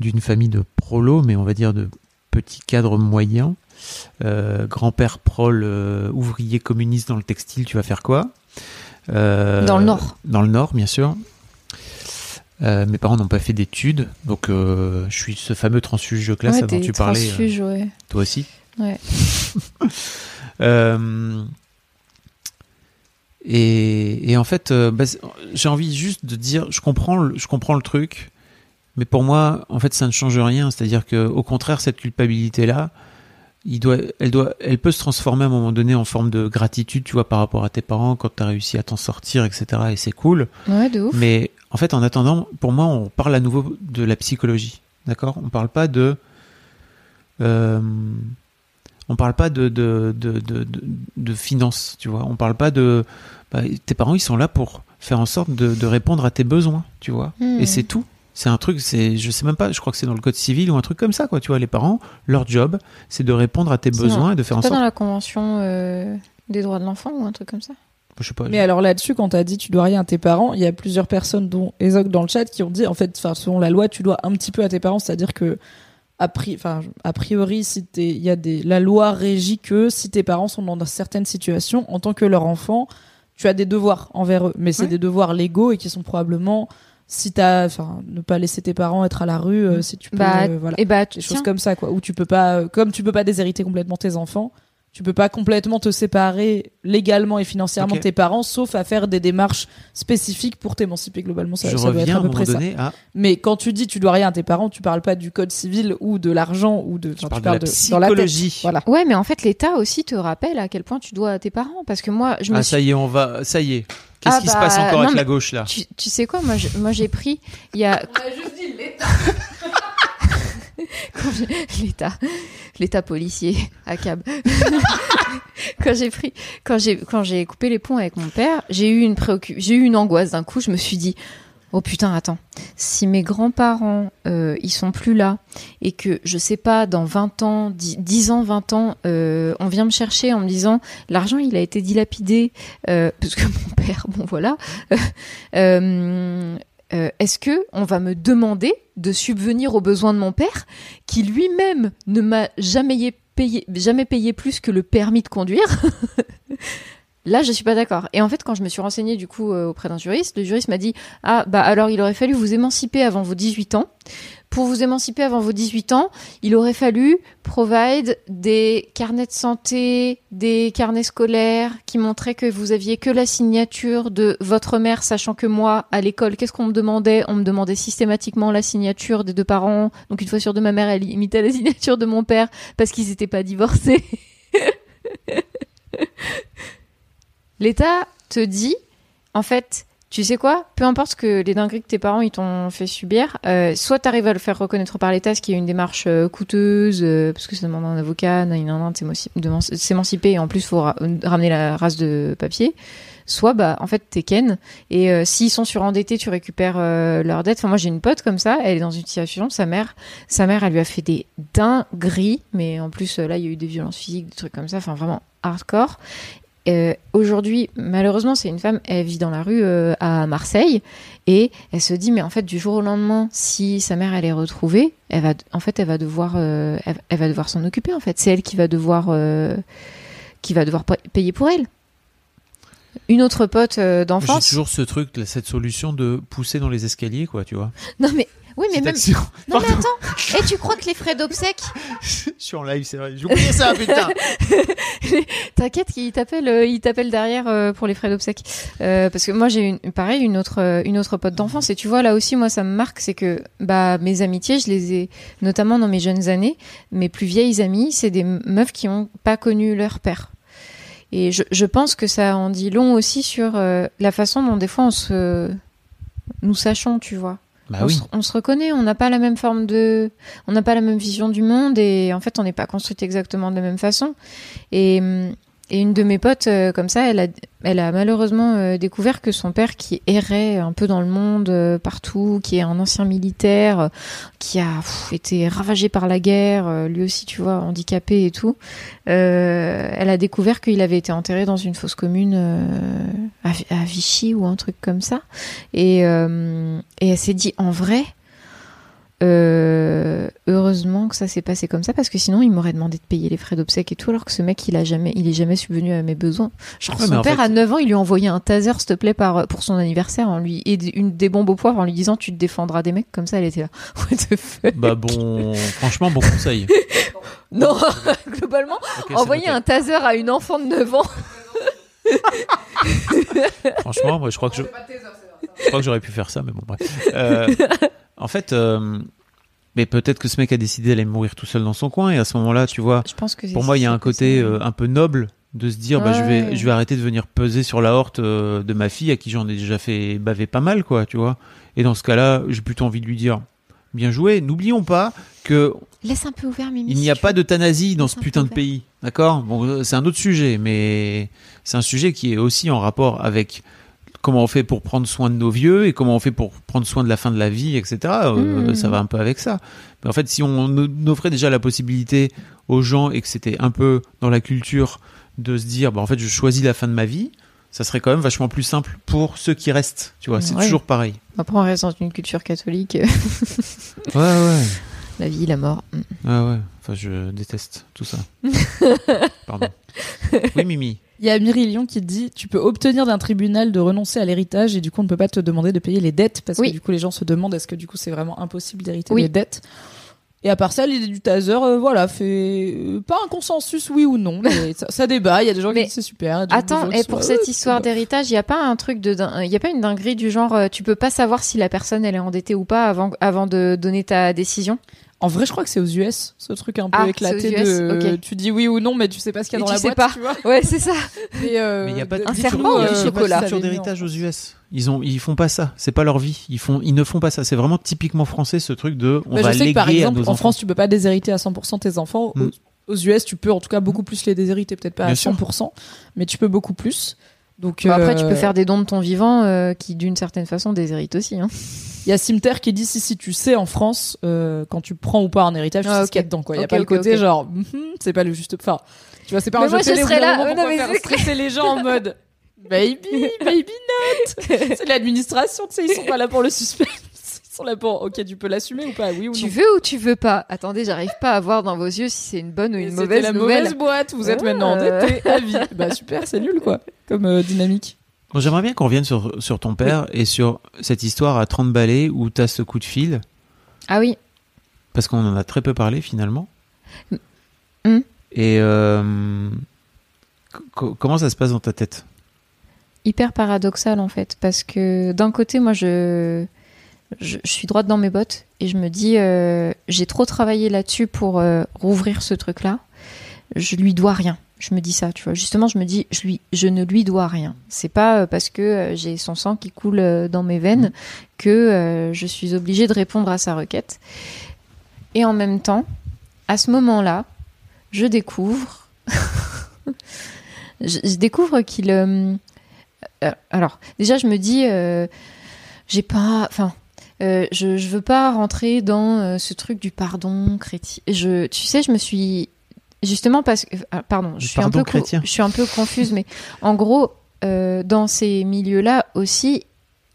d'une famille de prolos, mais on va dire de petits cadres moyens. Euh, grand-père prol, euh, ouvrier communiste dans le textile, tu vas faire quoi? Euh, Dans le Nord. Dans le Nord, bien sûr. Euh, mes parents n'ont pas fait d'études, donc euh, je suis ce fameux transfuge de classe ouais, dont tu parlais. euh, transfuge, ouais. toi aussi. Ouais. <laughs> Euh, et, et en fait, euh, bah, j'ai envie juste de dire, je comprends, le, je comprends le truc, mais pour moi, en fait, ça ne change rien. C'est-à-dire que, au contraire, cette culpabilité-là, il doit, elle doit, elle peut se transformer à un moment donné en forme de gratitude, tu vois, par rapport à tes parents quand tu as réussi à t'en sortir, etc. Et c'est cool. Ouais, de ouf. Mais en fait, en attendant, pour moi, on parle à nouveau de la psychologie. D'accord? On parle pas de. euh, On parle pas de de, de, de, finances, tu vois? On parle pas de. bah, tes parents, ils sont là pour faire en sorte de, de répondre à tes besoins, tu vois? Hmm. Et c'est tout. C'est un truc, c'est, je sais même pas, je crois que c'est dans le code civil ou un truc comme ça, quoi. Tu vois, les parents, leur job, c'est de répondre à tes besoins et de faire en C'est pas sorte. dans la convention euh, des droits de l'enfant ou un truc comme ça? Je sais pas. Mais alors là-dessus, quand t'as dit tu dois rien à tes parents, il y a plusieurs personnes, dont Ezoc dans le chat, qui ont dit en fait, selon la loi, tu dois un petit peu à tes parents, c'est-à-dire que a, pri- enfin, a priori, si y a des, la loi régit que si tes parents sont dans certaines situations, en tant que leur enfant, tu as des devoirs envers eux, mais c'est Ouais. des devoirs légaux et qui sont probablement si t'as, enfin, ne pas laisser tes parents être à la rue, euh, si tu peux, Bah, euh, voilà Et bah, des tiens, choses comme ça quoi où tu peux pas euh, comme tu peux pas déshériter complètement tes enfants tu peux pas complètement te séparer légalement et financièrement de tes parents sauf à faire des démarches spécifiques pour t'émanciper globalement ça, je ça doit être à peu près ça à. mais quand tu dis tu dois rien à tes parents tu parles pas du code civil ou de l'argent ou de enfin, tu de la dans la tête. psychologie. voilà Ouais, mais en fait, l'État aussi te rappelle à quel point tu dois à tes parents. Parce que moi, je me Ah, suis ça y est, on va. Ça y est. Qu'est-ce Ah, qui se bah, passe encore non, avec la gauche là? Tu, tu sais quoi, moi, j'ai pris, il y a. Quand j'ai- L'État, <laughs> l'État policier à cab. <laughs> quand j'ai coupé les ponts avec mon père, j'ai eu une j'ai eu une angoisse d'un coup. Je me suis dit, oh putain, attends, si mes grands-parents, euh, ils sont plus là et que je sais pas, dans 20 ans, 10, 10 ans, 20 ans, euh, on vient me chercher en me disant, l'argent, il a été dilapidé, euh, parce que mon père, bon voilà. <laughs> Euh, Est-ce que on va me demander de subvenir aux besoins de mon père, qui lui-même ne m'a jamais payé, jamais payé plus que le permis de conduire <laughs> Là, je suis pas d'accord. Et en fait, quand je me suis renseignée du coup euh, auprès d'un juriste, le juriste m'a dit ah bah alors il aurait fallu vous émanciper avant vos 18 ans. Pour vous émanciper avant vos 18 ans, il aurait fallu provide des carnets de santé, des carnets scolaires qui montraient que vous aviez que la signature de votre mère, sachant que moi, à l'école, qu'est-ce qu'on me demandait? On me demandait systématiquement la signature des deux parents. Donc une fois sur deux, ma mère, elle imitait la <laughs> signature de mon père parce qu'ils n'étaient pas divorcés. <laughs> L'État te dit, en fait, tu sais quoi? Peu importe que les dingueries que tes parents ils t'ont fait subir, euh, soit tu arrives à le faire reconnaître par l'État, ce qui est une démarche euh, coûteuse, euh, parce que ça demande un avocat, de s'émanci- de s'émanciper, et en plus, faut ra- ramener la race de papier. Soit, bah, en fait, t'es ken, et euh, s'ils sont surendettés, tu récupères leurs dettes. Enfin, moi, j'ai une pote comme ça, elle est dans une situation, sa mère, sa mère, elle lui a fait des dingueries, mais en plus, là, il y a eu des violences physiques, des trucs comme ça, enfin, vraiment hardcore. Euh, Aujourd'hui, malheureusement, c'est une femme, elle vit dans la rue euh, à Marseille et elle se dit, mais en fait, du jour au lendemain, si sa mère elle est retrouvée, elle va, en fait, elle va devoir, euh, elle, elle va devoir s'en occuper. En fait, c'est elle qui va devoir, qui va devoir pa- payer pour elle. Une autre pote euh, J'ai d'enfance. toujours ce truc, cette solution de pousser dans les escaliers, quoi, tu vois. Non mais oui, mais même. action. Non mais attends. Et tu crois que les frais d'obsèques <laughs> Je suis en live, c'est vrai. J'ai oublié ça, putain. <laughs> T'inquiète, il t'appelle, euh, il t'appelle derrière euh, pour les frais d'obsèques. Euh, parce que moi j'ai une, pareil une autre, euh, une autre pote d'enfance et tu vois là aussi moi ça me marque, c'est que bah mes amitiés, je les ai notamment dans mes jeunes années, mes plus vieilles amies, c'est des meufs qui ont pas connu leur père. Et je, je pense que ça en dit long aussi sur euh, la façon dont des fois on se, nous sachons, tu vois. Bah on, oui. se, on se reconnaît, on n'a pas la même forme de, on n'a pas la même vision du monde et en fait on n'est pas construite exactement de la même façon. Et, hum, et une de mes potes euh, comme ça, elle a, elle a malheureusement euh, découvert que son père qui errait un peu dans le monde euh, partout, qui est un ancien militaire, euh, qui a été ravagé par la guerre, euh, lui aussi tu vois handicapé et tout. euh, elle a découvert qu'il avait été enterré dans une fosse commune à, à Vichy ou un truc comme ça. Et, et elle s'est dit, en vrai, euh, heureusement que ça s'est passé comme ça, parce que sinon il m'aurait demandé de payer les frais d'obsèques et tout, alors que ce mec, il a jamais, il est jamais subvenu à mes besoins. Genre, Ouais, son père fait- à 9 ans, il lui a envoyé un taser, s'il te plaît, par, pour son anniversaire, en lui, et une, des bombes au poivre en lui disant, tu te défendras des mecs, comme ça, elle était là. <laughs> What the fuck? Bah bon, franchement, bon conseil. <laughs> Non, <laughs> globalement, envoyer un taser à une enfant de 9 ans. Franchement, moi, je crois que je, je crois que j'aurais pu faire ça, mais bon, bref. Euh, en fait, euh, mais peut-être que ce mec a décidé d'aller mourir tout seul dans son coin, et à ce moment-là, tu vois, Je pense que pour moi, il y a un côté euh, un peu noble de se dire, bah, je vais, je vais arrêter de venir peser sur la horte de ma fille, à qui j'en ai déjà fait baver pas mal, quoi, tu vois. Et dans ce cas-là, j'ai plutôt envie de lui dire, bien joué. N'oublions pas que Laisse un peu ouvert, Mimi. il n'y a pas d'euthanasie dans ce putain de pays, d'accord? Bon, c'est un autre sujet, mais c'est un sujet qui est aussi en rapport avec comment on fait pour prendre soin de nos vieux et comment on fait pour prendre soin de la fin de la vie, etc. Euh, Mmh. Ça va un peu avec ça. Mais en fait, si on offrait déjà la possibilité aux gens et que c'était un peu dans la culture de se dire, bah, en fait, je choisis la fin de ma vie, ça serait quand même vachement plus simple pour ceux qui restent. Tu vois, c'est Ouais. toujours pareil. Après, on reste dans une culture catholique. Ouais, <laughs> ouais. la vie, la mort. Ouais, ouais. Enfin, je déteste tout ça. <laughs> Pardon. Oui, Mimi. Il y a Myrillion qui dit tu peux obtenir d'un tribunal de renoncer à l'héritage et du coup on ne peut pas te demander de payer les dettes parce Oui. que du coup les gens se demandent est-ce que du coup c'est vraiment impossible d'hériter Oui. les dettes? Et à part ça, l'idée du taser, euh, voilà, fait euh, pas un consensus oui ou non, mais <laughs> ça, ça débat. Il y a des gens Mais qui disent c'est super. des Attends, et pour cette histoire d'héritage, il n'y a pas un truc de, il y a pas une dinguerie du genre, euh, tu peux pas savoir si la personne elle est endettée ou pas avant, avant de donner ta décision? En vrai, je crois que c'est aux US, ce truc un peu Ah, éclaté de tu dis oui ou non, mais tu sais pas ce qu'il y a dans tu la sais boîte. pas. Tu vois Ouais, c'est ça. <laughs> Et, euh, Mais il n'y a pas de Un serment euh, sais pas d'héritage aux. US. Ils ont, ils font pas ça. C'est pas leur vie. Ils font, ils ne font pas ça. C'est vraiment typiquement français ce truc de, on Bah, va je sais léguer que par à exemple, nos en enfants. France, tu peux pas déshériter à 100% tes enfants. Mm. Aux, US, tu peux en tout cas beaucoup plus les déshériter, peut-être pas à Bien sûr. 100%, mais tu peux beaucoup plus. Donc Bon, après, euh, tu peux faire des dons de ton vivant euh, qui, d'une certaine façon, déshéritent aussi. Hein. Il y a Simter qui dit si si tu sais en France euh, quand tu prends ou pas un héritage, tu Ah, sais ce qu'il y a dedans quoi. Il y a pas le côté genre mhm, c'est pas le juste. Enfin, tu vois, c'est pas Mais un moi, jeu télé je un là. non, mais faire c'est stresser les gens en mode <laughs> baby baby not. c'est l'administration, tu sais, ils sont pas là pour le suspense. Là pour OK, tu peux l'assumer ou pas Oui ou Tu non. veux ou tu veux pas Attendez, j'arrive pas à voir dans vos yeux si c'est une bonne ou une c'était mauvaise la nouvelle. mauvaise boîte. Vous êtes Ah. maintenant endetté à vie. Bah super, c'est nul quoi, comme euh, dynamique. Bon, J'aimerais bien qu'on revienne sur, sur ton père et sur cette histoire à 30 balais où tu as ce coup de fil, Ah oui. parce qu'on en a très peu parlé finalement. Mm. Et euh, co- comment ça se passe dans ta tête? Hyper paradoxal en fait parce que d'un côté moi je, je suis droite dans mes bottes et je me dis euh, j'ai trop travaillé là-dessus pour euh, rouvrir ce truc là je lui dois rien. Je me dis ça tu vois. Justement je me dis je lui ne lui dois rien. C'est pas euh, parce que j'ai son sang qui coule dans mes veines que je suis obligée de répondre à sa requête. Et en même temps à ce moment-là je découvre <laughs> je, découvre qu'il alors, déjà, je me dis, j'ai pas, enfin, euh, je, je veux pas rentrer dans euh, ce truc du pardon chrétien. Je, tu sais, je me suis justement parce que, ah, pardon, je suis un peu, je suis un peu confuse, mais en gros, euh, dans ces milieux-là aussi.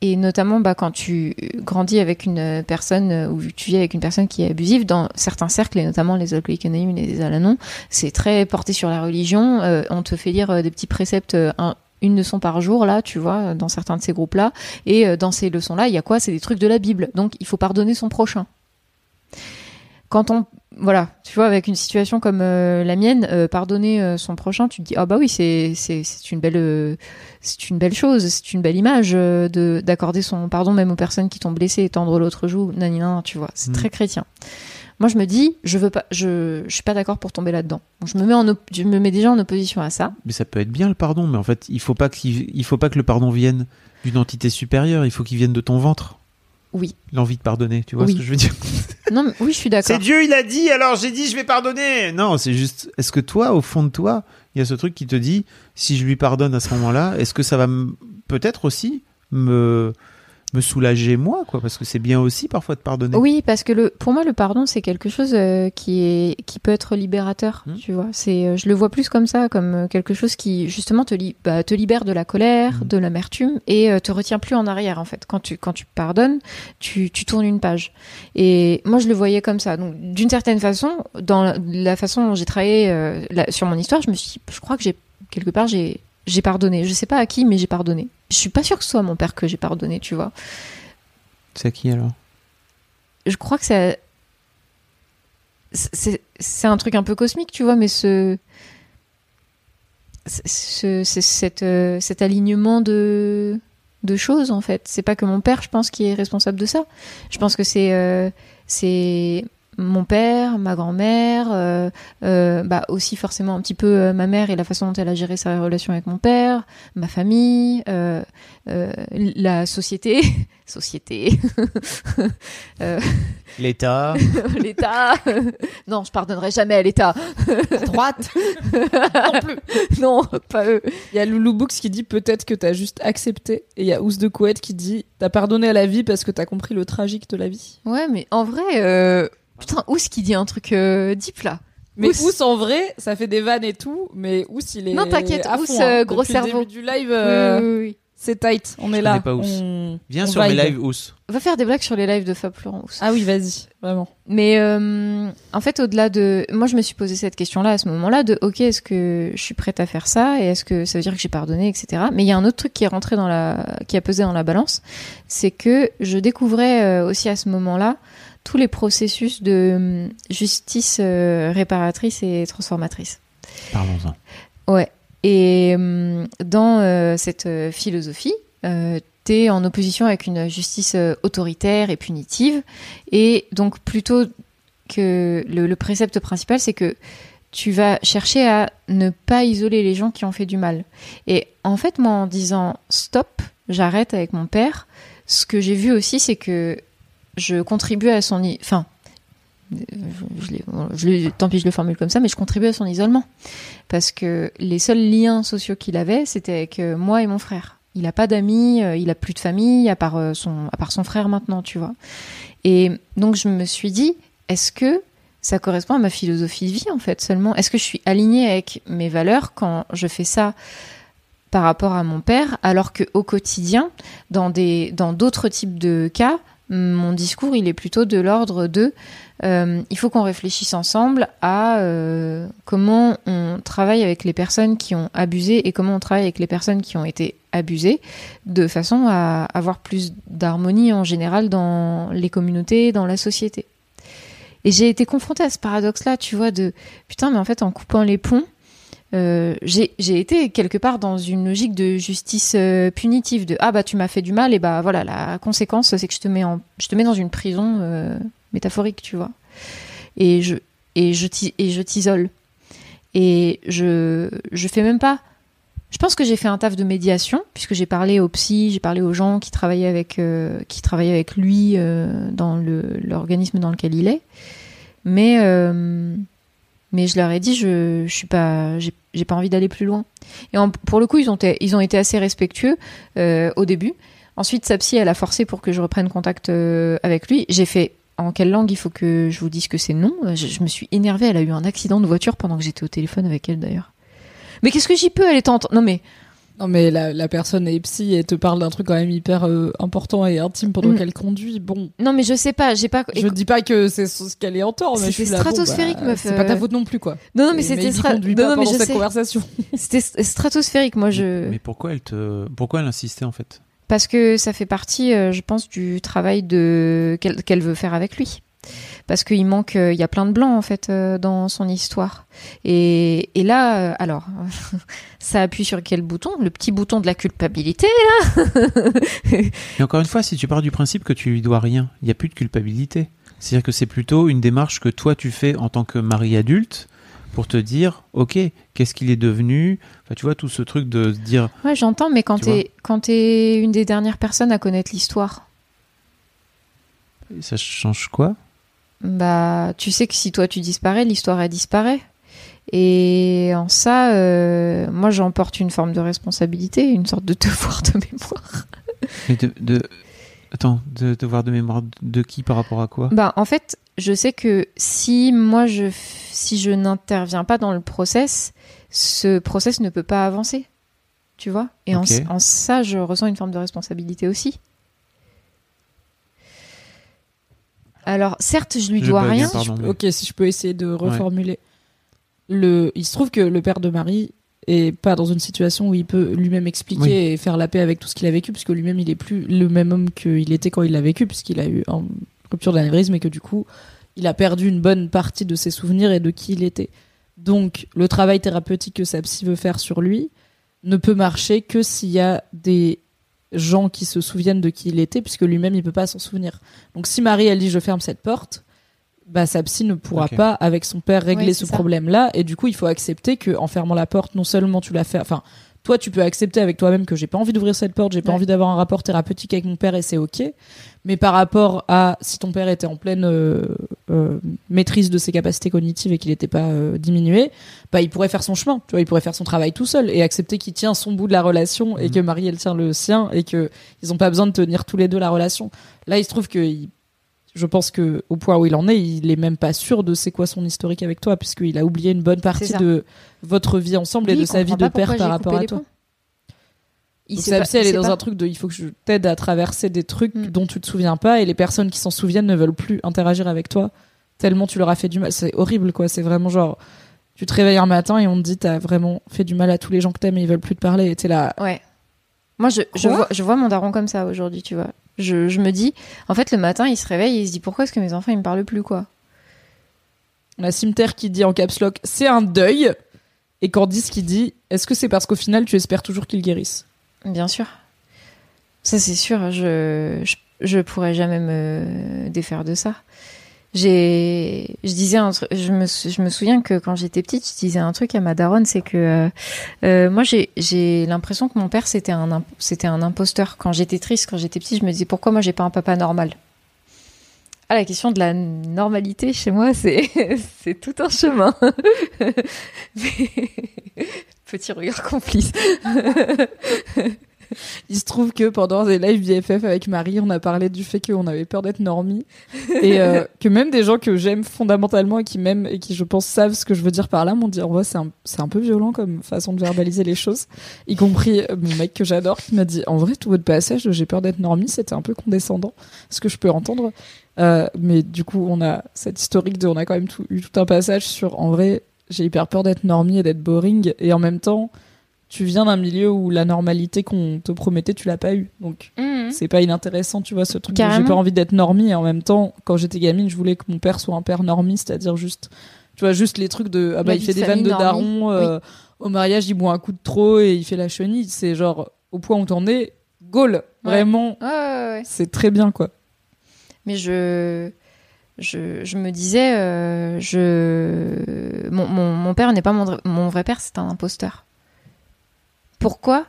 Et notamment, bah, quand tu grandis avec une personne euh, ou tu vis avec une personne qui est abusive, dans certains cercles, et notamment les alcooliques anonymes et les alanons, c'est très porté sur la religion. Euh, on te fait lire euh, des petits préceptes, euh, une leçon par jour, là, tu vois, dans certains de ces groupes-là. Et euh, dans ces leçons-là, il y a quoi? C'est des trucs de la Bible. Donc, il faut pardonner son prochain. Quand on, voilà, tu vois, avec une situation comme euh, la mienne, euh, pardonner euh, son prochain, tu te dis, ah bah oui, c'est une belle, euh, c'est une belle chose, c'est une belle image euh, de d'accorder son pardon même aux personnes qui t'ont blessé et tendre l'autre joue, nanina, tu vois, c'est Mm. très chrétien. Moi, je me dis, je veux pas, je, je suis pas d'accord pour tomber là-dedans. Donc, je me mets en, op- je me mets déjà en opposition à ça. Mais ça peut être bien le pardon, mais en fait, il faut pas qu'il il faut pas que le pardon vienne d'une entité supérieure. Il faut qu'il vienne de ton ventre. Oui. L'envie de pardonner, tu vois Oui. ce que je veux dire? <laughs> Non, mais oui, je suis d'accord. C'est Dieu, il a dit, alors j'ai dit, je vais pardonner. Non, c'est juste, est-ce que toi, au fond de toi, il y a ce truc qui te dit, si je lui pardonne à ce moment-là, est-ce que ça va peut-être aussi me me soulager moi, quoi, parce que c'est bien aussi parfois de pardonner. Oui, parce que le, pour moi, le pardon, c'est quelque chose euh, qui est, qui peut être libérateur. Hmm. Tu vois, c'est, euh, je le vois plus comme ça, comme euh, quelque chose qui justement te, li- bah, te libère de la colère, Hmm. de l'amertume et euh, te retient plus en arrière en fait. Quand tu, quand tu pardonnes, tu, tu tournes une page. Et moi, je le voyais comme ça. Donc, d'une certaine façon, dans la, la façon dont j'ai travaillé la- sur mon histoire, je me suis, je crois que j'ai quelque part, j'ai, j'ai pardonné. Je sais pas à qui, mais j'ai pardonné. Je suis pas sûre que ce soit mon père que j'ai pardonné, tu vois. C'est à qui alors? Je crois que c'est c'est un truc un peu cosmique tu vois mais ce ce, ce- cet, euh, cet alignement de de choses en fait. C'est pas que mon père je pense qui est responsable de ça. Je pense que c'est euh, c'est mon père, ma grand-mère, euh, euh, bah aussi forcément un petit peu euh, ma mère et la façon dont elle a géré sa relation avec mon père, ma famille, euh, euh, la société, <laughs> société, <laughs> euh, L'État. <laughs> l'État. non, je pardonnerai jamais à l'État. droite. non plus. non, pas eux. Il y a Loulou Books qui dit peut-être que t'as juste accepté. Et il y a Ous de Couette qui dit t'as pardonné à la vie parce que t'as compris le tragique de la vie. Ouais, mais en vrai, euh... putain, Ous qui dit un truc euh, deep là. Mais Ous. Ous, en vrai, ça fait des vannes et tout, mais Ous il est. Non, t'inquiète, Ous, fond, euh, hein. gros Depuis le cerveau. début du live, euh, Oui, oui, oui. c'est tight. On est Je là. pas Ous. On- Viens on sur mes vibe. lives, Ous. Va faire des blagues sur les lives de Fab Florent Ous. Ah oui, vas-y, vraiment. Mais euh, en fait, au-delà de, moi, je me suis posé cette question-là à ce moment-là de, ok, est-ce que je suis prête à faire ça et est-ce que ça veut dire que j'ai pardonné, etc. Mais il y a un autre truc qui est rentré dans la, qui a pesé dans la balance, c'est que je découvrais aussi à ce moment-là tous les processus de hum, justice euh, réparatrice et transformatrice. Parlons-en. Ouais. Et hum, dans euh, cette euh, philosophie, euh, t'es en opposition avec une justice euh, autoritaire et punitive. Et donc plutôt que le, le précepte principal, c'est que tu vas chercher à ne pas isoler les gens qui ont fait du mal. Et en fait, moi, en disant stop, j'arrête avec mon père, ce que j'ai vu aussi, c'est que je contribue à son... Enfin, je, je tant pis, je le formule comme ça, mais je contribue à son isolement parce que les seuls liens sociaux qu'il avait, c'était avec euh, moi et mon frère. Il a pas d'amis, euh, il a plus de famille à part euh, son à part son frère maintenant, tu vois. Et donc je me suis dit, est-ce que ça correspond à ma philosophie de vie en fait seulement? Est-ce que je suis alignée avec mes valeurs quand je fais ça par rapport à mon père, alors que au quotidien, dans dans d'autres types de cas, mon discours il est plutôt de l'ordre de euh, il faut qu'on réfléchisse ensemble à euh, comment on travaille avec les personnes qui ont abusé et comment on travaille avec les personnes qui ont été abusées, de façon à avoir plus d'harmonie en général dans les communautés, dans la société. Et j'ai été confrontée à ce paradoxe-là, tu vois, de putain, mais en fait, en coupant les ponts, euh, j'ai été quelque part dans une logique de justice euh, punitive, de ah bah tu m'as fait du mal et bah voilà la conséquence c'est que je te mets en je te mets dans une prison euh, métaphorique, tu vois. Et je et je et je t'isole. Et je je fais même pas je pense que j'ai fait un taf de médiation puisque j'ai parlé aux psy, j'ai parlé aux gens qui travaillaient avec qui travaillaient avec lui dans l'organisme dans lequel il est. Mais mais je leur ai dit je je suis pas j'ai pas envie d'aller plus loin. Et pour le coup ils ont été, ils ont été assez respectueux euh, au début. Ensuite sa psy elle a forcé pour que je reprenne contact euh, avec lui. J'ai fait en quelle langue il faut que je vous dise que c'est non? Je, je me suis énervée. Elle a eu un accident de voiture pendant que j'étais au téléphone avec elle d'ailleurs. Mais qu'est-ce que j'y peux? Elle est en non mais Non, mais la, la personne est psy et te parle d'un truc quand même hyper euh, important et intime pendant Mm. qu'elle conduit. Bon, non mais je sais pas j'ai pas je dis pas que c'est ce qu'elle est en tort, mais je C'était suis là, bon, stratosphérique, bah, meuf, C'est pas ta euh. faute non plus, quoi. non non mais c'était il stra- conduit non, non, mais pendant je cette sais. conversation. <laughs> C'était st- stratosphérique moi je Mais pourquoi elle te, pourquoi elle insistait en fait? Parce que ça fait partie, euh, je pense, du travail de qu'elle qu'elle veut faire avec lui. Parce qu'il manque, euh, il y a plein de blancs en fait euh, dans son histoire. Et, et là, euh, alors, <laughs> ça appuie sur quel bouton? Le petit bouton de la culpabilité. Et <laughs> encore une fois, si tu pars du principe que tu lui dois rien, il n'y a plus de culpabilité. C'est-à-dire que c'est plutôt une démarche que toi tu fais en tant que mari adulte pour te dire, ok, qu'est-ce qu'il est devenu? Enfin, tu vois tout ce truc de se dire, Ouais, j'entends, mais quand Tu quand t'es une des dernières personnes à connaître l'histoire, ça change quoi? Bah, tu sais que si toi tu disparais, l'histoire elle disparaît. Et en ça, euh, moi j'emporte une forme de responsabilité, une sorte de devoir de mémoire. <laughs> Mais de, de- attends, de devoir de mémoire de qui par rapport à quoi? Bah, en fait, je sais que si moi je si je n'interviens pas dans le process, ce process ne peut pas avancer. Tu vois? Et en ça, je ressens une forme de responsabilité aussi. Alors, certes, je lui Je dois rien. pardon, mais- Ok, si je peux essayer de reformuler. Le, il se trouve que le père de Marie est pas dans une situation où il peut lui-même expliquer Oui. et faire la paix avec tout ce qu'il a vécu, puisque lui-même il est plus le même homme qu'il était quand il l'a vécu, puisqu'il a eu une rupture d'anévrisme et que du coup il a perdu une bonne partie de ses souvenirs et de qui il était. Donc le travail thérapeutique que sa psy veut faire sur lui ne peut marcher que s'il y a des gens qui se souviennent de qui il était, puisque lui-même il peut pas s'en souvenir. Donc si Marie elle dit je ferme cette porte, bah sa psy ne pourra pas avec son père régler ce problème-là. Et du coup il faut accepter que en fermant la porte non seulement tu l'as fait enfin toi tu peux accepter avec toi-même que j'ai pas envie d'ouvrir cette porte j'ai pas Ouais. envie d'avoir un rapport thérapeutique avec mon père et c'est ok mais par rapport à si ton père était en pleine euh, euh, maîtrise de ses capacités cognitives et qu'il n'était pas euh, diminué bah il pourrait faire son chemin tu vois il pourrait faire son travail tout seul et accepter qu'il tient son bout de la relation et Mhm. que Marie elle tient le sien et que ils ont pas besoin de tenir tous les deux la relation là il se trouve que il- je pense que au point où il en est, il est même pas sûr de c'est quoi son historique avec toi, puisqu'il a oublié une bonne partie de votre vie ensemble et de sa vie de père par rapport à toi. Il Donc sait sa pas- psy, elle est dans pas. un truc de il faut que je t'aide à traverser des trucs Mm. dont tu te souviens pas et les personnes qui s'en souviennent ne veulent plus interagir avec toi tellement tu leur as fait du mal. C'est horrible quoi, c'est vraiment genre tu te réveilles un matin et on te dit t'as vraiment fait du mal à tous les gens que t'aimes et ils veulent plus te parler et t'es là. Ouais. Moi, je, je, Quoi? vois, je vois mon daron comme ça aujourd'hui, tu vois. Je, je me dis, en fait, le matin, il se réveille et il se dit pourquoi est-ce que mes enfants, ils me parlent plus, quoi? On a Cimetière qui dit en caps lock c'est un deuil et Candice qui dit est-ce que c'est parce qu'au final tu espères toujours qu'ils guérissent? Bien sûr. Ça, c'est sûr. Je, je, je pourrais jamais me défaire de ça. J'ai, je disais un je me, je me souviens que quand j'étais petite, je disais un truc à ma daronne, c'est que euh, euh, moi j'ai, l'impression que mon père c'était un, c'était un imposteur. Quand j'étais triste, quand j'étais petite, je me disais pourquoi moi j'ai pas un papa normal? Ah, la question de la normalité chez moi, c'est, <laughs> c'est tout un chemin. <laughs> <laughs> Petit regard complice. Il se trouve que pendant des lives BFF avec Marie, on a parlé du fait qu'on avait peur d'être normie. Et euh, <laughs> que même des gens que j'aime fondamentalement et qui m'aiment et qui je pense savent ce que je veux dire par là m'ont dit en vrai c'est un, un peu violent comme façon de verbaliser les choses, y compris euh, mon mec que j'adore qui m'a dit en vrai tout votre passage de j'ai peur d'être normie c'était un peu condescendant, ce que je peux entendre. Euh, mais du coup on a cette historique de on a quand même tout- eu tout un passage sur en vrai j'ai hyper peur d'être normie et d'être boring. Et en même temps tu viens d'un milieu où la normalité qu'on te promettait, tu l'as pas eu. Donc, c'est pas inintéressant, tu vois, ce truc j'ai pas envie d'être normie et en même temps, quand j'étais gamine, je voulais que mon père soit un père normie, c'est-à-dire juste, tu vois, juste les trucs de, ah bah, La il fait de des vannes de daron, euh, au mariage, il boit un coup de trop et il fait la chenille. C'est genre, au point où t'en es, goal. Vraiment, Ouais, ouais, ouais. c'est très bien, quoi. Mais je, je, je me disais, euh, je, mon, mon, mon père n'est pas mon, mon vrai père, c'est un imposteur. Pourquoi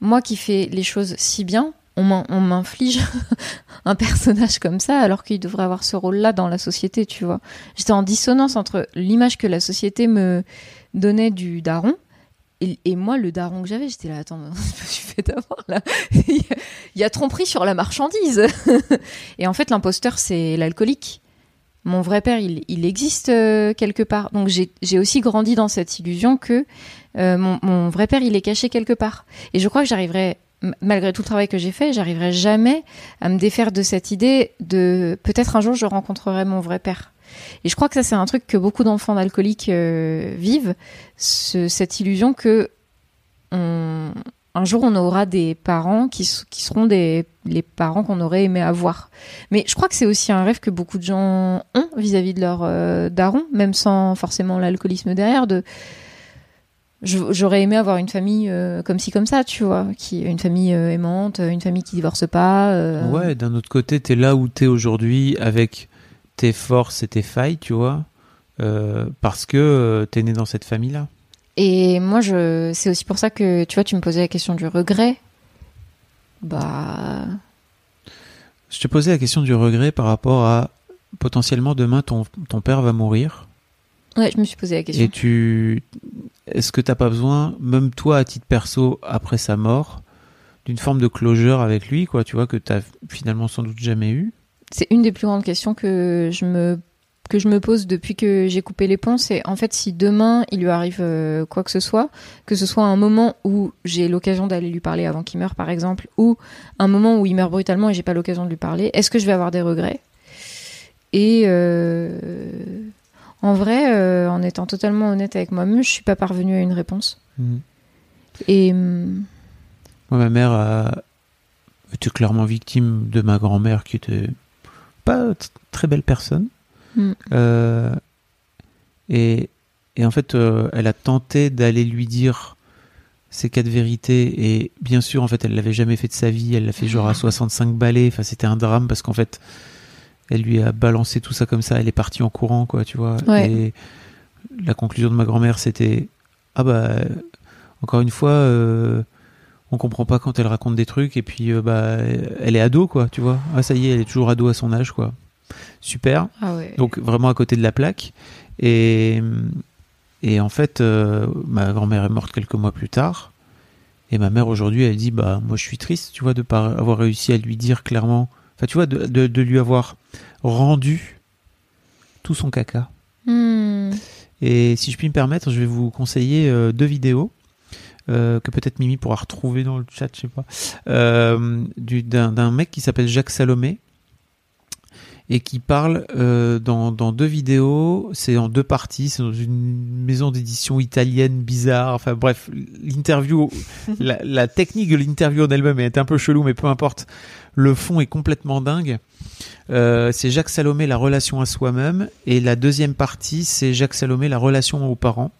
moi qui fais les choses si bien, on m'in- on m'inflige <laughs> un personnage comme ça alors qu'il devrait avoir ce rôle-là dans la société, tu vois. J'étais en dissonance entre l'image que la société me donnait du daron et, moi, le daron que j'avais, j'étais là, attends, <laughs> je me suis fait avoir là. <laughs> Il y a- tromperie sur la marchandise. Et en fait, l'imposteur, c'est l'alcoolique. Mon vrai père, il, existe euh, quelque part. Donc j'ai aussi grandi dans cette illusion que euh, mon, vrai père, il est caché quelque part. Et je crois que j'arriverai, malgré tout le travail que j'ai fait, j'arriverai jamais à me défaire de cette idée de peut-être un jour je rencontrerai mon vrai père. Et je crois que ça, c'est un truc que beaucoup d'enfants d'alcooliques euh, vivent, ce- cette illusion que un jour on aura des parents qui, seront des, les parents qu'on aurait aimé avoir. Mais je crois que c'est aussi un rêve que beaucoup de gens ont vis-à-vis de leur euh, daron, même sans forcément l'alcoolisme derrière, de j'aurais aimé avoir une famille euh, comme ci comme ça, tu vois, qui une famille euh, aimante, une famille qui divorce pas. euh, Ouais, d'un autre côté, t'es là où t'es aujourd'hui avec tes forces et tes failles, tu vois, parce que t'es né dans cette famille-là. Et moi, je, c'est aussi pour ça que, tu vois, tu me posais la question du regret. Bah, Je te posais la question du regret par rapport à potentiellement demain ton, ton père va mourir ouais, je me suis posé la question. et tu est-ce que t'as pas besoin même toi à titre perso après sa mort d'une forme de closure avec lui quoi tu vois que t'as finalement sans doute jamais eu? C'est une des plus grandes questions que je me pose depuis que j'ai coupé les ponts, c'est en fait si demain il lui arrive euh, quoi que ce soit, que ce soit un moment où j'ai l'occasion d'aller lui parler avant qu'il meure par exemple, ou un moment où il meurt brutalement et j'ai pas l'occasion de lui parler, est-ce que je vais avoir des regrets? Et euh, en vrai, euh, en étant totalement honnête avec moi-même, je suis pas parvenue à une réponse. Mhm. Et hum, moi ma mère a été clairement victime de ma grand-mère qui était pas très belle personne Mm. Euh, et, et en fait euh, elle a tenté d'aller lui dire ces quatre vérités et bien sûr en fait elle l'avait jamais fait de sa vie elle l'a fait genre à <laughs> 65 balais enfin c'était un drame parce qu'en fait elle lui a balancé tout ça comme ça. Elle est partie en courant, quoi, tu vois. Ouais. Et la conclusion de ma grand-mère, c'était ah bah encore une fois, euh, on comprend pas quand elle raconte des trucs et puis euh, bah elle est ado, quoi, tu vois. Ah ça y est, elle est toujours ado à son âge, quoi. Super. Ah ouais. Donc vraiment à côté de la plaque. Et, et en fait, euh, ma grand-mère est morte quelques mois plus tard. Et ma mère aujourd'hui, elle dit bah moi je suis triste, tu vois, de pas avoir réussi à lui dire clairement. Enfin, tu vois, de, de, de lui avoir rendu tout son caca. Hmm. Et si je puis me permettre, je vais vous conseiller euh, deux vidéos euh, que peut-être Mimi pourra retrouver dans le chat, je sais pas, euh, du- d'un d'un mec qui s'appelle Jacques Salomé et qui parle euh, dans, dans deux vidéos. C'est en deux parties. C'est dans une maison d'édition italienne bizarre. Enfin bref, l'interview, <laughs> la, la technique de l'interview en elle-même est un peu chelou, mais peu importe. Le fond est complètement dingue. Euh, c'est Jacques Salomé, la relation à soi-même. Et la deuxième partie, c'est Jacques Salomé, la relation aux parents.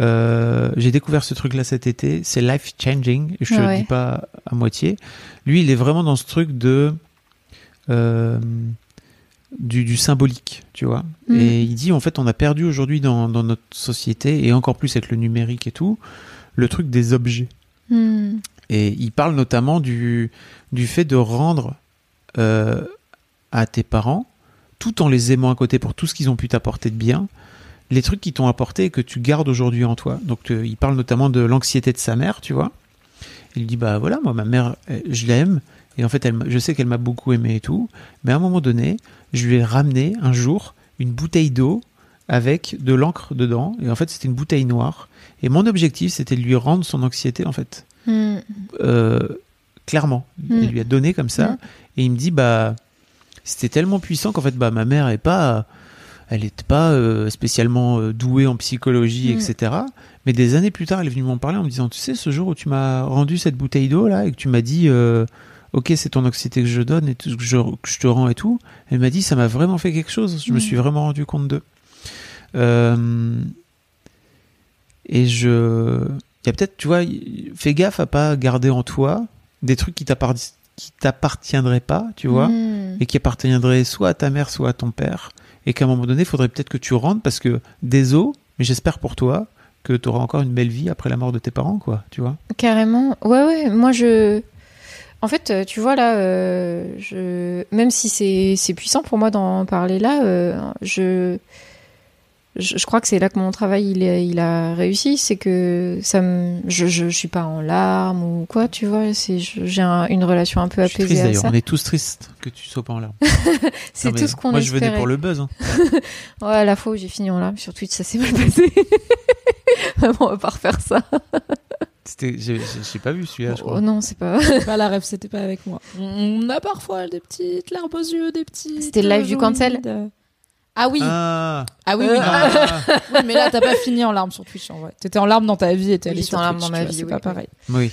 Euh, j'ai découvert ce truc-là cet été. C'est life changing. Je te Ah le ouais. dis pas à moitié. Lui, il est vraiment dans ce truc de euh, du, du symbolique, tu vois. Mm. Et il dit en fait, on a perdu aujourd'hui dans, dans notre société et encore plus avec le numérique et tout, le truc des objets. Hmm. Et il parle notamment du, du fait de rendre euh, à tes parents, tout en les aimant à côté pour tout ce qu'ils ont pu t'apporter de bien, les trucs qui t'ont apporté et que tu gardes aujourd'hui en toi. Donc euh, il parle notamment de l'anxiété de sa mère, tu vois. Il dit bah voilà, moi ma mère, je l'aime et en fait elle, je sais qu'elle m'a beaucoup aimé et tout, mais à un moment donné, je lui ai ramené un jour une bouteille d'eau avec de l'encre dedans et en fait c'était une bouteille noire et mon objectif c'était de lui rendre son anxiété en fait Hmm. euh, clairement. Mm. Elle lui a donné comme ça. Mm. Et il me dit, bah, c'était tellement puissant qu'en fait, bah, ma mère est pas, elle n'était pas euh, spécialement euh, douée en psychologie, etc. Mais des années plus tard, elle est venue m'en parler en me disant, tu sais, ce jour où tu m'as rendu cette bouteille d'eau là et que tu m'as dit, ok, c'est ton anxiété que je donne et tout, que je, que je te rends et tout. Elle m'a dit, ça m'a vraiment fait quelque chose. Je me Mm. suis vraiment rendu compte d'eux. Euh, et je, il y a peut-être, tu vois, fais gaffe à pas garder en toi des trucs qui t'appart- qui t'appartiendraient pas, tu vois, Hmm. et qui appartiendraient soit à ta mère, soit à ton père, et qu'à un moment donné, il faudrait peut-être que tu rentres parce que désolé, mais j'espère pour toi que tu auras encore une belle vie après la mort de tes parents, quoi, tu vois. Carrément. Ouais, ouais. Moi, je. En fait, euh, tu vois là, euh, je... même si c'est puissant pour moi d'en parler là, euh, je... je je crois que c'est là que mon travail il, est- il a réussi, c'est que ça me, je, je je suis pas en larmes ou quoi, tu vois, c'est j'ai un- une relation un peu Je suis apaisée triste à d'ailleurs, ça. on est tous tristes que tu sois pas en larmes. <laughs> C'est tout ce qu'on Moi, je venais pour le buzz. hein. <laughs> Ouais, la fois où j'ai fini en larmes sur Twitch, ça s'est mal passé. <laughs> Vraiment, on va pas refaire ça. C'était, j'ai, pas vu celui-là, je Oh crois. non, c'est pas. Pas <laughs> la rêve, c'était pas avec moi. On a parfois des petites larmes aux yeux, des petits. C'était le live du cancel Ah oui. Ah, Ah oui, oui, non. ah, <laughs> Oui, mais là, t'as pas fini en larmes sur Twitch en vrai. T'étais en larmes dans ta vie et t'es allé sur en larmes Twitch, dans ma vie, C'est oui, pas oui. pareil. oui.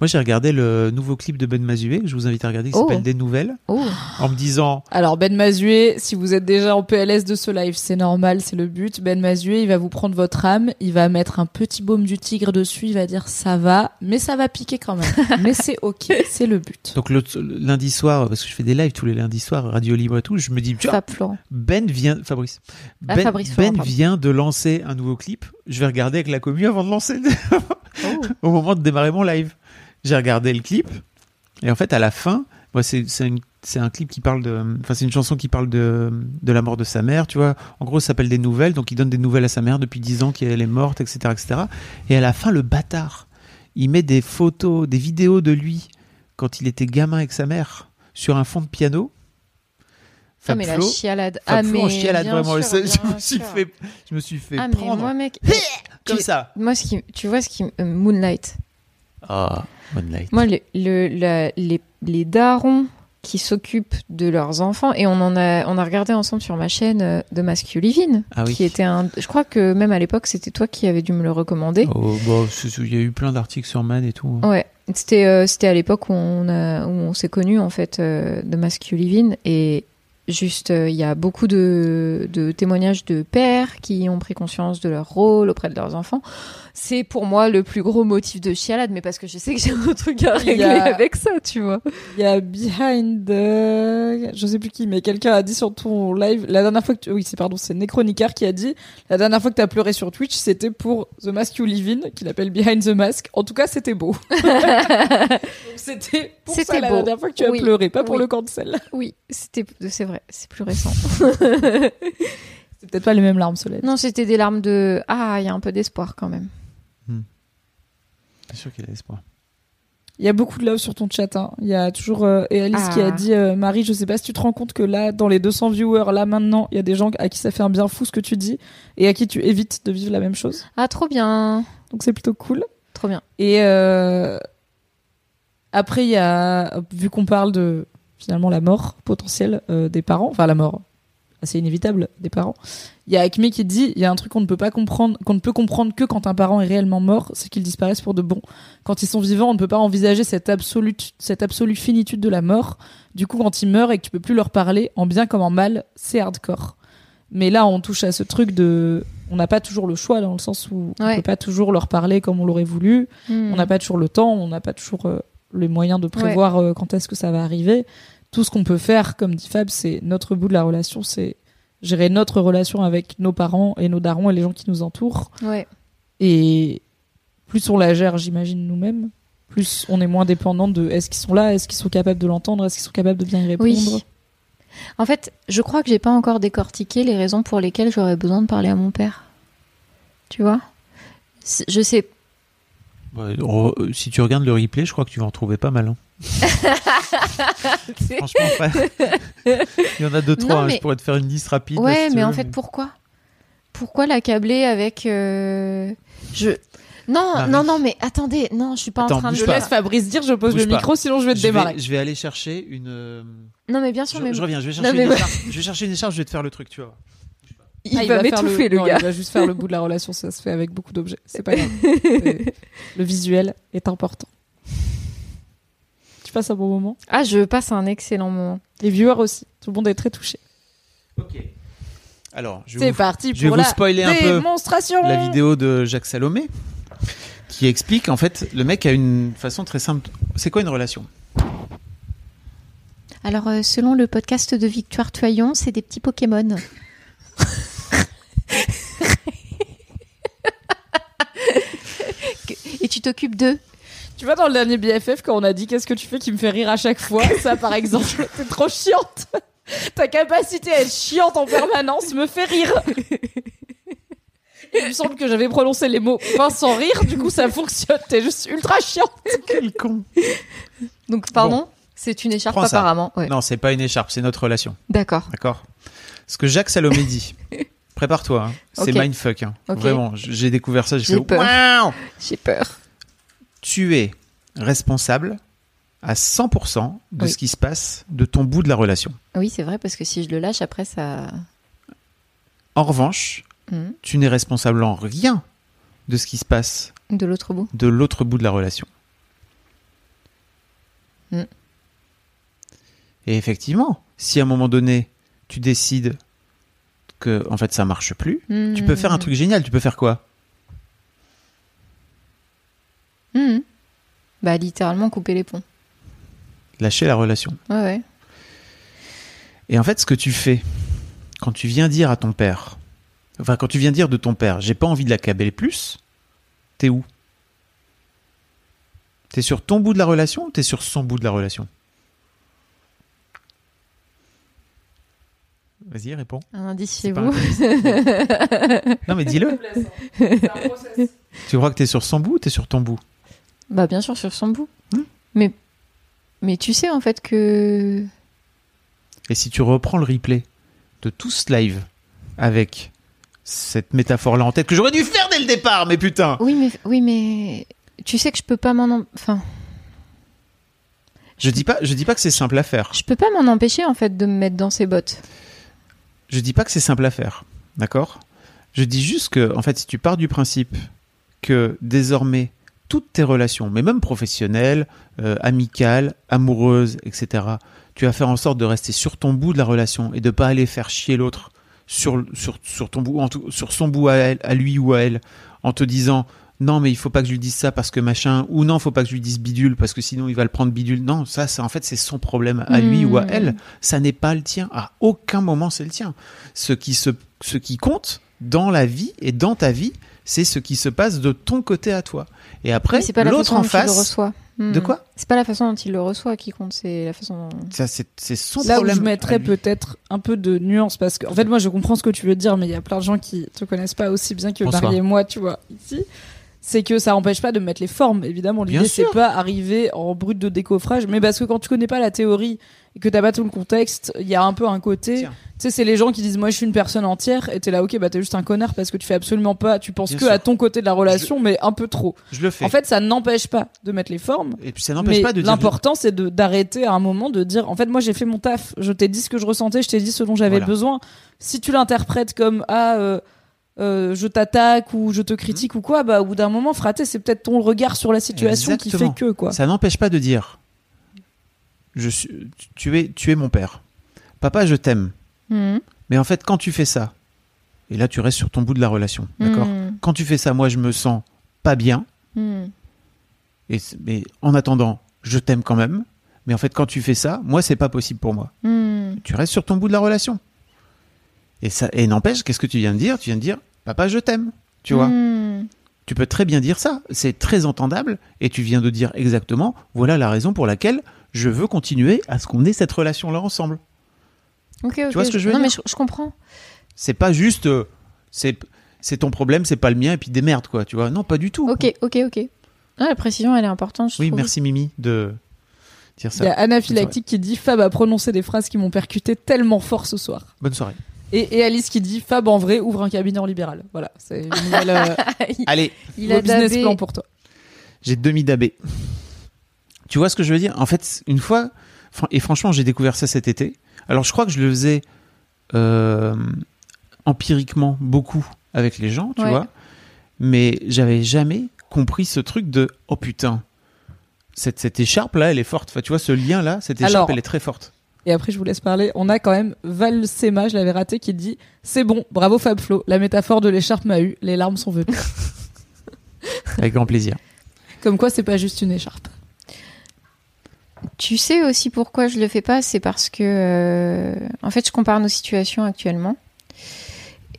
Moi, j'ai regardé le nouveau clip de Ben Mazué, que je vous invite à regarder, qui Oh. s'appelle Des Nouvelles, Oh. en me disant, Alors Ben Mazué, si vous êtes déjà en PLS de ce live, c'est normal, c'est le but. Ben Mazué, il va vous prendre votre âme, il va mettre un petit baume du tigre dessus, il va dire ça va, mais ça va piquer quand même. <laughs> mais c'est ok, c'est le but. Donc le, lundi soir, parce que je fais des lives tous les lundis soirs, radio libre et tout, je me dis. Ben vient, Fabrice, Ah, Ben, Fabrice Ben Florent, vient de lancer un nouveau clip. Je vais regarder avec la commu avant de lancer, Oh. <laughs> au moment de démarrer mon live. J'ai regardé le clip et en fait à la fin, moi c'est c'est une- c'est un clip qui parle de, enfin c'est une chanson qui parle de de la mort de sa mère, tu vois. En gros, ça s'appelle des nouvelles, donc il donne des nouvelles à sa mère depuis 10 ans qu'elle est morte, etc., etc. Et à la fin, le bâtard, il met des photos, des vidéos de lui quand il était gamin avec sa mère sur un fond de piano. Ah, mais la chialade. Fab Ah, Flo mais en chialade, vraiment. sûr, je, me suis sûr. fait, je me suis fait Ah, mais prendre moi, mec. <laughs> comme tu- ça. Moi, ce qui, tu vois, ce qui, euh, Moonlight. Ah, Moi, le, le- la- les, les darons qui s'occupent de leurs enfants, et on en a, on a regardé ensemble sur ma chaîne euh, de Masculivine, Ah oui. qui était un, je crois que même à l'époque, c'était toi qui avais dû me le recommander. Oh, bon, il y a eu plein d'articles sur Man et tout. hein. Ouais, c'était euh, c'était à l'époque où on a où on s'est connus en fait euh, de Masculivine et Juste, euh, il y a beaucoup de, de témoignages de pères qui ont pris conscience de leur rôle auprès de leurs enfants. C'est pour moi le plus gros motif de chialade, mais parce que je sais que j'ai un truc à régler a- avec ça, tu vois. Il y a Behind the... Je sais plus qui, mais quelqu'un a dit sur ton live, la dernière fois que tu... Oui, c'est pardon, c'est Necronicar qui a dit, la dernière fois que t'as pleuré sur Twitch, c'était pour The Mask You Live In, qu'il appelle Behind the Mask. En tout cas, c'était beau. <laughs> C'était pour ça C'était la beau. dernière fois que tu as Oui. pleuré, pas pour Oui. le cancel. Oui, c'était, c'est vrai, c'est plus récent. <laughs> <laughs> C'est peut-être pas les mêmes larmes, Solène. non, c'était des larmes de ah, il y a un peu d'espoir quand même. C'est sûr qu'il a espoir. Il y a beaucoup de love sur ton chat. hein. Il y a toujours euh, et Alice qui a Ah. dit euh, Marie, je sais pas si tu te rends compte que là, dans les 200 viewers, là maintenant, il y a des gens à qui ça fait un bien fou ce que tu dis et à qui tu évites de vivre la même chose. Ah, trop bien, Donc c'est plutôt cool. trop bien. Et euh, après, il y a vu qu'on parle de finalement la mort potentielle euh, des parents, enfin la mort assez inévitable des parents. Il y a Acme qui dit il y a un truc qu'on ne peut pas comprendre, qu'on ne peut comprendre que quand un parent est réellement mort, c'est qu'ils disparaissent pour de bon. Quand ils sont vivants, on ne peut pas envisager cette absolue, cette absolue finitude de la mort. Du coup, quand ils meurent et que tu peux plus leur parler, en bien comme en mal, c'est hardcore. Mais là, on touche à ce truc de, on n'a pas toujours le choix dans le sens où on Ouais. peut pas toujours leur parler comme on l'aurait voulu. Hmm. On n'a pas toujours le temps, on n'a pas toujours euh, les moyens de prévoir euh, quand est-ce que ça va arriver. Tout ce qu'on peut faire, comme dit Fab, c'est notre bout de la relation, c'est gérer notre relation avec nos parents et nos darons et les gens qui nous entourent. Ouais. Et plus on la gère, j'imagine, nous-mêmes, plus on est moins dépendant de est-ce qu'ils sont là, est-ce qu'ils sont capables de l'entendre, est-ce qu'ils sont capables de bien y répondre. Oui. En fait, je crois que j'ai pas encore décortiqué les raisons pour lesquelles j'aurais besoin de parler à mon père. Tu vois? Je sais. Si tu regardes le replay, je crois que tu vas en trouver pas mal. hein. <laughs> Franchement, frère. Il y en a deux, trois. Non, hein, mais- Je pourrais te faire une liste rapide. Ouais, si mais veux, en fait, pourquoi? Pourquoi l'accabler avec euh, je Non, Marie. non, non, mais attendez, non, je suis pas Attends, en train de. Je pas. laisse Fabrice dire, je pose Bouge le pas. micro, sinon je vais te je démarrer. vais, je vais aller chercher une. euh, Non, mais bien sûr, Je, mais je reviens, je vais Non, chercher mais une ouais. écharpe. Je vais chercher une écharpe, je vais te faire le truc, tu vois. Il Ah, va faire m'étouffer, le, non, gars. Il va juste faire le bout de la relation, ça se fait avec beaucoup d'objets. C'est pas grave. C'est- <laughs> le visuel est important. Tu passes un bon moment. Ah, je passe un excellent moment. Les viewers aussi. Tout le monde est très touché. Ok. Alors, je vais C'est vous, parti je vais pour vous la spoiler un peu la vidéo de Jacques Salomé qui explique en fait le mec a une façon très simple. C'est quoi une relation? Alors, euh, selon le podcast de Victoire Toyon, c'est des petits Pokémon. <laughs> Et tu t'occupes d'eux. Tu vois, dans le dernier BFF, quand on a dit qu'est-ce que tu fais qui me fait rire à chaque fois, ça par exemple, <laughs> t'es trop chiante. Ta capacité à être chiante en permanence me fait rire. Il me semble que j'avais prononcé les mots fin sans rire, du coup ça fonctionne. T'es juste ultra chiante. Quel con Donc, pardon, c'est une écharpe apparemment. Ouais. Non, c'est pas une écharpe, c'est notre relation. D'accord. D'accord Ce que Jacques Salomé dit. <laughs> Prépare-toi, hein. c'est Ok. mindfuck. hein. Vraiment, j'ai découvert ça, j'ai fait peur. J'ai peur. Tu es responsable à 100% de Oui. ce qui se passe de ton bout de la relation. Oui, c'est vrai, parce que si je le lâche, après, ça. En revanche, Mhm. tu n'es responsable en rien de ce qui se passe De l'autre bout. de l'autre bout de la relation. Mm. Et effectivement, si à un moment donné, tu décides que en fait ça marche plus, tu peux faire un truc génial, tu peux faire quoi? Mhm. Bah, littéralement couper les ponts. Lâcher la relation. Ouais, ouais. Et en fait, ce que tu fais quand tu viens dire à ton père, enfin quand tu viens dire de ton père, j'ai pas envie de l'accabler plus, t'es où? T'es sur ton bout de la relation ou t'es sur son bout de la relation? Vas-y, réponds. Un indice C'est chez vous. Non mais dis-le. <laughs> Tu crois que t'es sur son bout ou t'es sur ton bout? Bah, bien sûr, sur son bout. Hmm. Mais, mais tu sais, en fait, que. Et si tu reprends le replay de tout ce live avec cette métaphore-là en tête que j'aurais dû faire dès le départ, mais putain Oui, mais, oui, mais. Tu sais que je peux pas m'en. Enfin. Je dis pas, je dis pas que c'est simple à faire. Je peux pas m'en empêcher, en fait, de me mettre dans ses bottes. Je dis pas que c'est simple à faire, d'accord? Je dis juste que, en fait, si tu pars du principe que désormais toutes tes relations, mais même professionnelles, euh, amicales, amoureuses, etc. Tu vas faire en sorte de rester sur ton bout de la relation et de pas aller faire chier l'autre sur, sur, sur ton bout, sur son bout à, elle, à lui ou à elle, en te disant non mais il faut pas que je lui dise ça parce que machin ou non faut pas que je lui dise bidule parce que sinon il va le prendre bidule non ça c'est en fait c'est son problème à lui ou à Mm. elle ça n'est pas le tien à aucun moment c'est le tien ce qui se ce qui compte dans la vie et dans ta vie c'est ce qui se passe de ton côté à toi et après Mais c'est pas la l'autre façon en dont il le face reçoit. Hmm. de quoi? C'est pas la façon dont il le reçoit qui compte, c'est la façon dont... ça c'est c'est son Là où problème je à mettrais lui. peut-être un peu de nuance parce que en fait moi je comprends ce que tu veux dire mais il y a plein de gens qui te connaissent pas aussi bien que Bonsoir. Marie et moi tu vois ici c'est que ça empêche pas de mettre les formes évidemment l'idée c'est pas arriver en brut de décoffrage mais parce que quand tu connais pas la théorie et que t'as pas tout le contexte il y a un peu un côté tu sais c'est les gens qui disent moi je suis une personne entière et t'es là ok bah t'es juste un connard parce que tu fais absolument pas tu penses Bien que sûr. à ton côté de la relation mais un peu trop je le fais en fait ça n'empêche pas de mettre les formes et puis ça n'empêche pas de dire l'important, c'est d'arrêter à un moment de dire en fait, moi j'ai fait mon taf, je t'ai dit ce que je ressentais, je t'ai dit ce dont j'avais Voilà. besoin. Si tu l'interprètes comme ah, euh, euh, je t'attaque ou je te critique ou quoi, bah au bout d'un moment, fraté, c'est peut-être ton regard sur la situation qui fait que quoi. Ça n'empêche pas de dire je suis, tu, es, tu es mon père. Papa, je t'aime. Hmm. Mais en fait, quand tu fais ça, et là tu restes sur ton bout de la relation, d'accord? Hmm. Quand tu fais ça, moi je me sens pas bien, et, mais en attendant, je t'aime quand même. Mais en fait, quand tu fais ça, moi c'est pas possible pour moi. Tu restes sur ton bout de la relation. Et ça, et n'empêche, qu'est-ce que tu viens de dire? Tu viens de dire, papa, je t'aime. Tu vois Hmm. Tu peux très bien dire ça, c'est très entendable, et tu viens de dire exactement, voilà la raison pour laquelle je veux continuer à ce qu'on ait cette relation-là ensemble. Ok, ok. vois ce que je veux Non, dire? mais je, je comprends. C'est pas juste, euh, c'est c'est ton problème, c'est pas le mien, et puis démerde, quoi, tu vois. Non, pas du tout. Ok, ok, ok. Non, la précision, elle est importante, je Oui, trouve. merci Mimi de dire Il y a ça. Anaphylactique qui dit Fab a prononcé des phrases qui m'ont percuté tellement fort ce soir. Bonne soirée. Et, et Alice qui dit Fab en vrai ouvre un cabinet en libéral. Voilà, c'est une nouvelle euh, <laughs> Allez, Il a business dabé. plan pour toi. j'ai demi dabé. Tu vois ce que je veux dire? En fait, une fois, et franchement, j'ai découvert ça cet été. Alors, je crois que je le faisais euh, empiriquement beaucoup avec les gens, tu Ouais. vois. Mais j'avais jamais compris ce truc de oh putain, cette, cette écharpe là, elle est forte. Enfin, tu vois, ce lien là, cette écharpe, Alors, elle est très forte. Et après, je vous laisse parler. On a quand même Val Sema, je l'avais raté, qui dit C'est bon, bravo Fab Flo. La métaphore de l'écharpe m'a eu. Les larmes sont venues. <laughs> Avec grand plaisir. Comme quoi, c'est pas juste une écharpe. Tu sais aussi pourquoi je le fais pas, c'est parce que euh, en fait je compare nos situations actuellement.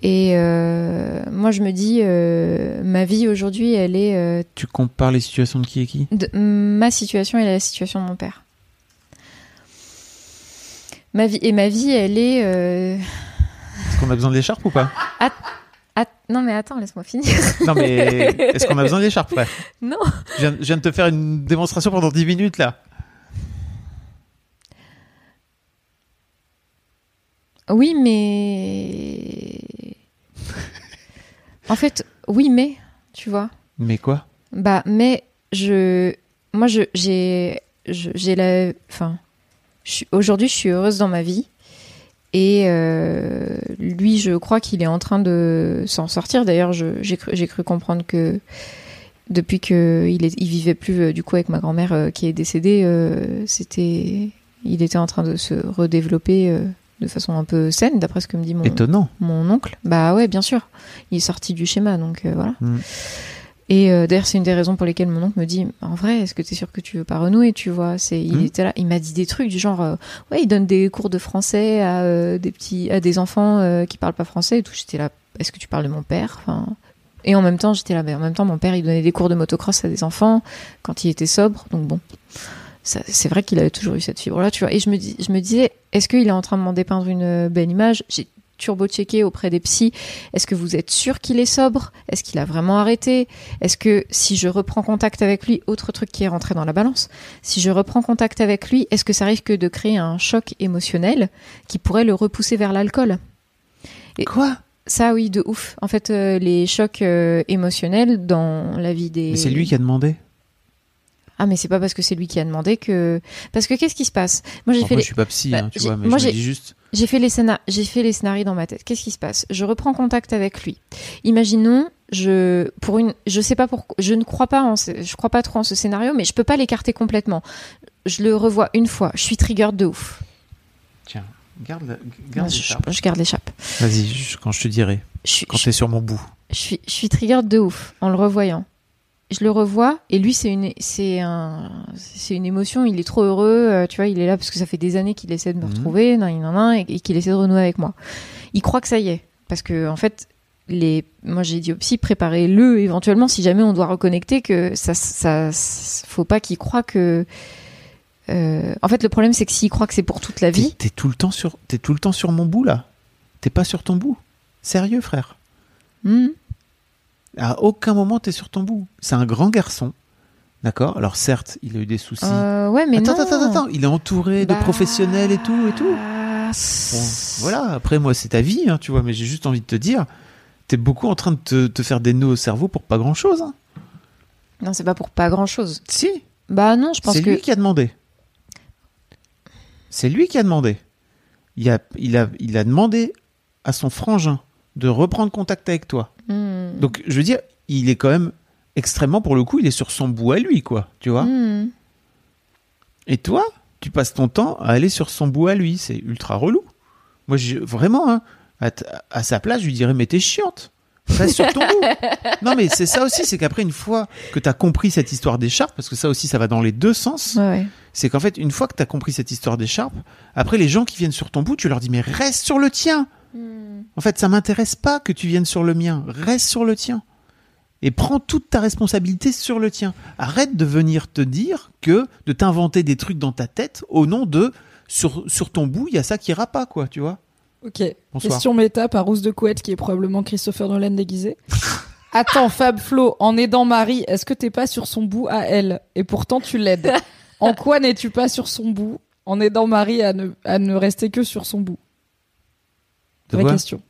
Et euh, moi je me dis euh, ma vie aujourd'hui elle est euh, Tu compares les situations de qui et qui? de- ma situation et la situation de mon père. Ma vie et ma vie elle est euh, Est-ce qu'on a besoin de l'écharpe ou pas non mais attends laisse-moi finir. Non, mais <laughs> est-ce qu'on a besoin de l'écharpe, frère? Non. je viens, je viens de te faire une démonstration pendant 10 minutes là. Oui mais <laughs> en fait oui mais tu vois. Mais quoi? Bah, mais je, moi, je, j'ai, j'ai la, enfin, aujourd'hui, je suis heureuse dans ma vie. Et euh, lui, je crois qu'il est en train de s'en sortir. D'ailleurs, j'ai cru, comprendre que depuis que il, vivait plus euh, du coup avec ma grand-mère euh, qui est décédée, euh, c'était, il était en train de se redévelopper de façon un peu saine, d'après ce que me dit mon, Étonnant. mon oncle. Bah ouais, bien sûr. Il est sorti du schéma, donc voilà. Mm. Et euh, d'ailleurs, c'est une des raisons pour lesquelles mon oncle me dit En vrai, est-ce que tu es sûr que tu veux pas renouer Tu vois, c'est il Mm. était là, il m'a dit des trucs du genre euh, Ouais, il donne des cours de français à euh, des petits, à des enfants euh, qui parlent pas français et tout. J'étais là Est-ce que tu parles de mon père? Enfin, Et en même temps, j'étais là, mais en même temps, mon père, il donnait des cours de motocross à des enfants quand il était sobre. Donc bon, c'est vrai qu'il avait toujours eu cette fibre-là, tu vois. Et je me, dis, je me disais, est-ce qu'il est en train de m'en dépeindre une euh, belle image? J'ai turbo-checké auprès des psys. Est-ce que vous êtes sûr qu'il est sobre? Est-ce qu'il a vraiment arrêté? Est-ce que si je reprends contact avec lui, autre truc qui est rentré dans la balance, si je reprends contact avec lui, est-ce que ça risque de créer un choc émotionnel qui pourrait le repousser vers l'alcool? Et- Quoi? Ça, oui, de ouf. En fait, euh, les chocs euh, émotionnels dans la vie des. Mais c'est lui qui a demandé. Ah mais c'est pas parce que c'est lui qui a demandé que parce que qu'est-ce qui se passe? Moi j'ai fait les... je suis pas psy, Bah, hein, tu vois, mais moi, je me j'ai- dis juste. j'ai fait les scénar- j'ai fait les scénarios dans ma tête. Qu'est-ce qui se passe? Je reprends contact avec lui. Imaginons je pour une je sais pas pourquoi je ne crois pas en je crois pas trop en ce scénario mais je peux pas l'écarter complètement. Je le revois une fois, je suis trigger de ouf. Tiens, garde, la- je, garde je- je garde l'échappe. Vas-y, quand je te dirai, Je, quand je- t'es sur mon bout. je suis, je suis trigger de ouf en le revoyant. Je le revois et lui c'est une c'est un c'est une émotion. Il est trop heureux, euh, tu vois. Il est là parce que ça fait des années qu'il essaie de me Mhm. retrouver, nan, nan, nan, et, et qu'il essaie de renouer avec moi. Il croit que ça y est parce que en fait les moi j'ai dit au psy préparez-le éventuellement si jamais on doit reconnecter que ça ça, faut pas qu'il croit que euh, en fait le problème c'est que s'il croit que c'est pour toute la vie t'es tout le temps sur, t'es tout le temps sur mon bout là. T'es pas sur ton bout. Sérieux, frère. hmm, À aucun moment t'es sur ton bout. C'est un grand garçon, d'accord? Alors certes, il a eu des soucis. euh, ouais mais attends, non attends, attends, attends. Il est entouré de Bah, professionnels et tout et tout. Bon, c'est- voilà. Après moi, c'est ta vie, hein, tu vois. Mais j'ai juste envie de te dire, t'es beaucoup en train de te, te faire des nœuds au cerveau pour pas grand chose. non c'est pas pour pas grand chose Si. bah non je pense C'est que lui qui a demandé. C'est lui qui a demandé. Il a, il, a, il a demandé à son frangin de reprendre contact avec toi. Hmm. Donc, je veux dire, il est quand même extrêmement, pour le coup, il est sur son bout à lui, quoi. Tu vois Hmm. Et toi, tu passes ton temps à aller sur son bout à lui. C'est ultra relou. Moi, vraiment, hein, à, sa place, je lui dirais, mais t'es chiante. Reste sur ton bout. <laughs> Non, mais c'est ça aussi, c'est qu'après, une fois que t'as compris cette histoire d'écharpe, parce que ça aussi, ça va dans les deux sens, Ouais, ouais. c'est qu'en fait, une fois que tu as compris cette histoire d'écharpe, après les gens qui viennent sur ton bout, tu leur dis mais reste sur le tien. En fait, ça m'intéresse pas que tu viennes sur le mien, reste sur le tien. Et prends toute ta responsabilité sur le tien. Arrête de venir te dire que de t'inventer des trucs dans ta tête au nom de sur, sur ton bout, il y a ça qui ira pas quoi, tu vois. Ok. Bonsoir. Question méta par Rousse de Couette, qui est probablement Christopher Nolan déguisé. <laughs> Attends, Fab Flo, en aidant Marie, est-ce que t'es pas sur son bout à elle? Et pourtant, tu l'aides. <laughs> En quoi n'es-tu pas sur son bout? En aidant Marie à ne, à ne rester que sur son bout De question.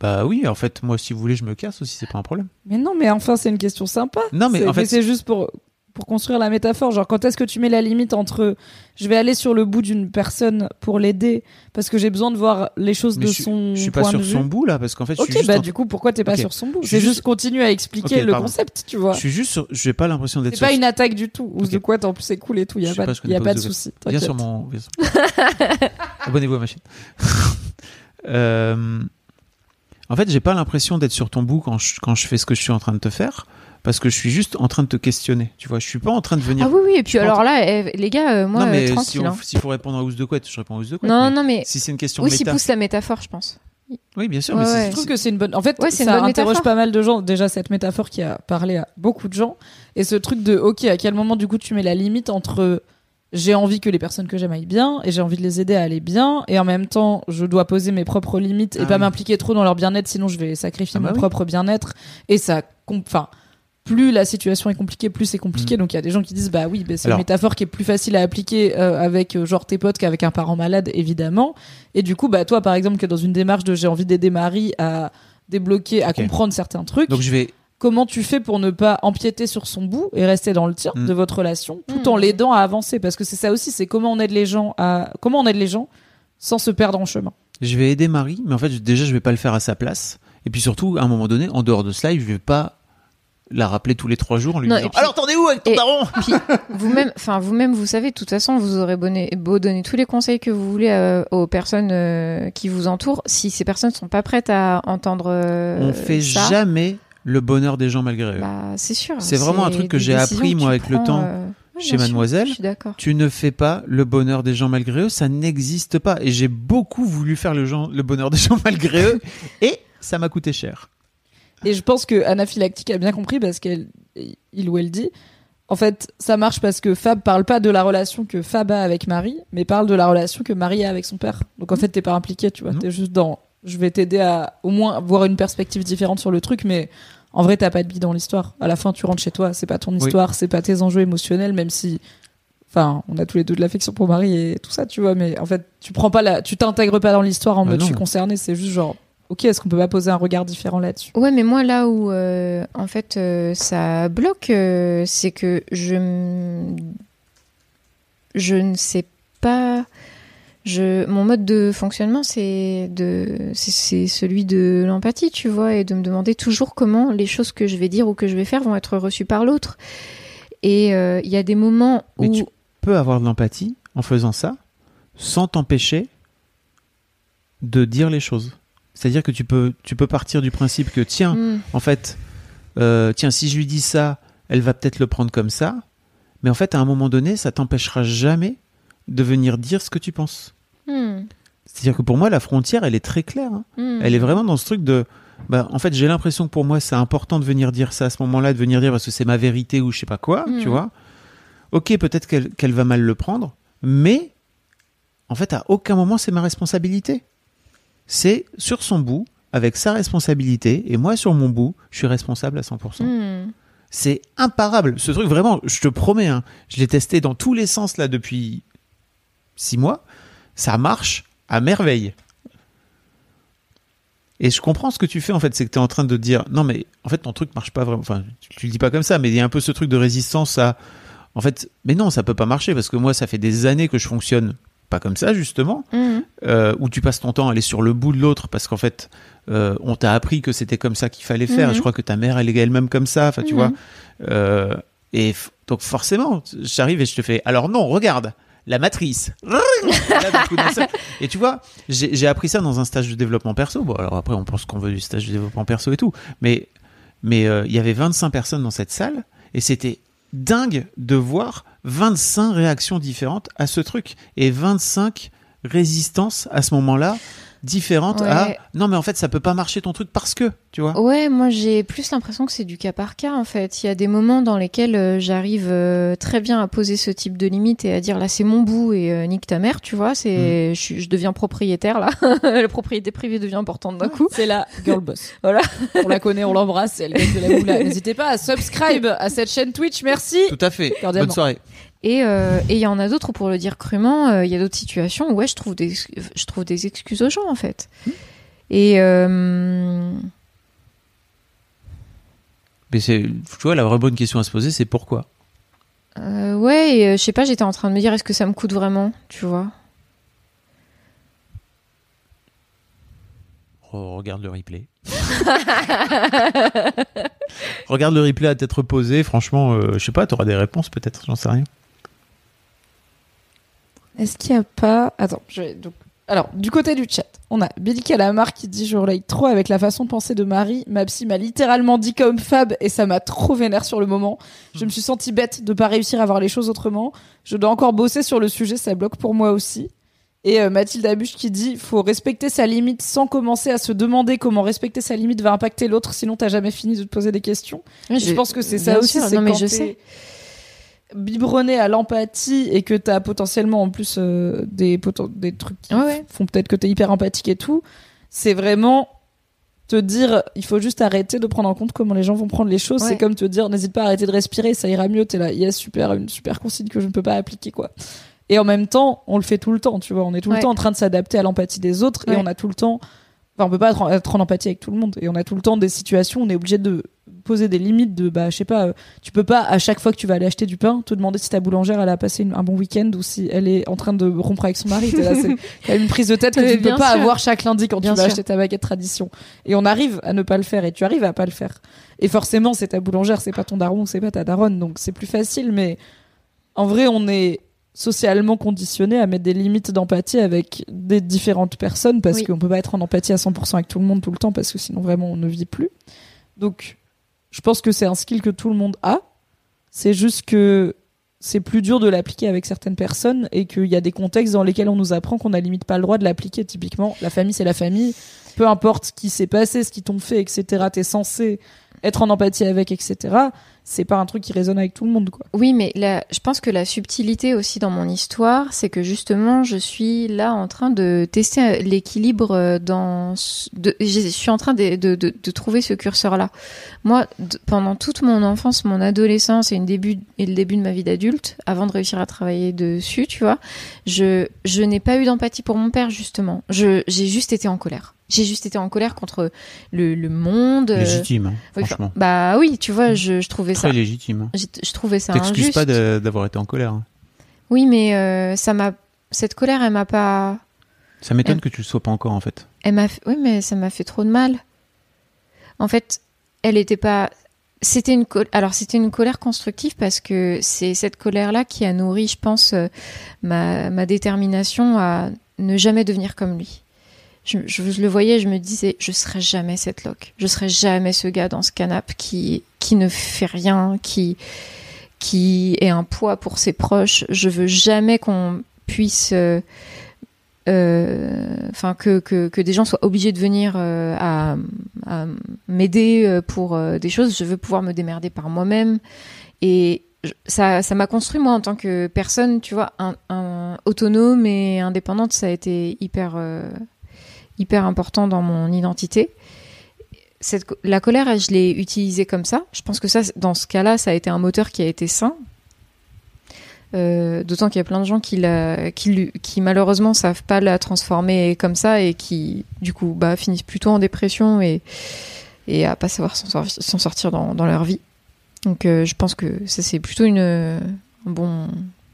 Bah oui, en fait, moi si vous voulez, je me casse aussi, c'est pas un problème. Mais non, mais enfin, c'est une question sympa. Non, mais C'est- en fait- c'est juste pour, pour construire la métaphore. Genre, quand est-ce que tu mets la limite entre je vais aller sur le bout d'une personne pour l'aider parce que j'ai besoin de voir les choses Mais de je, son je suis pas point sur de vue? son bout là parce qu'en fait, je Ok, suis juste bah en- du coup, pourquoi t'es pas sur son bout? Je C'est suis juste juste- continuer à expliquer le pardon. concept, tu vois. je suis juste sur- j'ai pas l'impression d'être C'est sur pas une attaque du tout. Ou de quoi, en plus, c'est cool et tout. Il y a pas, y a pas de souci. Viens sur mon. <laughs> Abonnez-vous à ma chaîne. Euh, En fait, j'ai pas l'impression d'être sur ton bout quand je, quand je fais ce que je suis en train de te faire, parce que je suis juste en train de te questionner. Tu vois, je suis pas en train de venir. Ah oui, oui, et puis alors là, eh, les gars, euh, moi, non, mais euh, si tranquille. on- hein. s'il faut répondre à Ous de Couette, je réponds à Ous de Couette. Non, mais non, mais Si c'est une question oui, s'il méta. pousse la métaphore, je pense. Oui, bien sûr. Ouais, mais ouais. Je trouve que c'est une bonne. En fait, Ouais, c'est une ça interroge métaphore. pas mal de gens. Déjà, cette métaphore qui a parlé à beaucoup de gens. Et ce truc de, ok, à quel moment, du coup, tu mets la limite entre j'ai envie que les personnes que j'aime aillent bien et j'ai envie de les aider à aller bien. Et en même temps, je dois poser mes propres limites et Ah pas oui. m'impliquer trop dans leur bien-être, sinon je vais sacrifier Ah bah mon oui. propre bien-être. Et ça, enfin. Plus la situation est compliquée, plus c'est compliqué. Donc il y a des gens qui disent bah oui, bah, c'est une Mm. Métaphore qui est plus facile à appliquer euh, avec euh, genre tes potes qu'avec un parent malade, évidemment. Et du coup, bah toi par exemple, que dans une démarche de j'ai envie d'aider Marie à débloquer, à comprendre certains trucs, Donc je vais. Comment tu fais pour ne pas empiéter sur son bout et rester dans le tien Mm. de votre relation, tout Mm. en l'aidant à avancer Parce que c'est ça aussi, c'est comment on aide les gens à comment on aide les gens sans se perdre en chemin. Je vais aider Marie, mais en fait, déjà, je vais pas le faire à sa place. Et puis surtout, à un moment donné, en dehors de ce live, je vais pas la rappeler tous les trois jours en lui Non, disant puis- Alors, t'en es où avec ton daron? vous-même, enfin vous-même, vous savez, de toute façon, vous aurez bonné- beau donner tous les conseils que vous voulez euh, aux personnes euh, qui vous entourent. Si ces personnes sont pas prêtes à entendre euh, On fait ça, jamais le bonheur des gens malgré eux. bah, c'est sûr. C'est vraiment un truc que j'ai appris, moi, avec le temps, euh, ouais, chez sûr, Mademoiselle. Je suis d'accord. Tu ne fais pas le bonheur des gens malgré eux, ça n'existe pas. Et j'ai beaucoup voulu faire le, gens- le bonheur des <laughs> gens malgré eux, et ça m'a coûté cher. Et je pense que Anaphylactique a bien compris parce qu'elle, il ou elle dit, en fait, ça marche parce que Fab parle pas de la relation que Fab a avec Marie, mais parle de la relation que Marie a avec son père. Donc en fait, t'es pas impliqué, tu vois. T'es juste dans, je vais t'aider à au moins avoir une perspective différente sur le truc, mais en vrai, t'as pas de bille dans l'histoire. À la fin, tu rentres chez toi, c'est pas ton histoire, c'est pas tes enjeux émotionnels, même si, enfin, on a tous les deux de l'affection pour Marie et tout ça, tu vois. Mais en fait, tu prends pas la, tu t'intègres pas dans l'histoire en Bah mode non. je suis concerné, c'est juste genre, ok, est-ce qu'on peut pas poser un regard différent là-dessus? Ouais, mais moi là où euh, en fait euh, ça bloque, euh, c'est que je m- je ne sais pas. Je, mon mode de fonctionnement, c'est de, c'est- celui de l'empathie, tu vois, et de me demander toujours comment les choses que je vais dire ou que je vais faire vont être reçues par l'autre. Et euh, il y a des moments Mais où tu peux avoir de l'empathie en faisant ça sans t'empêcher de dire les choses. C'est-à-dire que tu peux, tu peux partir du principe que, tiens, Hmm. en fait, euh, tiens, si je lui dis ça, elle va peut-être le prendre comme ça. Mais en fait, à un moment donné, ça t'empêchera jamais de venir dire ce que tu penses. Hmm. C'est-à-dire que pour moi, la frontière, elle est très claire. hein. Hmm. Elle est vraiment dans ce truc de. Bah, en fait, j'ai l'impression que pour moi, c'est important de venir dire ça à ce moment-là, de venir dire parce que c'est ma vérité ou je sais pas quoi, tu vois. Ok, peut-être qu'elle va mal le prendre, mais en fait, à aucun moment, c'est ma responsabilité. C'est sur son bout, avec sa responsabilité, et moi, sur mon bout, je suis responsable à 100%. Hmm. C'est imparable. Ce truc, vraiment, je te promets, hein, je l'ai testé dans tous les sens là depuis six mois. Ça marche à merveille. Et je comprends ce que tu fais en fait, c'est que tu es en train de dire non mais en fait ton truc marche pas vraiment. Enfin, tu, le dis pas comme ça, mais il y a un peu ce truc de résistance à en fait, mais non, ça peut pas marcher parce que moi ça fait des années que je fonctionne pas comme ça justement, Hmm. euh, où tu passes ton temps à aller sur le bout de l'autre parce qu'en fait euh, on t'a appris que c'était comme ça qu'il fallait faire. Mhm. Je crois que ta mère elle est elle-même comme ça. Enfin tu Mhm. vois. Euh, et donc forcément, j'arrive et je te fais. Alors non, regarde la matrice. Là, coup, <laughs> et tu vois, j'ai j'ai appris ça dans un stage de développement perso. Bon, alors après, on pense qu'on veut du stage de développement perso et tout, mais mais euh, il y avait 25 personnes dans cette salle et c'était dingue de voir 25 réactions différentes à ce truc et 25 résistances à ce moment-là différentes Ouais. à non mais en fait ça peut pas marcher ton truc parce que tu vois Ouais, moi j'ai plus l'impression que c'est du cas par cas en fait. Il y a des moments dans lesquels euh, j'arrive euh, très bien à poser ce type de limite et à dire là c'est mon bout et euh, nique ta mère, tu vois. Mm. C'est, je, suis- je deviens propriétaire là. <laughs> la propriété privée devient importante d'un coup. C'est la girl boss. <laughs> Voilà. On la connaît, on l'embrasse, c'est elle gagne de la moula. N'hésitez pas à subscribe à cette chaîne Twitch, merci. tout à fait Cordialement. bonne soirée Et euh, et il y en a d'autres où, pour le dire crûment, euh, il y a d'autres situations où ouais je trouve des je trouve des excuses aux gens en fait. Hmm. Et euh, mais c'est tu vois la vraie bonne question à se poser c'est pourquoi? Euh, ouais, et, euh, je sais pas, j'étais en train de me dire est-ce que ça me coûte vraiment, tu vois? Re- regarde le replay <laughs> regarde le replay à tête reposée franchement euh, je sais pas t'auras des réponses peut-être j'en sais rien Est-ce qu'il n'y a pas. Attends, je vais donc. Alors, du côté du chat, on a Billy Calamar qui dit Je relate trop avec la façon de penser de Marie. Ma psy m'a littéralement dit comme Fab et ça m'a trop vénère sur le moment. Je me suis sentie bête de pas réussir à voir les choses autrement. Je dois encore bosser sur le sujet, ça bloque pour moi aussi. Et euh, Mathilde Abuche qui dit faut respecter sa limite sans commencer à se demander comment respecter sa limite va impacter l'autre, sinon t'as jamais fini de te poser des questions. Et je pense que c'est ça aussi, non, mais je sais. Biberonné à l'empathie et que t'as potentiellement en plus euh, des, poten- des trucs qui Ouais, ouais. font peut-être que t'es hyper empathique et tout, c'est vraiment te dire il faut juste arrêter de prendre en compte comment les gens vont prendre les choses. Ouais. C'est comme te dire n'hésite pas à arrêter de respirer, ça ira mieux. T'es là, yes, super, une super consigne que je ne peux pas appliquer quoi. Et en même temps, on le fait tout le temps, tu vois. On est tout le temps en train de s'adapter à l'empathie des autres et on a tout le temps. Enfin, on peut pas être en, être en empathie avec tout le monde. Et on a tout le temps des situations où on est obligé de poser des limites de bah je sais pas euh, tu peux pas à chaque fois que tu vas aller acheter du pain te demander si ta boulangère elle a passé une- un bon week-end ou si elle est en train de rompre avec son mari. Là, c'est <laughs> quand même une prise de tête que tu ne peux pas avoir chaque lundi quand Bien tu vas sûr. acheter ta baguette tradition. Et on arrive à ne pas le faire et tu arrives à pas le faire. Et forcément c'est ta boulangère c'est pas ton daron c'est pas ta daronne donc c'est plus facile mais en vrai on est socialement conditionné à mettre des limites d'empathie avec des différentes personnes parce Oui. qu'on peut pas être en empathie à 100% avec tout le monde tout le temps parce que sinon vraiment on ne vit plus. Donc je pense que c'est un skill que tout le monde a. C'est juste que c'est plus dur de l'appliquer avec certaines personnes et qu'il y a des contextes dans lesquels on nous apprend qu'on n'a limite pas le droit de l'appliquer. Typiquement, la famille c'est la famille. Peu importe ce qui s'est passé, ce qu'ils t'ont fait, etc. T'es censé être en empathie avec, etc. C'est pas un truc qui résonne avec tout le monde, quoi. Oui, mais je pense que la subtilité aussi dans mon histoire, c'est que justement, je suis là en train de tester l'équilibre euh, dans. De, je suis en train de, de, trouver ce curseur-là. Moi, pendant toute mon enfance, mon adolescence et, et le début de ma vie d'adulte, avant de réussir à travailler dessus, tu vois, je, je n'ai pas eu d'empathie pour mon père, justement. Je, j'ai juste été en colère. J'ai juste été en colère contre le, le monde. euh, Légitime, hein, oui, franchement. bah oui, tu vois, je, je trouvais Très ça. légitime. hein. Je, je trouvais ça T'excuses pas d'avoir été en colère. hein. Oui, mais euh, ça m'a. Cette colère, elle m'a pas. Ça m'étonne que tu le sois pas encore en fait. Elle m'a. fait- Oui, mais ça m'a fait trop de mal. En fait, elle était pas. C'était une col- alors c'était une colère constructive parce que c'est cette colère là qui a nourri, je pense, euh, ma, ma détermination à ne jamais devenir comme lui. Je, le voyais, je me disais, je serai jamais cette loque, je serai jamais ce gars dans ce canapé qui qui ne fait rien, qui qui est un poids pour ses proches. Je veux jamais qu'on puisse euh, euh, enfin que, que, que des gens soient obligés de venir euh, à, m'aider pour des choses. Je veux pouvoir me démerder par moi-même. Et ça ça m'a construit moi en tant que personne, tu vois, autonome et indépendante. Ça a été hyper hyper important dans mon identité. La colère, je l'ai utilisée comme ça. Je pense que ça, dans ce cas-là, ça a été un moteur qui a été sain. Euh, D'autant qu'il y a plein de gens qui, la, qui, qui malheureusement savent pas la transformer comme ça et qui du coup bah, finissent plutôt en dépression et, et à pas savoir s'en sor- s'en sortir dans, leur vie. Donc euh, je pense que ça c'est plutôt une, un, bon,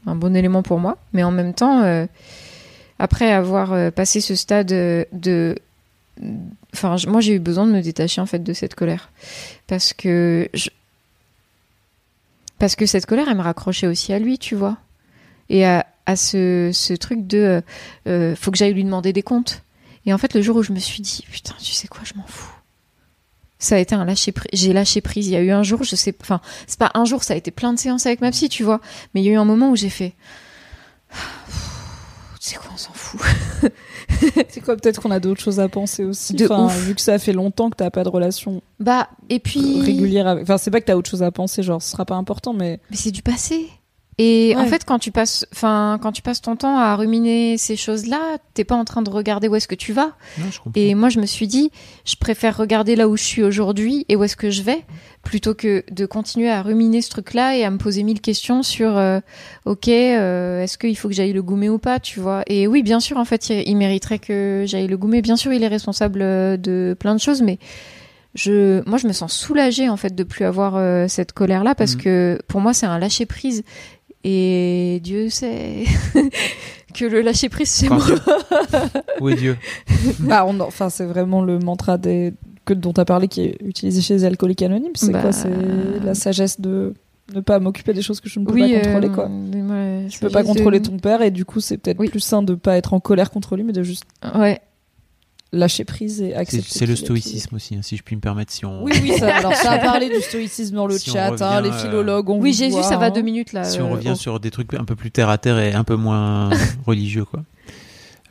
un bon élément pour moi. Mais en même temps, euh, après avoir euh, passé ce stade euh, de... Enfin, moi j'ai eu besoin de me détacher en fait de cette colère. Parce que parce que cette colère, elle me raccrochait aussi à lui, tu vois. Et à, à ce, ce truc de euh, euh, faut que j'aille lui demander des comptes. Et en fait, le jour où je me suis dit, putain, tu sais quoi, je m'en fous. Ça a été un lâcher prise. J'ai lâché prise. Il y a eu un jour, je sais, enfin, c'est pas un jour, ça a été plein de séances avec ma psy, tu vois. Mais il y a eu un moment où j'ai fait, sais quoi, on s'en fout. <laughs> C'est quoi Peut-être qu'on a d'autres choses à penser aussi. De Enfin, ouf. Vu que ça fait longtemps que t'as pas de relation Bah, et puis. régulière avec. Enfin, c'est pas que t'as autre chose à penser, genre ce sera pas important, mais. Mais c'est du passé. Et en fait, quand tu passes, enfin, quand tu passes ton temps à ruminer ces choses-là, t'es pas en train de regarder où est-ce que tu vas. Non, je comprends. Et moi, je me suis dit, je préfère regarder là où je suis aujourd'hui et où est-ce que je vais, plutôt que de continuer à ruminer ce truc-là et à me poser mille questions sur, euh, ok, euh, est-ce qu'il faut que j'aille le goumer ou pas, tu vois Et oui, bien sûr, en fait, il, il mériterait que j'aille le goumer. Bien sûr, il est responsable euh, de plein de choses, mais je, moi, je me sens soulagée en fait de plus avoir euh, cette colère-là parce Mhm. que pour moi, c'est un lâcher prise. Et Dieu sait <laughs> que le lâcher prise, c'est Quand moi. Dieu- Où est Dieu <laughs> bah, on... enfin, c'est vraiment le mantra des... que dont t'as parlé qui est utilisé chez les alcooliques anonymes. C'est Bah. quoi? C'est la sagesse de ne pas m'occuper des choses que je ne peux oui, pas contrôler, euh, quoi. moi, Tu peux pas de- contrôler ton père et du coup c'est peut-être Oui. plus sain de pas être en colère contre lui mais de juste Ouais. Lâcher prise et C'est accepter. c'est le stoïcisme aussi, hein, si je puis me permettre. Si on... Oui oui ça, <laughs> alors ça a parlé du stoïcisme dans le Si chat hein, revient, les euh, philologues on Oui, Jésus, voit, ça va hein. deux minutes là. si on euh, revient oh. sur des trucs un peu plus terre à terre et un peu moins <laughs> religieux, quoi.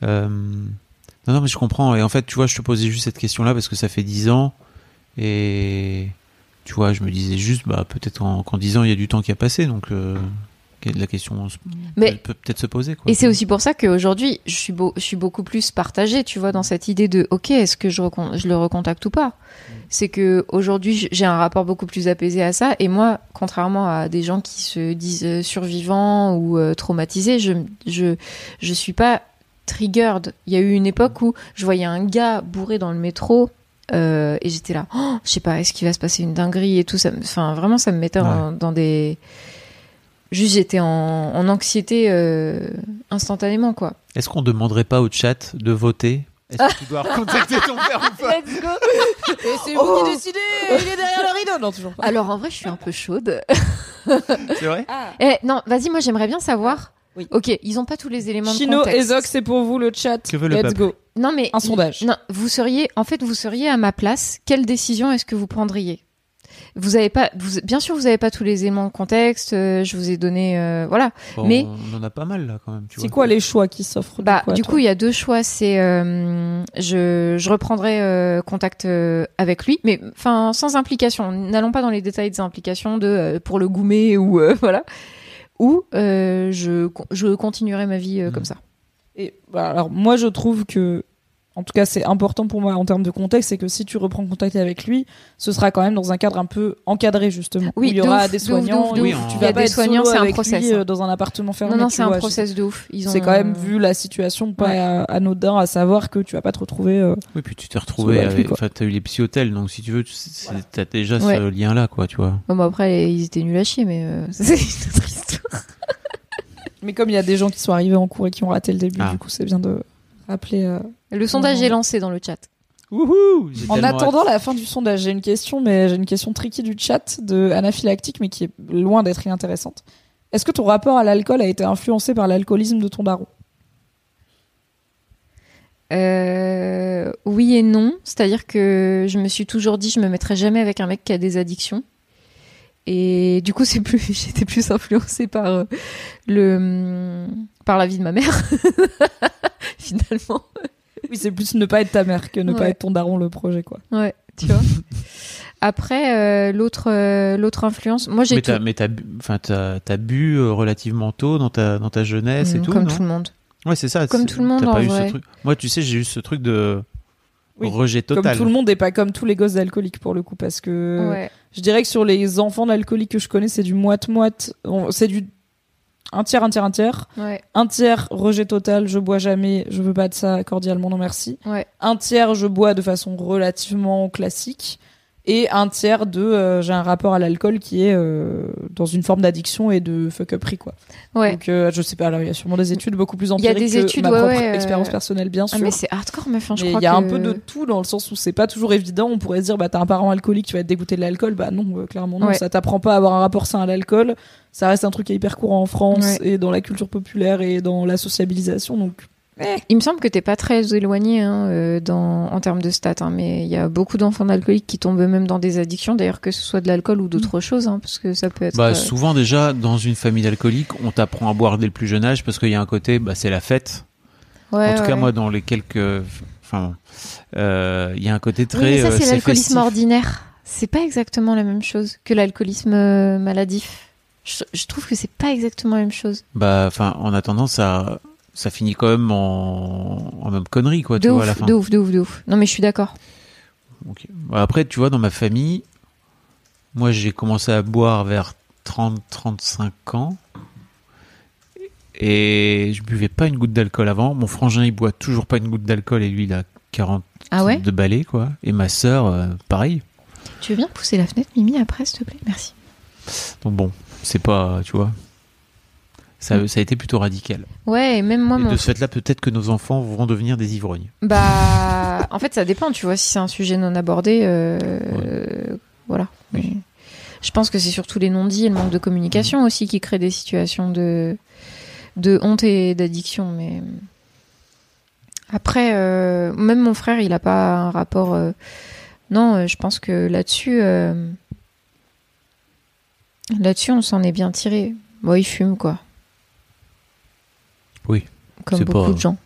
Euh, Non, non, mais je comprends. Et en fait, tu vois, je te posais juste cette question-là parce que ça fait dix ans. Et tu vois, je me disais juste, bah, peut-être qu'en dix ans, il y a du temps qui a passé. Donc, euh, la question Mais- peut peut peut-être se poser, quoi. Et c'est aussi pour ça qu'aujourd'hui, je suis, beau, je suis beaucoup plus partagée, tu vois, dans cette idée de, ok, est-ce que je, je le recontacte ou pas? C'est que aujourd'hui, j'ai un rapport beaucoup plus apaisé à ça. Et moi, contrairement à des gens qui se disent euh, survivants ou euh, traumatisés, je, je, je suis pas triggered. Il y a eu une époque où je voyais un gars bourré dans le métro. euh, et j'étais là, oh, je sais pas, est-ce qu'il va se passer une dinguerie et tout ça. Enfin, vraiment, ça me mettait dans des. Juste, j'étais en, en anxiété euh, instantanément, quoi. Est-ce qu'on demanderait pas au chat de voter? Est-ce que tu dois <laughs> recontacter ton père ou pas? Let's go <laughs> Et c'est Oh. vous qui décidez il est derrière le rideau non toujours pas Alors, en vrai, je suis un peu chaude. <laughs> C'est vrai? Eh, non, vas-y, moi, j'aimerais bien savoir. Oui. Ok, ils ont pas tous les éléments Chino de contexte. et Zoc c'est pour vous le chat Que veut le let's peuple? Go Non, mais. un sondage Non, vous seriez, en fait, vous seriez à ma place. Quelle décision est-ce que vous prendriez? Vous avez pas, vous, bien sûr, vous avez pas tous les éléments de contexte. euh, je vous ai donné, euh, voilà. Bon, Mais- On en a pas mal, là, quand même. tu c'est quoi les choix qui s'offrent Bah, du coup, il y a deux choix. C'est, euh, je, je reprendrai euh, contact euh, avec lui, mais enfin sans implication. N'allons pas dans les détails des implications de euh, pour le goumer ou euh, <laughs> voilà. Ou euh, je, je continuerai ma vie euh, Mhm. comme ça. Et, bah, alors moi je trouve que en tout cas c'est important pour moi en termes de contexte, c'est que si tu reprends contact avec lui, ce sera quand même dans un cadre un peu encadré justement. Oui, où il y aura ouf, des ouf, soignants, ouf, ouf. tu Il y vas a pas des être soignants, c'est un avec process, lui, euh, hein. dans un appartement fermé. Non, non, c'est un vois, process de ouf. Ils ont... C'est quand même vu la situation pas Ouais. euh, anodin à savoir que tu vas pas te retrouver. euh, Oui, puis tu t'es retrouvé avec. Enfin, t'as eu les psy-hôtels, donc si tu veux, t'as déjà Ouais. ce lien-là, quoi, tu vois. Bon, bah, après, ils étaient nuls à chier, mais euh, <laughs> c'est une autre histoire. Mais comme il y a des gens qui sont arrivés en cours et qui ont raté le début, Ah. du coup c'est bien de rappeler. euh, Le sondage est lancé dans le chat. Wouhou En attendant hâte. la fin du sondage, j'ai une question, mais j'ai une question tricky du chat de anaphylactique, mais qui est loin d'être inintéressante. Est-ce que ton rapport à l'alcool a été influencé par l'alcoolisme de ton daron? Euh, oui et non. C'est-à-dire que je me suis toujours dit, je me mettrai jamais avec un mec qui a des addictions. Et du coup, c'est plus, <laughs> j'étais plus influencée par euh, le, hum, par la vie de ma mère, <laughs> finalement. <laughs> Oui, c'est plus ne pas être ta mère que ne pas être ton daron le projet, quoi. Ouais, tu vois. <laughs> Après, euh, l'autre, euh, l'autre influence, moi j'ai Mais tout, t'as, mais t'as, bu- enfin, t'as, t'as bu euh, relativement tôt dans ta, dans ta jeunesse et Hum, tout, comme non tout le monde. Ouais, c'est ça. Comme c'est- tout le monde, T'as en pas eu vrai. ce truc. Moi, tu sais, j'ai eu ce truc de Oui, rejet total. Comme tout le monde et pas comme tous les gosses d'alcooliques pour le coup, parce que Ouais. je dirais que sur les enfants d'alcooliques que je connais, c'est du moite-moite. On- C'est du un tiers, un tiers, un tiers. Ouais, Un tiers, rejet total, je bois jamais, je veux pas de ça, cordialement, non merci. ouais. Un tiers, je bois de façon relativement classique. Et un tiers de, euh, j'ai un rapport à l'alcool qui est euh, dans une forme d'addiction et de fuck-uperie, quoi. Ouais. Donc, euh, je sais pas, alors il y a sûrement des études beaucoup plus Il y a empiriques des que études, ma ouais, propre ouais, expérience personnelle, bien Ah, sûr. mais c'est hardcore, meuf. hein, je Mais crois il y a que... un peu de tout dans le sens où c'est pas toujours évident. On pourrait se dire, bah, t'as un parent alcoolique, tu vas être dégoûté de l'alcool. Bah, non, euh, clairement, non. Ça t'apprend pas à avoir un rapport sain à l'alcool. Ça reste un truc qui est hyper courant en France et dans la culture populaire et dans la sociabilisation. Donc, Il me semble que t'es pas très éloigné hein, euh, dans, en termes de stats, hein, mais il y a beaucoup d'enfants d'alcooliques qui tombent eux-mêmes dans des addictions, d'ailleurs que ce soit de l'alcool ou d'autres choses, hein, parce que ça peut être. Bah, euh, souvent déjà dans une famille d'alcooliques, on t'apprend à boire dès le plus jeune âge parce qu'il y a un côté, bah, c'est la fête. ouais, en tout cas, moi, dans les quelques, enfin, euh, il y a un côté Oui, très. mais ça, euh, c'est l'alcoolisme ordinaire. C'est pas exactement la même chose que l'alcoolisme maladif. Je, je trouve que c'est pas exactement la même chose. Bah, enfin, en attendant, ça, ça finit quand même en, en même connerie, quoi, tu de, vois, à la fin. de ouf, de ouf, de ouf. Non, mais je suis d'accord. Bah, Après, tu vois, dans ma famille, moi, j'ai commencé à boire vers 30-35 ans. Et je buvais pas une goutte d'alcool avant. Mon frangin, il boit toujours pas une goutte d'alcool et lui, il a 40 Ah ouais? de balais, quoi. Et ma sœur, euh, pareil. Tu veux bien pousser la fenêtre, Mimi, après, s'il te plaît? Merci. Donc bon, c'est pas, tu vois. Ça, Mm. ça a été plutôt radical. Ouais, et même moi, et mon de ce fait-là, peut-être que nos enfants vont devenir des ivrognes. Bah, en fait, ça dépend, tu vois, si c'est un sujet non abordé, euh, voilà. Oui. Mais Je pense que c'est surtout les non-dits et le manque de communication aussi qui créent des situations de, de honte et d'addiction. Mais après, euh, même mon frère, il a pas un rapport. euh, Non, je pense que là-dessus, euh, là-dessus, on s'en est bien tiré. Bon, il fume quoi. Oui. Comme beaucoup pas- de gens.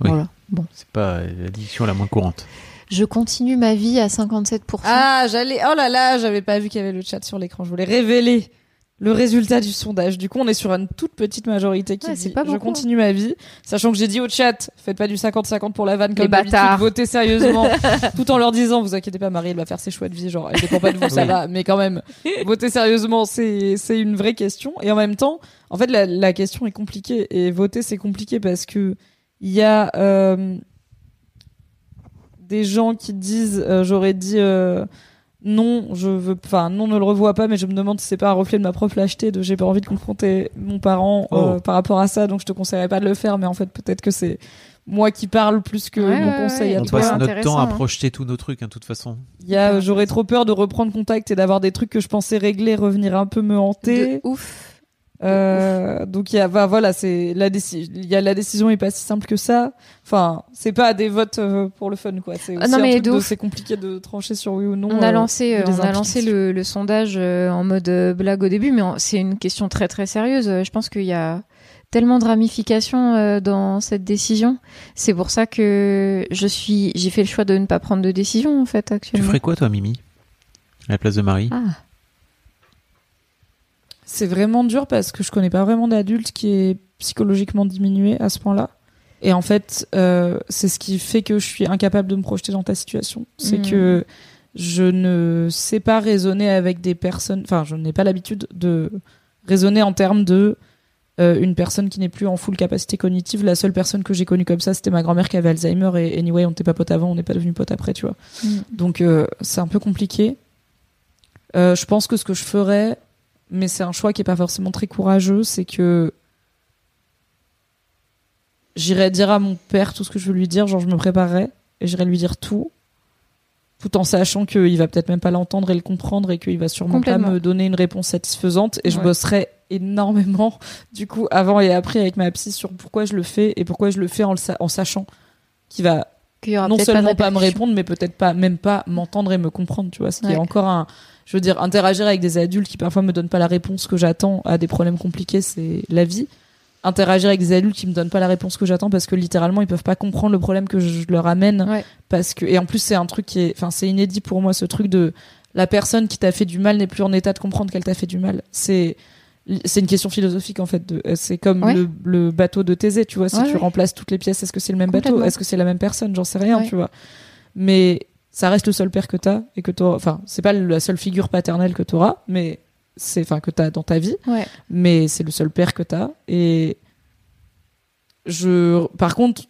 Oui. Voilà. Bon. C'est pas l'addiction la moins courante. Je continue ma vie à 57%. ah, j'allais, oh là là, j'avais pas vu qu'il y avait le chat sur l'écran. Je voulais révéler le résultat du sondage. Du coup, on est sur une toute petite majorité qui Ouais, dit c'est pas je beaucoup, continue ma vie, sachant que j'ai dit au chat, faites pas du 50-50 pour la vanne comme Les d'habitude, bâtards. votez sérieusement, <laughs> tout en leur disant, vous inquiétez pas, Marie, elle va faire ses choix de vie, genre, elle dépend pas de vous, ça Oui. va, mais quand même, votez sérieusement, c'est c'est une vraie question. Et en même temps, en fait, la, la question est compliquée et voter c'est compliqué parce que il y a euh, des gens qui disent, euh, j'aurais dit. euh, non, je veux, enfin, non, ne le revois pas, mais je me demande si c'est pas un reflet de ma propre lâcheté, de j'ai pas envie de confronter mon parent euh, Oh. par rapport à ça, donc je te conseillerais pas de le faire, mais en fait, peut-être que c'est moi qui parle plus que Ouais, mon ouais, conseil ouais. à On toi. passe notre temps à hein. projeter tous nos trucs, hein, de toute façon. Il y a, Hyper j'aurais trop peur de reprendre contact et d'avoir des trucs que je pensais régler revenir un peu me hanter. De ouf. Euh, donc il y a, bah, voilà, c'est la décision. Il y a la décision est pas si simple que ça. Enfin, c'est pas des votes euh, pour le fun, quoi. C'est Ah c'est compliqué de trancher sur oui ou non. On a euh, lancé, euh, on a lancé le, le sondage euh, en mode blague au début, mais c'est une question très très sérieuse. Je pense qu'il y a tellement de ramifications euh, dans cette décision. C'est pour ça que je suis, j'ai fait le choix de ne pas prendre de décision en fait Tu actuellement. ferais quoi, toi, Mimi? À la place de Marie? Ah, C'est vraiment dur parce que je connais pas vraiment d'adulte qui est psychologiquement diminué à ce point-là. Et en fait, euh, c'est ce qui fait que je suis incapable de me projeter dans ta situation. C'est Mhm. que je ne sais pas raisonner avec des personnes. Enfin, je n'ai pas l'habitude de raisonner en termes de euh, une personne qui n'est plus en full capacité cognitive. La seule personne que j'ai connue comme ça, c'était ma grand-mère qui avait Alzheimer. Et anyway, on n'était pas potes avant, on n'est pas devenus potes après, tu vois. Mhm. Donc, euh, c'est un peu compliqué. Euh, je pense que ce que je ferais, mais c'est un choix qui est pas forcément très courageux, c'est que j'irais dire à mon père tout ce que je veux lui dire, genre je me préparerais et j'irais lui dire tout, tout en sachant qu'il va peut-être même pas l'entendre et le comprendre et qu'il va sûrement pas me donner une réponse satisfaisante et je Ouais. bosserais énormément <laughs> du coup avant et après avec ma psy sur pourquoi je le fais et pourquoi je le fais en, le sa- en sachant qu'il va Qu'il y aura non seulement pas, me répondre, mais peut-être pas, même pas m'entendre et me comprendre, tu vois. Ce qui Ouais. est encore un, je veux dire, interagir avec des adultes qui parfois me donnent pas la réponse que j'attends à des problèmes compliqués, c'est la vie. Interagir avec des adultes qui me donnent pas la réponse que j'attends parce que littéralement ils peuvent pas comprendre le problème que je leur amène. Ouais. Parce que, et en plus c'est un truc qui est, enfin c'est inédit pour moi ce truc de la personne qui t'a fait du mal n'est plus en état de comprendre qu'elle t'a fait du mal. C'est, c'est une question philosophique en fait. de- C'est comme Ouais. le, le bateau de Thésée, tu vois. Si Ouais, tu remplaces toutes les pièces, est-ce que c'est le même bateau? Est-ce que c'est la même personne? J'en sais rien, tu vois. Mais ça reste le seul père que t'as et que t'auras. Enfin, c'est pas la seule figure paternelle que t'auras, mais c'est, enfin, que t'as dans ta vie. Ouais. Mais c'est le seul père que t'as. Et je, par contre,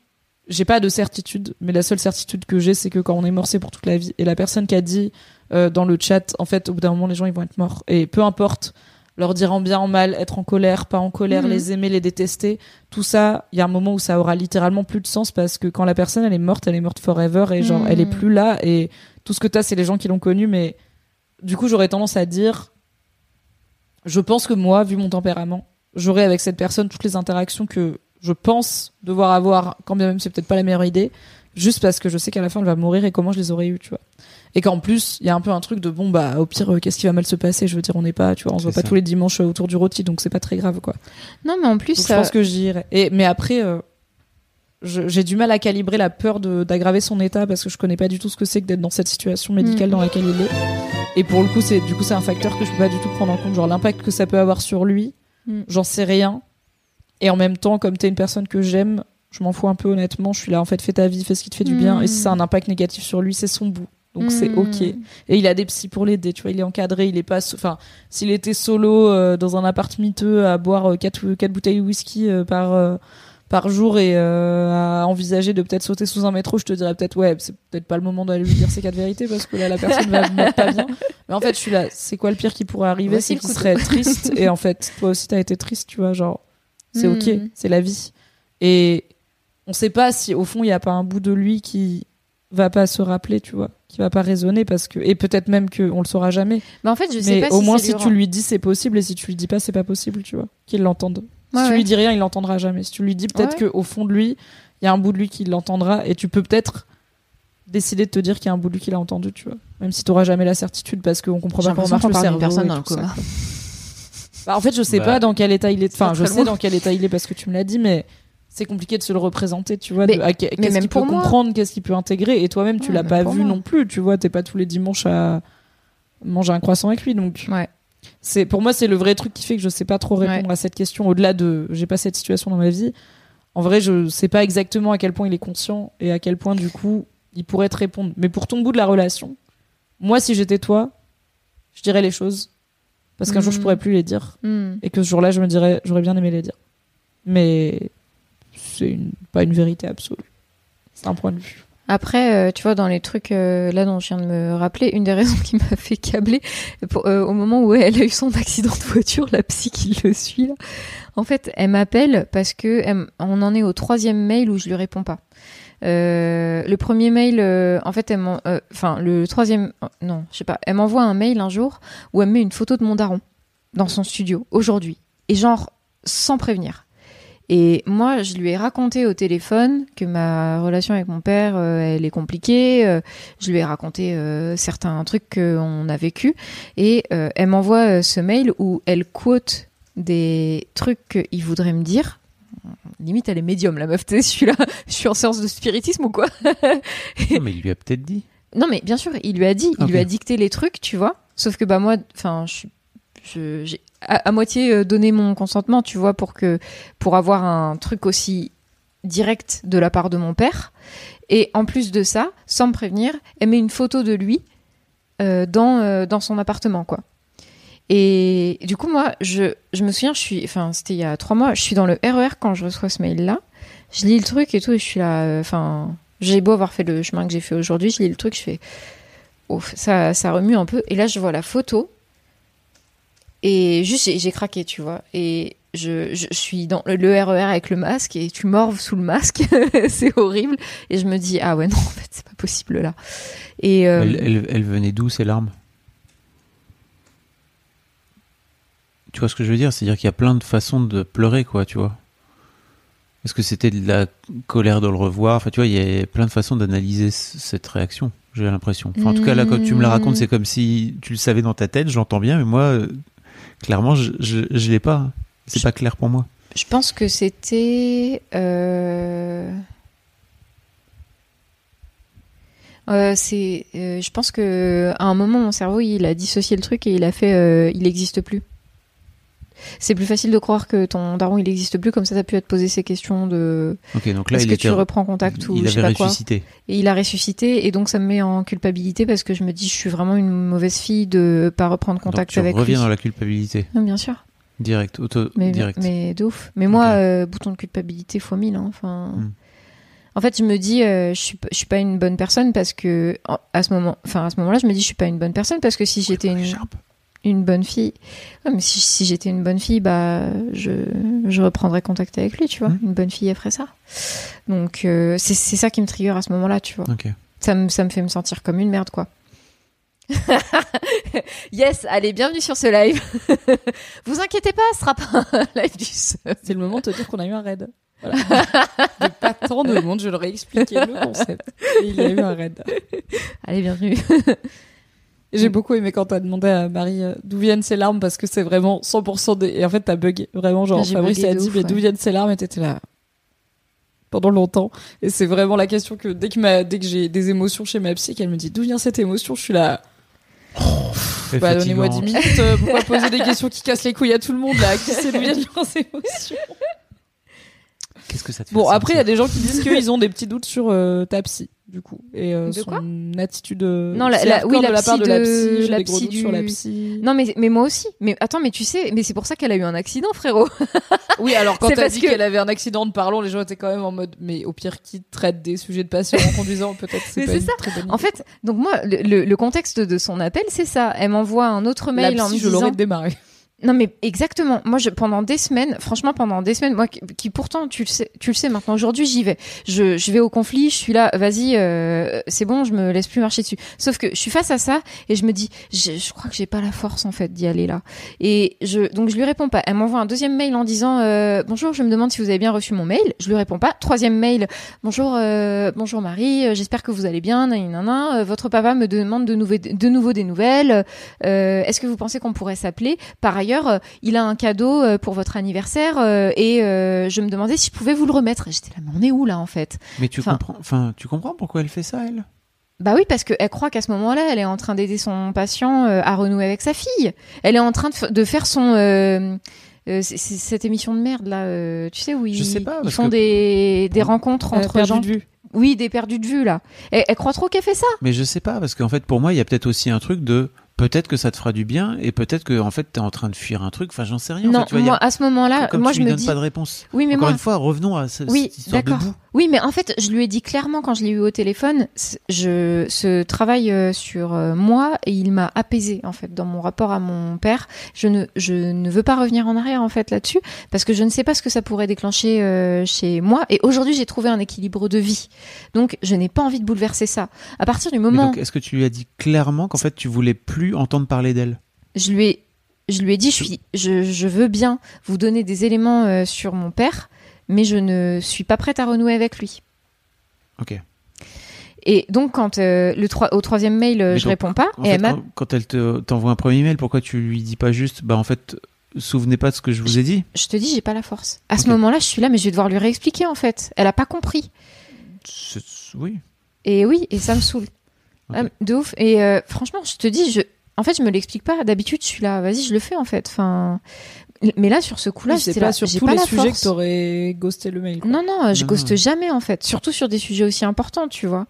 j'ai pas de certitude, mais la seule certitude que j'ai, c'est que quand on est mort, c'est pour toute la vie. Et la personne qui a dit euh, dans le chat, en fait, au bout d'un moment, les gens ils vont être morts. Et peu importe, leur dire en bien, en mal, être en colère, pas en colère, Mhm. les aimer, les détester, tout ça, il y a un moment où ça aura littéralement plus de sens parce que quand la personne elle est morte, elle est morte forever et genre Mhm. elle est plus là et tout ce que t'as, c'est les gens qui l'ont connue. Mais du coup, j'aurais tendance à dire, je pense que moi, vu mon tempérament, j'aurai avec cette personne toutes les interactions que je pense devoir avoir, quand bien même c'est peut-être pas la meilleure idée, juste parce que je sais qu'à la fin elle va mourir et comment je les aurais eues, tu vois. Et qu'en plus, il y a un peu un truc de bon bah au pire euh, qu'est-ce qui va mal se passer, je veux dire on n'est pas, tu vois, on se voit pas tous les dimanches euh, autour du rôti donc c'est pas très grave quoi. Non, mais en plus, Donc, ça- je pense que j'irai. Et mais après euh, j'ai du mal à calibrer la peur d'aggraver son état parce que je connais pas du tout ce que c'est que d'être dans cette situation médicale Mm. dans laquelle il est. Et pour le coup, c'est du coup c'est un facteur que je peux pas du tout prendre en compte, genre l'impact que ça peut avoir sur lui. Mm. J'en sais rien. Et en même temps, comme t'es une personne que j'aime, je m'en fous un peu honnêtement. Je suis là en fait, fais ta vie, fais ce qui te fait du bien. Mm. Et si ça a un impact négatif sur lui, c'est son bout. Donc c'est Mm. ok. Et il a des psys pour l'aider, tu vois. Il est encadré, il est pas, enfin, s'il était solo euh, dans un appart miteux à boire euh, quatre, quatre bouteilles de whisky euh, par euh, par jour et à envisager de peut-être sauter sous un métro, je te dirais peut-être ouais, c'est peut-être pas le moment d'aller lui dire ces quatre vérités parce que là la personne va va pas bien. <laughs> Mais en fait, je suis là. C'est quoi le pire qui pourrait arriver? C'est qu'il serait triste. et en <laughs> fait, toi aussi t'as été triste, tu vois. Genre, c'est Mm. ok, c'est la vie. Et on sait pas si au fond il y a pas un bout de lui qui va pas se rappeler, tu vois, qui va pas raisonner parce que et peut-être même que on le saura jamais. Mais en fait, je sais Mais pas au si moins si tu lui dis c'est possible et si tu lui dis pas c'est pas possible, tu vois, qu'il l'entende. Ouais, si tu ouais. lui dis rien, il l'entendra jamais. Si tu lui dis peut-être Ouais. que au fond de lui, il y a un bout de lui qui l'entendra et tu peux peut-être décider de te dire qu'il y a un bout de lui qui l'a entendu, tu vois. Même si tu n'auras jamais la certitude parce qu'on comprend pas comment marche le cerveau. personne dans le coma. Bah, en fait, je sais Bah, pas dans quel état il est. Enfin, je sais loin. dans quel état il est parce que tu me l'as dit, mais c'est compliqué de se le représenter, tu vois. Mais- de- à- mais peut pour moi. comprendre, qu'est-ce qu'il peut intégrer, et toi-même, tu Ouais, l'as pas vu moi. non plus, tu vois. T'es pas tous les dimanches à manger un croissant avec lui, donc Ouais. c'est pour moi c'est le vrai truc qui fait que je sais pas trop répondre à cette question au-delà de j'ai pas cette situation dans ma vie en vrai je sais pas exactement à quel point il est conscient et à quel point du coup il pourrait te répondre mais pour ton bout de la relation moi si j'étais toi je dirais les choses parce qu'un jour je Mhm. pourrais plus les dire Hmm. et que ce jour-là je me dirais j'aurais bien aimé les dire mais c'est une- pas une vérité absolue c'est un point de vue Après, euh, tu vois, dans les trucs euh, là dont je viens de me rappeler, une des raisons <laughs> qui m'a fait câbler, euh, au moment où elle a eu son accident de voiture, la psy qui le suit, en fait, elle m'appelle parce que on en est au troisième mail où je lui réponds pas. Le premier mail, en fait, enfin le troisième, non, je sais pas, elle m'envoie un mail un jour où elle me met une photo de mon daron dans son studio aujourd'hui et genre sans prévenir. Et moi, je lui ai raconté au téléphone que ma relation avec mon père, euh, elle est compliquée. euh, je lui ai raconté euh, certains trucs qu'on a vécu. Et elle m'envoie ce mail où elle quote des trucs qu'il voudrait me dire. Limite, elle est médium, la meuf. Je suis là, je suis en séance de spiritisme ou quoi Non, mais il lui a peut-être dit. Non, mais bien sûr, il lui a dit, il Ok. lui a dicté les trucs, tu vois. Sauf que bah moi, enfin, je suis, je- j'ai à, moitié euh, donné mon consentement, tu vois, pour que, pour avoir un truc aussi direct de la part de mon père. Et en plus de ça, sans me prévenir, elle met une photo de lui euh, dans, euh, dans son appartement, quoi. Et du coup, moi, je, je me souviens, je suis, enfin, c'était il y a trois mois, je suis dans le RER quand je reçois ce mail-là. Je lis le truc et tout, et je suis là, enfin, j'ai beau avoir fait le chemin que j'ai fait aujourd'hui, je lis le truc, je fais, ouf, ça, ça remue un peu. Et là, je vois la photo, et juste, j'ai- craqué, tu vois. Et je, je suis dans le RER avec le masque et tu morves sous le masque. <laughs> c'est horrible. Et je me dis, ah ouais, non, en fait, c'est pas possible là. Et euh, Elle, venait d'où ces larmes? Tu vois ce que je veux dire? C'est-à-dire qu'il y a plein de façons de pleurer, quoi, tu vois. Est-ce que c'était de la colère de le revoir? Enfin, tu vois, il y a plein de façons d'analyser cette réaction, j'ai l'impression. En tout cas, là, quand tu me la racontes, c'est comme si tu le savais dans ta tête, j'entends bien, mais moi, clairement, je, je, je l'ai pas. C'est pas clair pour moi. je pense que c'était. euh, euh, c'est, euh, je pense que à un moment mon cerveau il a dissocié le truc et il a fait, euh, il n'existe plus. C'est plus facile de croire que ton daron il n'existe plus comme ça t'as pu te poser ces questions de Ok, donc là, est-ce il que était. tu reprends contact ou il je sais pas quoi. ressuscité. Et il a ressuscité et donc ça me met en culpabilité parce que je me dis je suis vraiment une mauvaise fille de pas reprendre Donc, contact tu avec lui. reviens dans la culpabilité. Non, bien sûr. Direct, auto, Mais, direct. mais de ouf. Mais moi, euh, bouton de culpabilité fois mille. hein, Enfin, Hmm. en fait, je me dis, euh, je suis, je suis pas une bonne personne parce que à ce moment, enfin à ce moment-là, je me dis, je suis pas une bonne personne parce que si j'étais une, Écharpe. Une bonne fille, ouais, mais si, si j'étais une bonne fille, bah, je, je reprendrais contact avec lui, tu vois. Hmm. Une bonne fille, elle ferait ça. Donc, euh, c'est ça qui me trigger à ce moment-là, tu vois. Ça me, ça me fait me sentir comme une merde, quoi. <laughs> yes, allez, bienvenue sur ce live. <laughs> Vous inquiétez pas, ce sera pas un <laughs> live du seul. C'est le moment de te dire qu'on a eu un raid. Voilà. Il n'y pas tant de monde, je leur ai expliqué le concept. Et il y a eu un raid. Allez, bienvenue. J'ai beaucoup aimé quand t'as demandé à Marie euh, d'où viennent ces larmes parce que c'est vraiment 100% des... Et en fait, t'as bugué. Vraiment, genre, J'ai Fabrice a dit, ouf, mais d'où viennent ces larmes Et t'étais là pendant longtemps. Et c'est vraiment la question que dès que, ma... dès que j'ai des émotions chez ma psy, qu'elle me dit d'où vient cette émotion, je suis là, C'est bah, donnez-moi 10 fatigant. minutes. euh, pourquoi poser des questions qui cassent les couilles à tout le monde, là Qui sait d'où viennent leurs émotions? Qu'est-ce que ça te fait Bon, après, il y a des gens qui disent qu'ils ont des petits doutes sur euh, ta psy, du coup. Et euh, De son quoi attitude. euh, Non, la- la- oui, de la la part de la psy. La des gros psy doutes sur la du- psy. Non, mais, mais moi aussi. Mais attends, mais tu sais, mais c'est pour ça qu'elle a eu un accident, frérot. <laughs> Oui, alors quand t'as dit que- qu'elle avait un accident de parlant, les gens étaient quand même en mode, mais au pire, qui traite des sujets de passion en conduisant, peut-être c'est pas une ça. très bonne idée. En fait, donc moi, le, le- le contexte de son appel, c'est ça. Elle m'envoie un autre mail la en me je l'aurais disant. démarré. Non, mais exactement. Moi, je, pendant des semaines, franchement, pendant des semaines, moi, qui, pourtant, tu le sais, tu le sais maintenant, aujourd'hui, j'y vais. Je, je vais au conflit, je suis là, vas-y, euh, c'est bon, je me laisse plus marcher dessus. Sauf que je suis face à ça et je me dis, je, je crois que j'ai pas la force, en fait, d'y aller là. Et je, donc, je lui réponds pas. Elle m'envoie un deuxième mail en disant, euh, bonjour, je me demande si vous avez bien reçu mon mail. Je lui réponds pas. Troisième mail, bonjour, euh, bonjour Marie, euh, j'espère que vous allez bien, nanana. Euh, votre papa me demande de, nouveau- de nouveau des nouvelles. Euh, Est-ce que vous pensez qu'on pourrait s'appeler? Par ailleurs, euh, il a un cadeau euh, pour votre anniversaire euh, et je me demandais si je pouvais vous le remettre. Et J'étais là, mais on est où là en fait? Mais tu Enfin- comprends, enfin, tu comprends pourquoi elle fait ça, elle? Bah oui, parce qu'elle croit qu'à ce moment-là, elle est en train d'aider son patient euh, à renouer avec sa fille. Elle est en train de, faire son... euh, euh, cette émission de merde là, tu sais où ils, Je sais pas, ils font des, des rencontres entre gens. de vue. Oui, des perdus de vue là. Elle, elle croit trop qu'elle fait ça. Mais je sais pas, parce qu'en fait, pour moi, il y a peut-être aussi un truc de peut-être que ça te fera du bien et peut-être que en fait t'es en train de fuir un truc. Enfin, j'en sais rien. non, tu moi à ce moment-là, comme moi tu je lui me dis. pas de réponse. Oui, mais Encore moi, une fois, revenons à ce- Oui, cette histoire de d'accord. boue. Oui, mais en fait, je lui ai dit clairement quand je l'ai eu au téléphone, je ce travail euh, sur euh, moi il m'a apaisé en fait dans mon rapport à mon père. Je ne je ne veux pas revenir en arrière en fait là-dessus parce que je ne sais pas ce que ça pourrait déclencher euh, chez moi et aujourd'hui, j'ai trouvé un équilibre de vie. Donc, je n'ai pas envie de bouleverser ça. À partir du moment est-ce que tu lui as dit clairement qu'en fait tu voulais plus entendre parler d'elle? Je lui ai je lui ai dit je suis je, je veux bien vous donner des éléments euh, sur mon père, mais je ne suis pas prête à renouer avec lui. Ok. Et donc, quand euh, le troi- au troisième mail, euh, Mais je donc, réponds pas, En et fait, elle quand, quand elle te t'envoie un premier mail, pourquoi tu lui dis pas juste, bah en fait, souvenez pas de ce que je vous ai dit? Je te dis, j'ai pas la force. À ce moment-là, je suis là, mais je vais devoir lui réexpliquer en fait. Elle a pas compris. Oui. Et oui, et ça me saoule. Ah, de ouf. Et euh, franchement, je te dis, je. En fait, je me l'explique pas. D'habitude, je suis là, vas-y, je le fais en fait. Enfin, Mais là, sur ce coup-là, Oui, c'est j'étais pas là, sur tous pas les sujets force. que t'aurais ghosté le mail. quoi. Non, non, je Non, ghoste jamais en fait, surtout sur des sujets aussi importants, tu vois.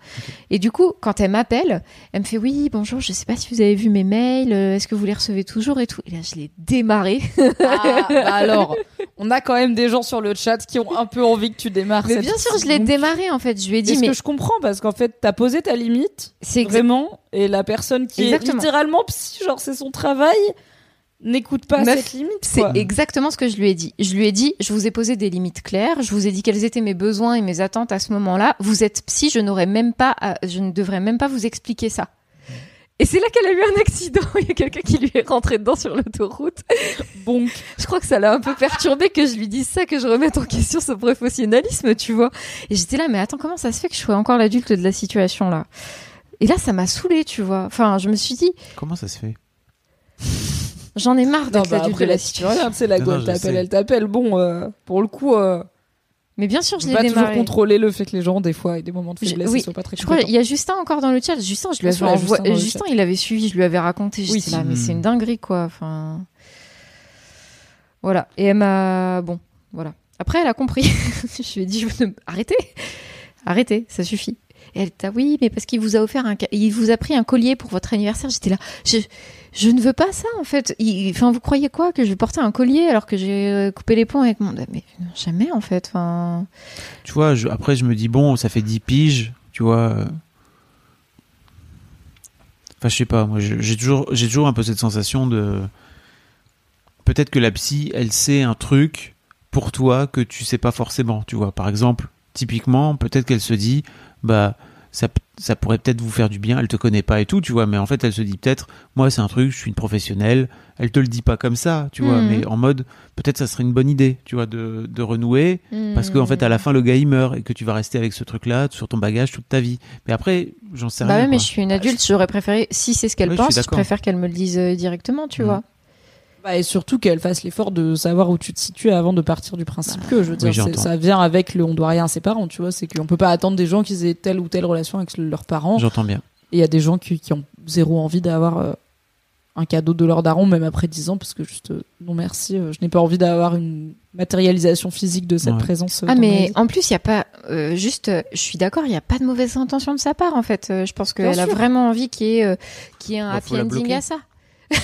Et du coup, quand elle m'appelle, elle me fait oui, bonjour, je sais pas si vous avez vu mes mails, euh, est-ce que vous les recevez toujours et tout. Et là, je l'ai démarré. Ah, bah <laughs> alors, on a quand même des gens sur le chat qui ont un peu envie que tu démarres. Mais cette- bien sûr, je l'ai démarré en fait. Je lui ai dit, Est-ce mais que je comprends parce qu'en fait, t'as posé ta limite c'est vraiment et la personne qui Exactement. est littéralement psy, genre c'est son travail, n'écoute pas Meuf, cette limite. C'est exactement ce que je lui ai dit. Je lui ai dit, je vous ai posé des limites claires, je vous ai dit quels étaient mes besoins et mes attentes à ce moment-là. Vous êtes psy, je n'aurais même pas, à- je ne devrais même pas vous expliquer ça. Et c'est là qu'elle a eu un accident. <laughs> Il y a quelqu'un qui lui est rentré dedans sur l'autoroute. Bon, Je crois que ça l'a un peu perturbé que je lui dise ça, que je remette en question ce professionnalisme, tu vois. Et j'étais là, mais attends, comment ça se fait que je sois encore l'adulte de la situation là? Et là, ça m'a saoulée, tu vois. Enfin, je me suis dit, Comment ça se fait? J'en ai marre d'être bah, l'adulte après de la situation. c'est la je t'appelle, elle t'appelle. Bon, euh, pour le coup, euh, Mais bien sûr, je l'ai pas toujours démarré. contrôler le fait que les gens, des fois, aient des moments de faiblesse, oui, soient pas très Je crois il y a Justin encore dans le chat. Justin, je lui avais Justin Justin, il avait suivi, je lui avais raconté. Oui. Là, mais Hmm. c'est une dinguerie, quoi. Enfin, voilà. Et elle m'a, bon, voilà. Après, elle a compris. <laughs> je lui ai dit, je ne- arrêtez, arrêtez, ça suffit. Et elle était là, oui, mais parce qu'il vous a offert un, il vous a pris un collier pour votre anniversaire. J'étais là, je, je ne veux pas ça, en fait. Enfin, vous croyez quoi que je vais porter un collier alors que j'ai euh, coupé les ponts avec mon, mais jamais, en fait. Tu vois, après, je me dis, bon, ça fait 10 piges, tu vois. euh. Enfin, je sais pas, moi, je- j'ai toujours, j'ai toujours un peu cette sensation de. Peut-être que la psy, elle sait un truc pour toi que tu sais pas forcément, tu vois. Par exemple, typiquement, peut-être qu'elle se dit, bah, ça, ça pourrait peut-être vous faire du bien, elle te connaît pas et tout, tu vois, mais en fait, elle se dit peut-être, moi, c'est un truc, je suis une professionnelle, elle te le dit pas comme ça, tu vois, Mhm. mais en mode, peut-être ça serait une bonne idée, tu vois, de, de renouer, parce qu'en fait, à la fin, le gars, il meurt et que tu vas rester avec ce truc-là sur ton bagage toute ta vie. Mais après, j'en sais Bah rien. ouais, mais je suis une adulte, j'aurais préféré, si c'est ce qu'elle je pense, je, d'accord. préfère qu'elle me le dise euh, directement, tu Mhm. vois. Bah, et surtout qu'elle fasse l'effort de savoir où tu te situes avant de partir du principe que, je veux dire, Oui, ça vient avec le on doit rien à ses parents, tu vois, c'est qu'on peut pas attendre des gens qui aient telle ou telle relation avec leurs parents. J'entends bien. Et il y a des gens qui, qui ont zéro envie d'avoir euh, un cadeau de leur daron, même après 10 ans, parce que juste, euh, non merci, euh, je n'ai pas envie d'avoir une matérialisation physique de cette Ouais. présence. euh, Ah, mais en plus, il y a pas, euh, juste, euh, je suis d'accord, il y a pas de mauvaise intention de sa part, en fait. Euh, je pense qu'elle a vraiment envie qu'il y ait, euh, qu'il y ait un Bah, happy ending à ça. <laughs>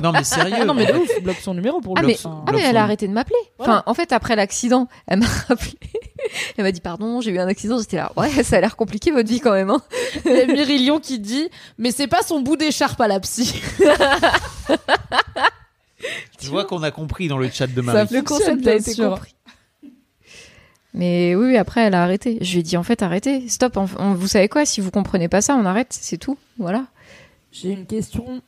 Non, mais sérieux. Ah non, mais de ouf, bloque son numéro pour Ah, le mais, coup. Enfin, ah, mais elle a arrêté de m'appeler. Voilà. Enfin, en fait, après l'accident, elle m'a <laughs> rappelé. Elle m'a dit, pardon, j'ai eu un accident. J'étais là, ouais, ça a l'air compliqué votre vie quand même, hein. Il y a Myrillion qui dit Mais c'est pas son bout d'écharpe à la psy. <laughs> Je vois qu'on a compris dans le chat de Ça Marie. fait- Le concept a été sûr. compris. Mais oui, oui, après, elle a arrêté. Je lui ai dit, en fait, arrêtez. Stop. On- on- vous savez quoi? Si vous comprenez pas ça, on arrête. C'est tout. Voilà. J'ai une question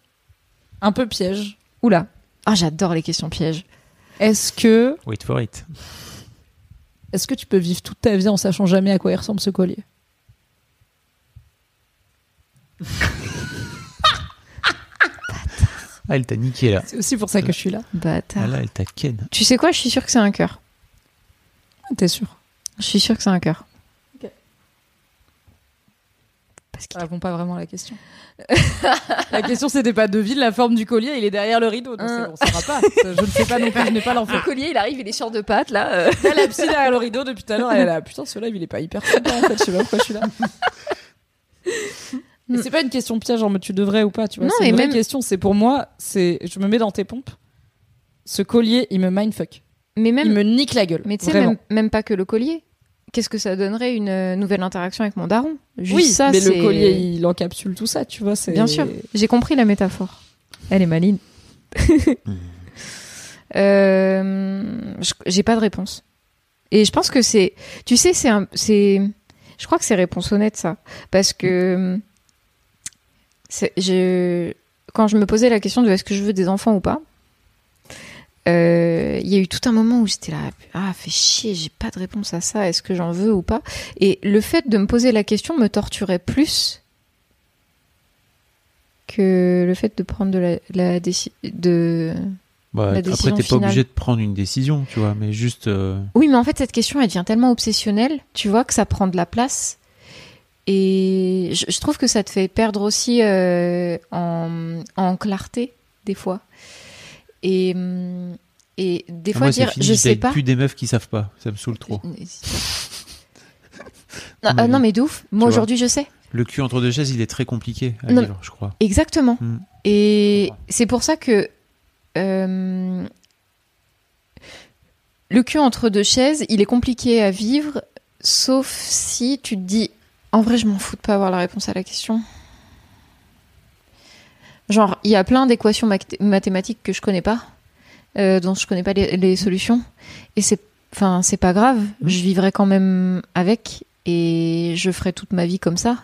un peu piège. Oula. Ah, j'adore les questions pièges. Est-ce que, Wait for it. est-ce que tu peux vivre toute ta vie en sachant jamais à quoi il ressemble ce collier <laughs> Ah, elle t'a niqué là. C'est aussi pour ça que je suis là. Bâtard. Ah là, elle t'a ken. Tu sais quoi Je suis sûre que c'est un cœur. T'es sûr Je suis sûre que c'est un cœur. Ok. Parce Ça répond pas vraiment à la question. <laughs> la question c'était pas devine la forme du collier, il est derrière le rideau. Donc c'est bon, ça va pas. Je ne sais pas non plus, je n'ai pas l'enfant. Le collier, il arrive, il est sur deux pattes, là. euh. Là, la psy derrière le rideau depuis tout à l'heure, elle est là. Putain, ce live il est pas hyper sympa en fait, je sais pas pourquoi je suis là. Mais c'est pas une question piège en mode tu devrais ou pas, tu vois. Non, c'est une vraie même- question, c'est pour moi, c'est je me mets dans tes pompes. Ce collier, il me mindfuck. Mais même, Il me nique la gueule. mais tu sais, même pas que le collier. Qu'est-ce que ça donnerait une euh, nouvelle interaction avec mon daron? Juste oui, ça, mais le c'est- collier, il encapsule tout ça, tu vois. c'est- Bien sûr. J'ai compris la métaphore. Elle est maline. <laughs> Euh, je- J'ai pas de réponse. Et je pense que c'est, tu sais, c'est un, c'est, je crois que c'est réponse honnête ça, parce que c'est- je, quand je me posais la question de est-ce que je veux des enfants ou pas, euh, il y a eu tout un moment où j'étais là, ah, fait chier, j'ai pas de réponse à ça, est-ce que j'en veux ou pas? Et le fait de me poser la question me torturait plus que le fait de prendre de la, la déci- de Bah, La après, décision t'es pas obligé de prendre une décision, tu vois, mais juste. euh, Oui, mais en fait, cette question, elle devient tellement obsessionnelle, tu vois, que ça prend de la place. Et je, je trouve que ça te fait perdre aussi euh, en, en clarté, des fois. Et, hum, Et des Ah, fois moi, dire fini, je sais pas. plus des meufs qui savent pas. Ça me saoule trop. <laughs> Non, Non, mais- non mais de ouf. Moi aujourd'hui je sais. Le cul entre deux chaises, il est très compliqué à Non. vivre, je crois. Exactement. Mm. Et c'est pour ça que euh, le cul entre deux chaises, il est compliqué à vivre, sauf si tu te dis, en vrai, je m'en fous de pas avoir la réponse à la question. Genre, il y a plein d'équations math- mathématiques que je connais pas, euh, dont je connais pas les, les solutions, et c'est, enfin, c'est pas grave. Je vivrai quand même avec, et je ferai toute ma vie comme ça,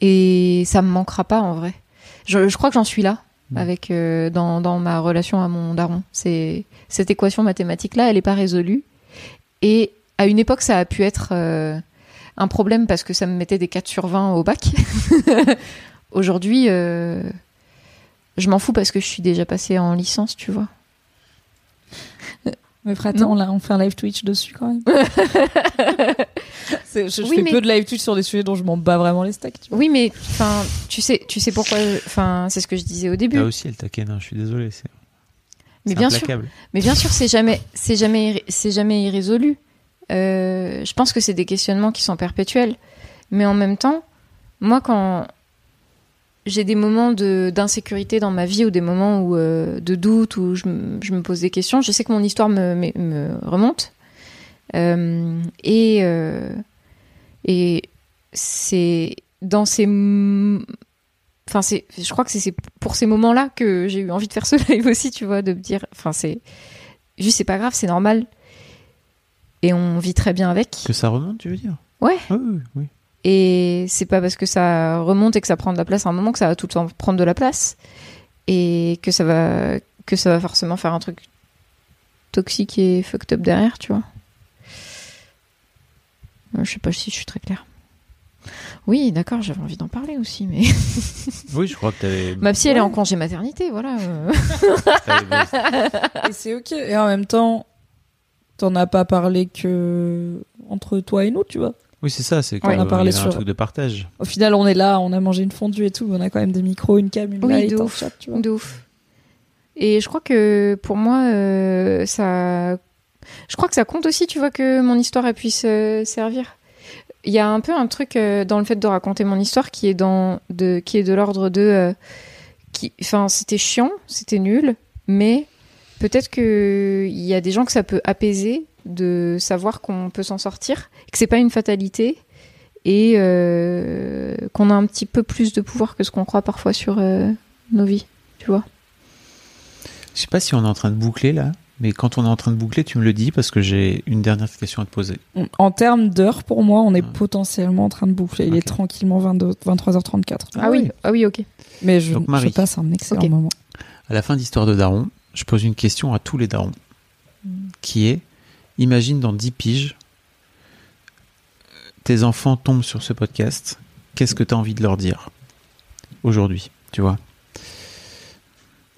et ça me manquera pas en vrai. Je, je crois que j'en suis là Mm. avec euh, dans, dans ma relation à mon daron. C'est cette équation mathématique là, elle est pas résolue. Et à une époque, ça a pu être euh, un problème parce que ça me mettait des 4 sur 20 au bac. <laughs> Aujourd'hui, euh, je m'en fous parce que je suis déjà passée en licence, tu vois. Mais frère, Non. on, l'a- on fait un live Twitch dessus quand même. <laughs> Je je Oui, fais mais- peu de live Twitch sur des sujets dont je m'en bats vraiment les steaks. Tu vois. Oui, mais enfin, tu sais, tu sais pourquoi. Enfin, c'est ce que je disais au début. Là aussi, elle taquine. hein, Je suis désolé. C'est mais bien sûr. Mais bien sûr, c'est jamais, c'est jamais, c'est jamais irrésolu. Euh, je pense que c'est des questionnements qui sont perpétuels. Mais en même temps, moi, quand j'ai des moments de d'insécurité dans ma vie ou des moments où euh, de doute où je, me- je me pose des questions, je sais que mon histoire me, me, me remonte. Euh, et euh, et c'est dans ces enfin c'est je crois que c'est- c'est pour ces moments-là que j'ai eu envie de faire ce live aussi tu vois de me dire enfin c'est juste c'est pas grave c'est normal et on vit très bien avec Que ça remonte, tu veux dire? Ouais. Ah oui, oui. Et c'est pas parce que ça remonte et que ça prend de la place à un moment que ça va tout le temps prendre de la place et que ça va que ça va forcément faire un truc toxique et fucked up derrière tu vois Euh, je sais pas si je suis très claire oui d'accord j'avais envie d'en parler aussi mais <laughs> Oui, je crois que t'avais. ma psy elle est en congé maternité voilà Et c'est ok. Et en même temps, t'en as pas parlé que entre toi et nous, tu vois. Oui, c'est ça. C'est On a il y sur- un truc de partage. Au final, on est là, on a mangé une fondue et tout, mais on a quand même des micros, une cam, une Oui, light, de un ouf. chat, tu vois. De ouf. Et je crois que pour moi, euh, ça. Je crois que ça compte aussi, tu vois, que mon histoire elle puisse euh, servir. Il y a un peu un truc euh, dans le fait de raconter mon histoire qui est dans de qui est de l'ordre de euh, qui enfin c'était chiant, c'était nul, mais peut-être que il y a des gens que ça peut apaiser de savoir qu'on peut s'en sortir, que c'est pas une fatalité et euh, qu'on a un petit peu plus de pouvoir que ce qu'on croit parfois sur euh, nos vies, tu vois. Je sais pas si on est en train de boucler là, mais quand on est en train de boucler, tu me le dis parce que j'ai une dernière question à te poser. En termes d'heures, pour moi, on est Ouais. potentiellement en train de boucler. Il est tranquillement 22 23h34. Ah, oui, ah oui, ok. Mais je, Donc, je Marie. passe un excellent moment. À la fin d'Histoire de Daron, je pose une question à tous les darons, qui est, imagine dans 10 piges, tes enfants tombent sur ce podcast, qu'est-ce que tu as envie de leur dire aujourd'hui, tu vois?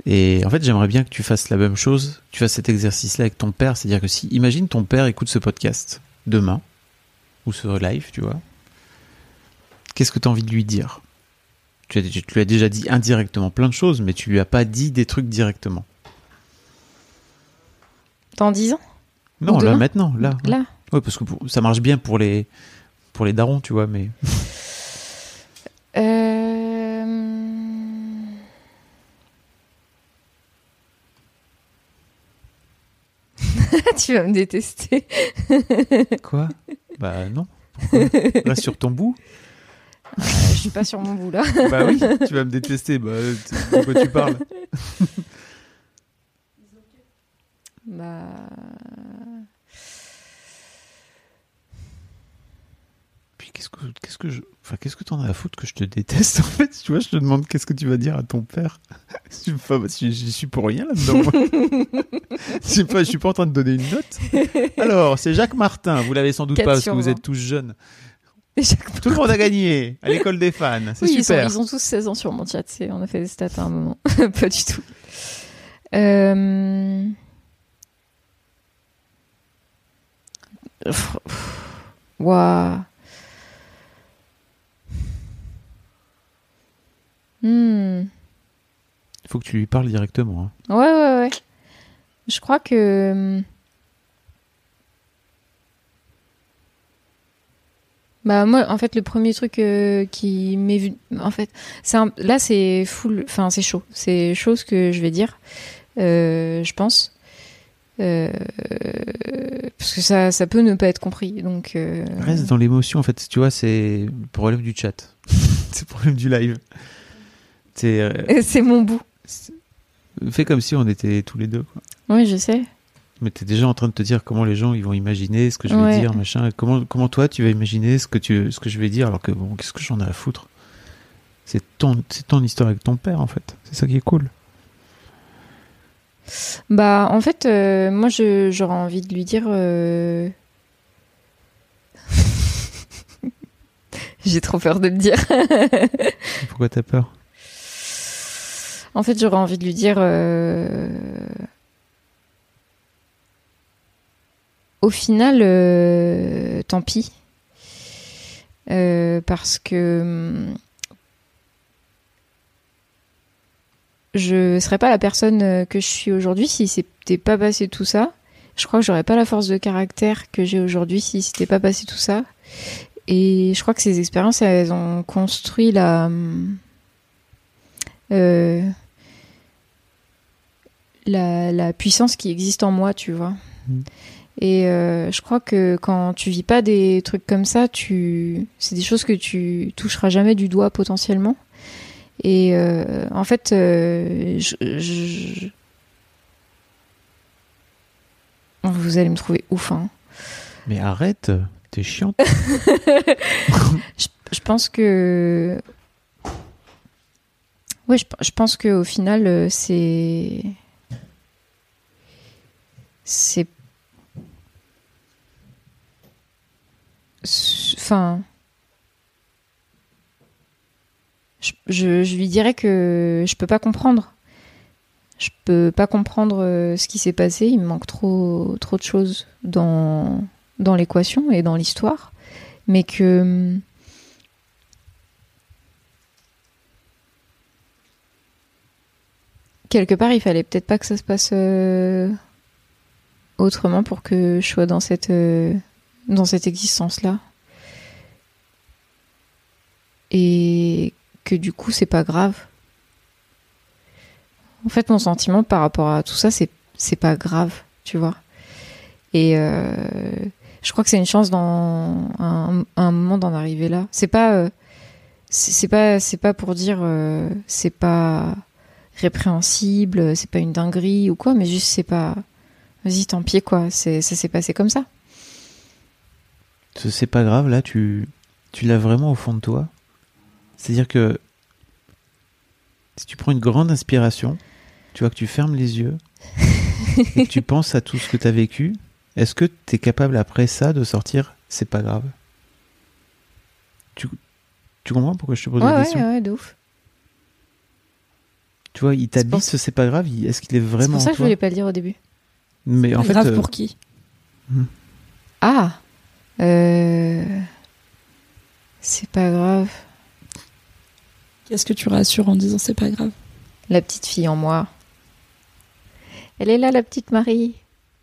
Et en fait, j'aimerais bien que tu fasses la même chose, tu fasses cet exercice-là avec ton père, c'est-à-dire que si, imagine ton père écoute ce podcast demain, ou ce live, tu vois, qu'est-ce que tu as envie de lui dire? Tu, lui as déjà dit indirectement plein de choses, mais tu lui as pas dit des trucs directement. Dans 10 ans? Non, là maintenant, là. Là Ouais, parce que pour- ça marche bien pour les pour les darons, tu vois, mais <laughs> Euh... <laughs> tu vas me détester. <laughs> quoi? Bah non. Pourquoi Reste sur ton bout. Euh, je suis pas sur mon bout là. Bah oui, tu vas me détester. Bah de quoi tu parles? Bah... Puis qu'est-ce que qu'est-ce que je enfin qu'est-ce que t'en as à foutre que je te déteste <laughs> en fait Tu vois, je te demande qu'est-ce que tu vas dire à ton père. <laughs> Je suis pas j'y suis pour rien là-dedans. <laughs> Je pas, je suis pas en train de donner une note. Alors, c'est Jacques Martin, vous l'avez sans doute pas parce que vous êtes tous jeunes. Tout le monde a gagné à l'école des fans. C'est Oui, ils, sont- super. ils ont tous 16 ans sur mon chat. On a fait des stats à un moment. pas du tout. Euh... Pff, Ouah. Hmm. Il faut que tu lui parles directement. hein. Ouais, ouais, ouais. Je crois que. Bah moi en fait le premier truc euh, qui m'est vu en fait c'est un- là c'est full enfin c'est chaud c'est chaud ce que je vais dire euh, je pense Euh, parce que ça ça peut ne pas être compris donc euh, Reste dans l'émotion, en fait. Tu vois, c'est le problème du chat. <laughs> c'est le problème du live. C'est. euh, <laughs> c'est mon bout fais comme si on était tous les deux. Quoi. oui je sais Mais t'es déjà en train de te dire comment les gens ils vont imaginer ce que je vais Ouais. dire, machin. Comment, comment toi tu vas imaginer ce que, tu, ce que je vais dire alors que bon, qu'est-ce que j'en ai à foutre? C'est ton, c'est ton histoire avec ton père en fait. C'est ça qui est cool. Bah, en fait, euh, moi, j'aurais envie de lui dire. euh, <laughs> J'ai trop peur de le dire. <laughs> Pourquoi t'as peur? En fait, j'aurais envie de lui dire. euh, Au final, tant pis. Parce que. Je serais pas la personne euh, que je suis aujourd'hui si c'était pas passé tout ça. Je crois que j'aurais pas la force de caractère que j'ai aujourd'hui si c'était pas passé tout ça. Et je crois que ces expériences, elles ont construit la. euh, la, la puissance qui existe en moi, tu vois. Mm. Et euh, je crois que quand tu vis pas des trucs comme ça, tu c'est des choses que tu toucheras jamais du doigt potentiellement. Et euh, en fait, euh, je, je- vous allez me trouver ouf. Hein. Mais arrête, t'es chiante. <laughs> je, je pense que. Oui, je, pense que au final, euh, c'est. C'est. c'est- Enfin. Je, lui dirais que je peux pas comprendre. Je peux pas comprendre euh, ce qui s'est passé. Il me manque trop, de choses dans, l'équation et dans l'histoire. Mais que. hum, quelque part, il fallait peut-être pas que ça se passe euh, autrement pour que je sois dans cette, euh, dans cette existence-là. Et que du coup, c'est pas grave. En fait, mon sentiment par rapport à tout ça, c'est, c'est pas grave, tu vois. Et euh, je crois que c'est une chance dans un, moment d'en arriver là. C'est pas, euh, c'est, pas, c'est pas pour dire, euh, c'est pas répréhensible, c'est pas une dinguerie ou quoi, mais juste c'est pas. Vas-y, tant pis quoi. C'est, ça s'est passé comme ça. Ce C'est pas grave, là, tu, tu l'as vraiment au fond de toi. C'est-à-dire que si tu prends une grande inspiration, tu vois que tu fermes les yeux <laughs> et que tu penses à tout ce que tu as vécu, est-ce que tu es capable après ça de sortir C'est pas grave? Tu, tu comprends pourquoi je te pose Ouais, la ouais, question? ouais, de ouf. Tu vois, il C'est t'habite pour- ce C'est pas grave, est-ce qu'il est C'est vraiment pour ça que je voulais pas le dire au début. Mais en fait, grave euh, pour qui? Ah euh... C'est pas grave. Qu'est-ce que tu rassures en disant c'est pas grave? La petite fille en moi. Elle est là, la petite Marie,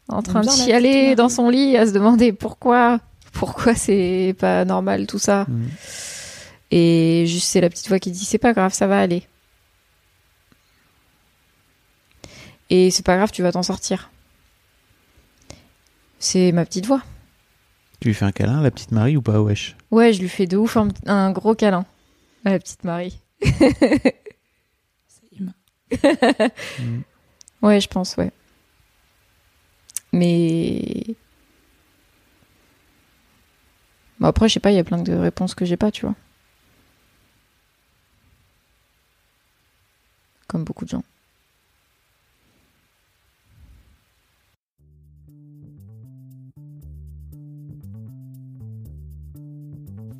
en train de chialer dans son lit, à se demander pourquoi, pourquoi c'est pas normal tout ça. Mm. Et juste c'est la petite voix qui dit c'est pas grave, ça va aller. Et c'est pas grave, tu vas t'en sortir. C'est ma petite voix. tu lui fais un câlin, la petite Marie ou pas, wesh? Ouais, je lui fais de ouf un, un gros câlin à la petite Marie. C'est humain. <laughs> Ouais, je pense, ouais. Mais. Bon, après, je sais pas, il y a plein de réponses que j'ai pas, tu vois. Comme beaucoup de gens.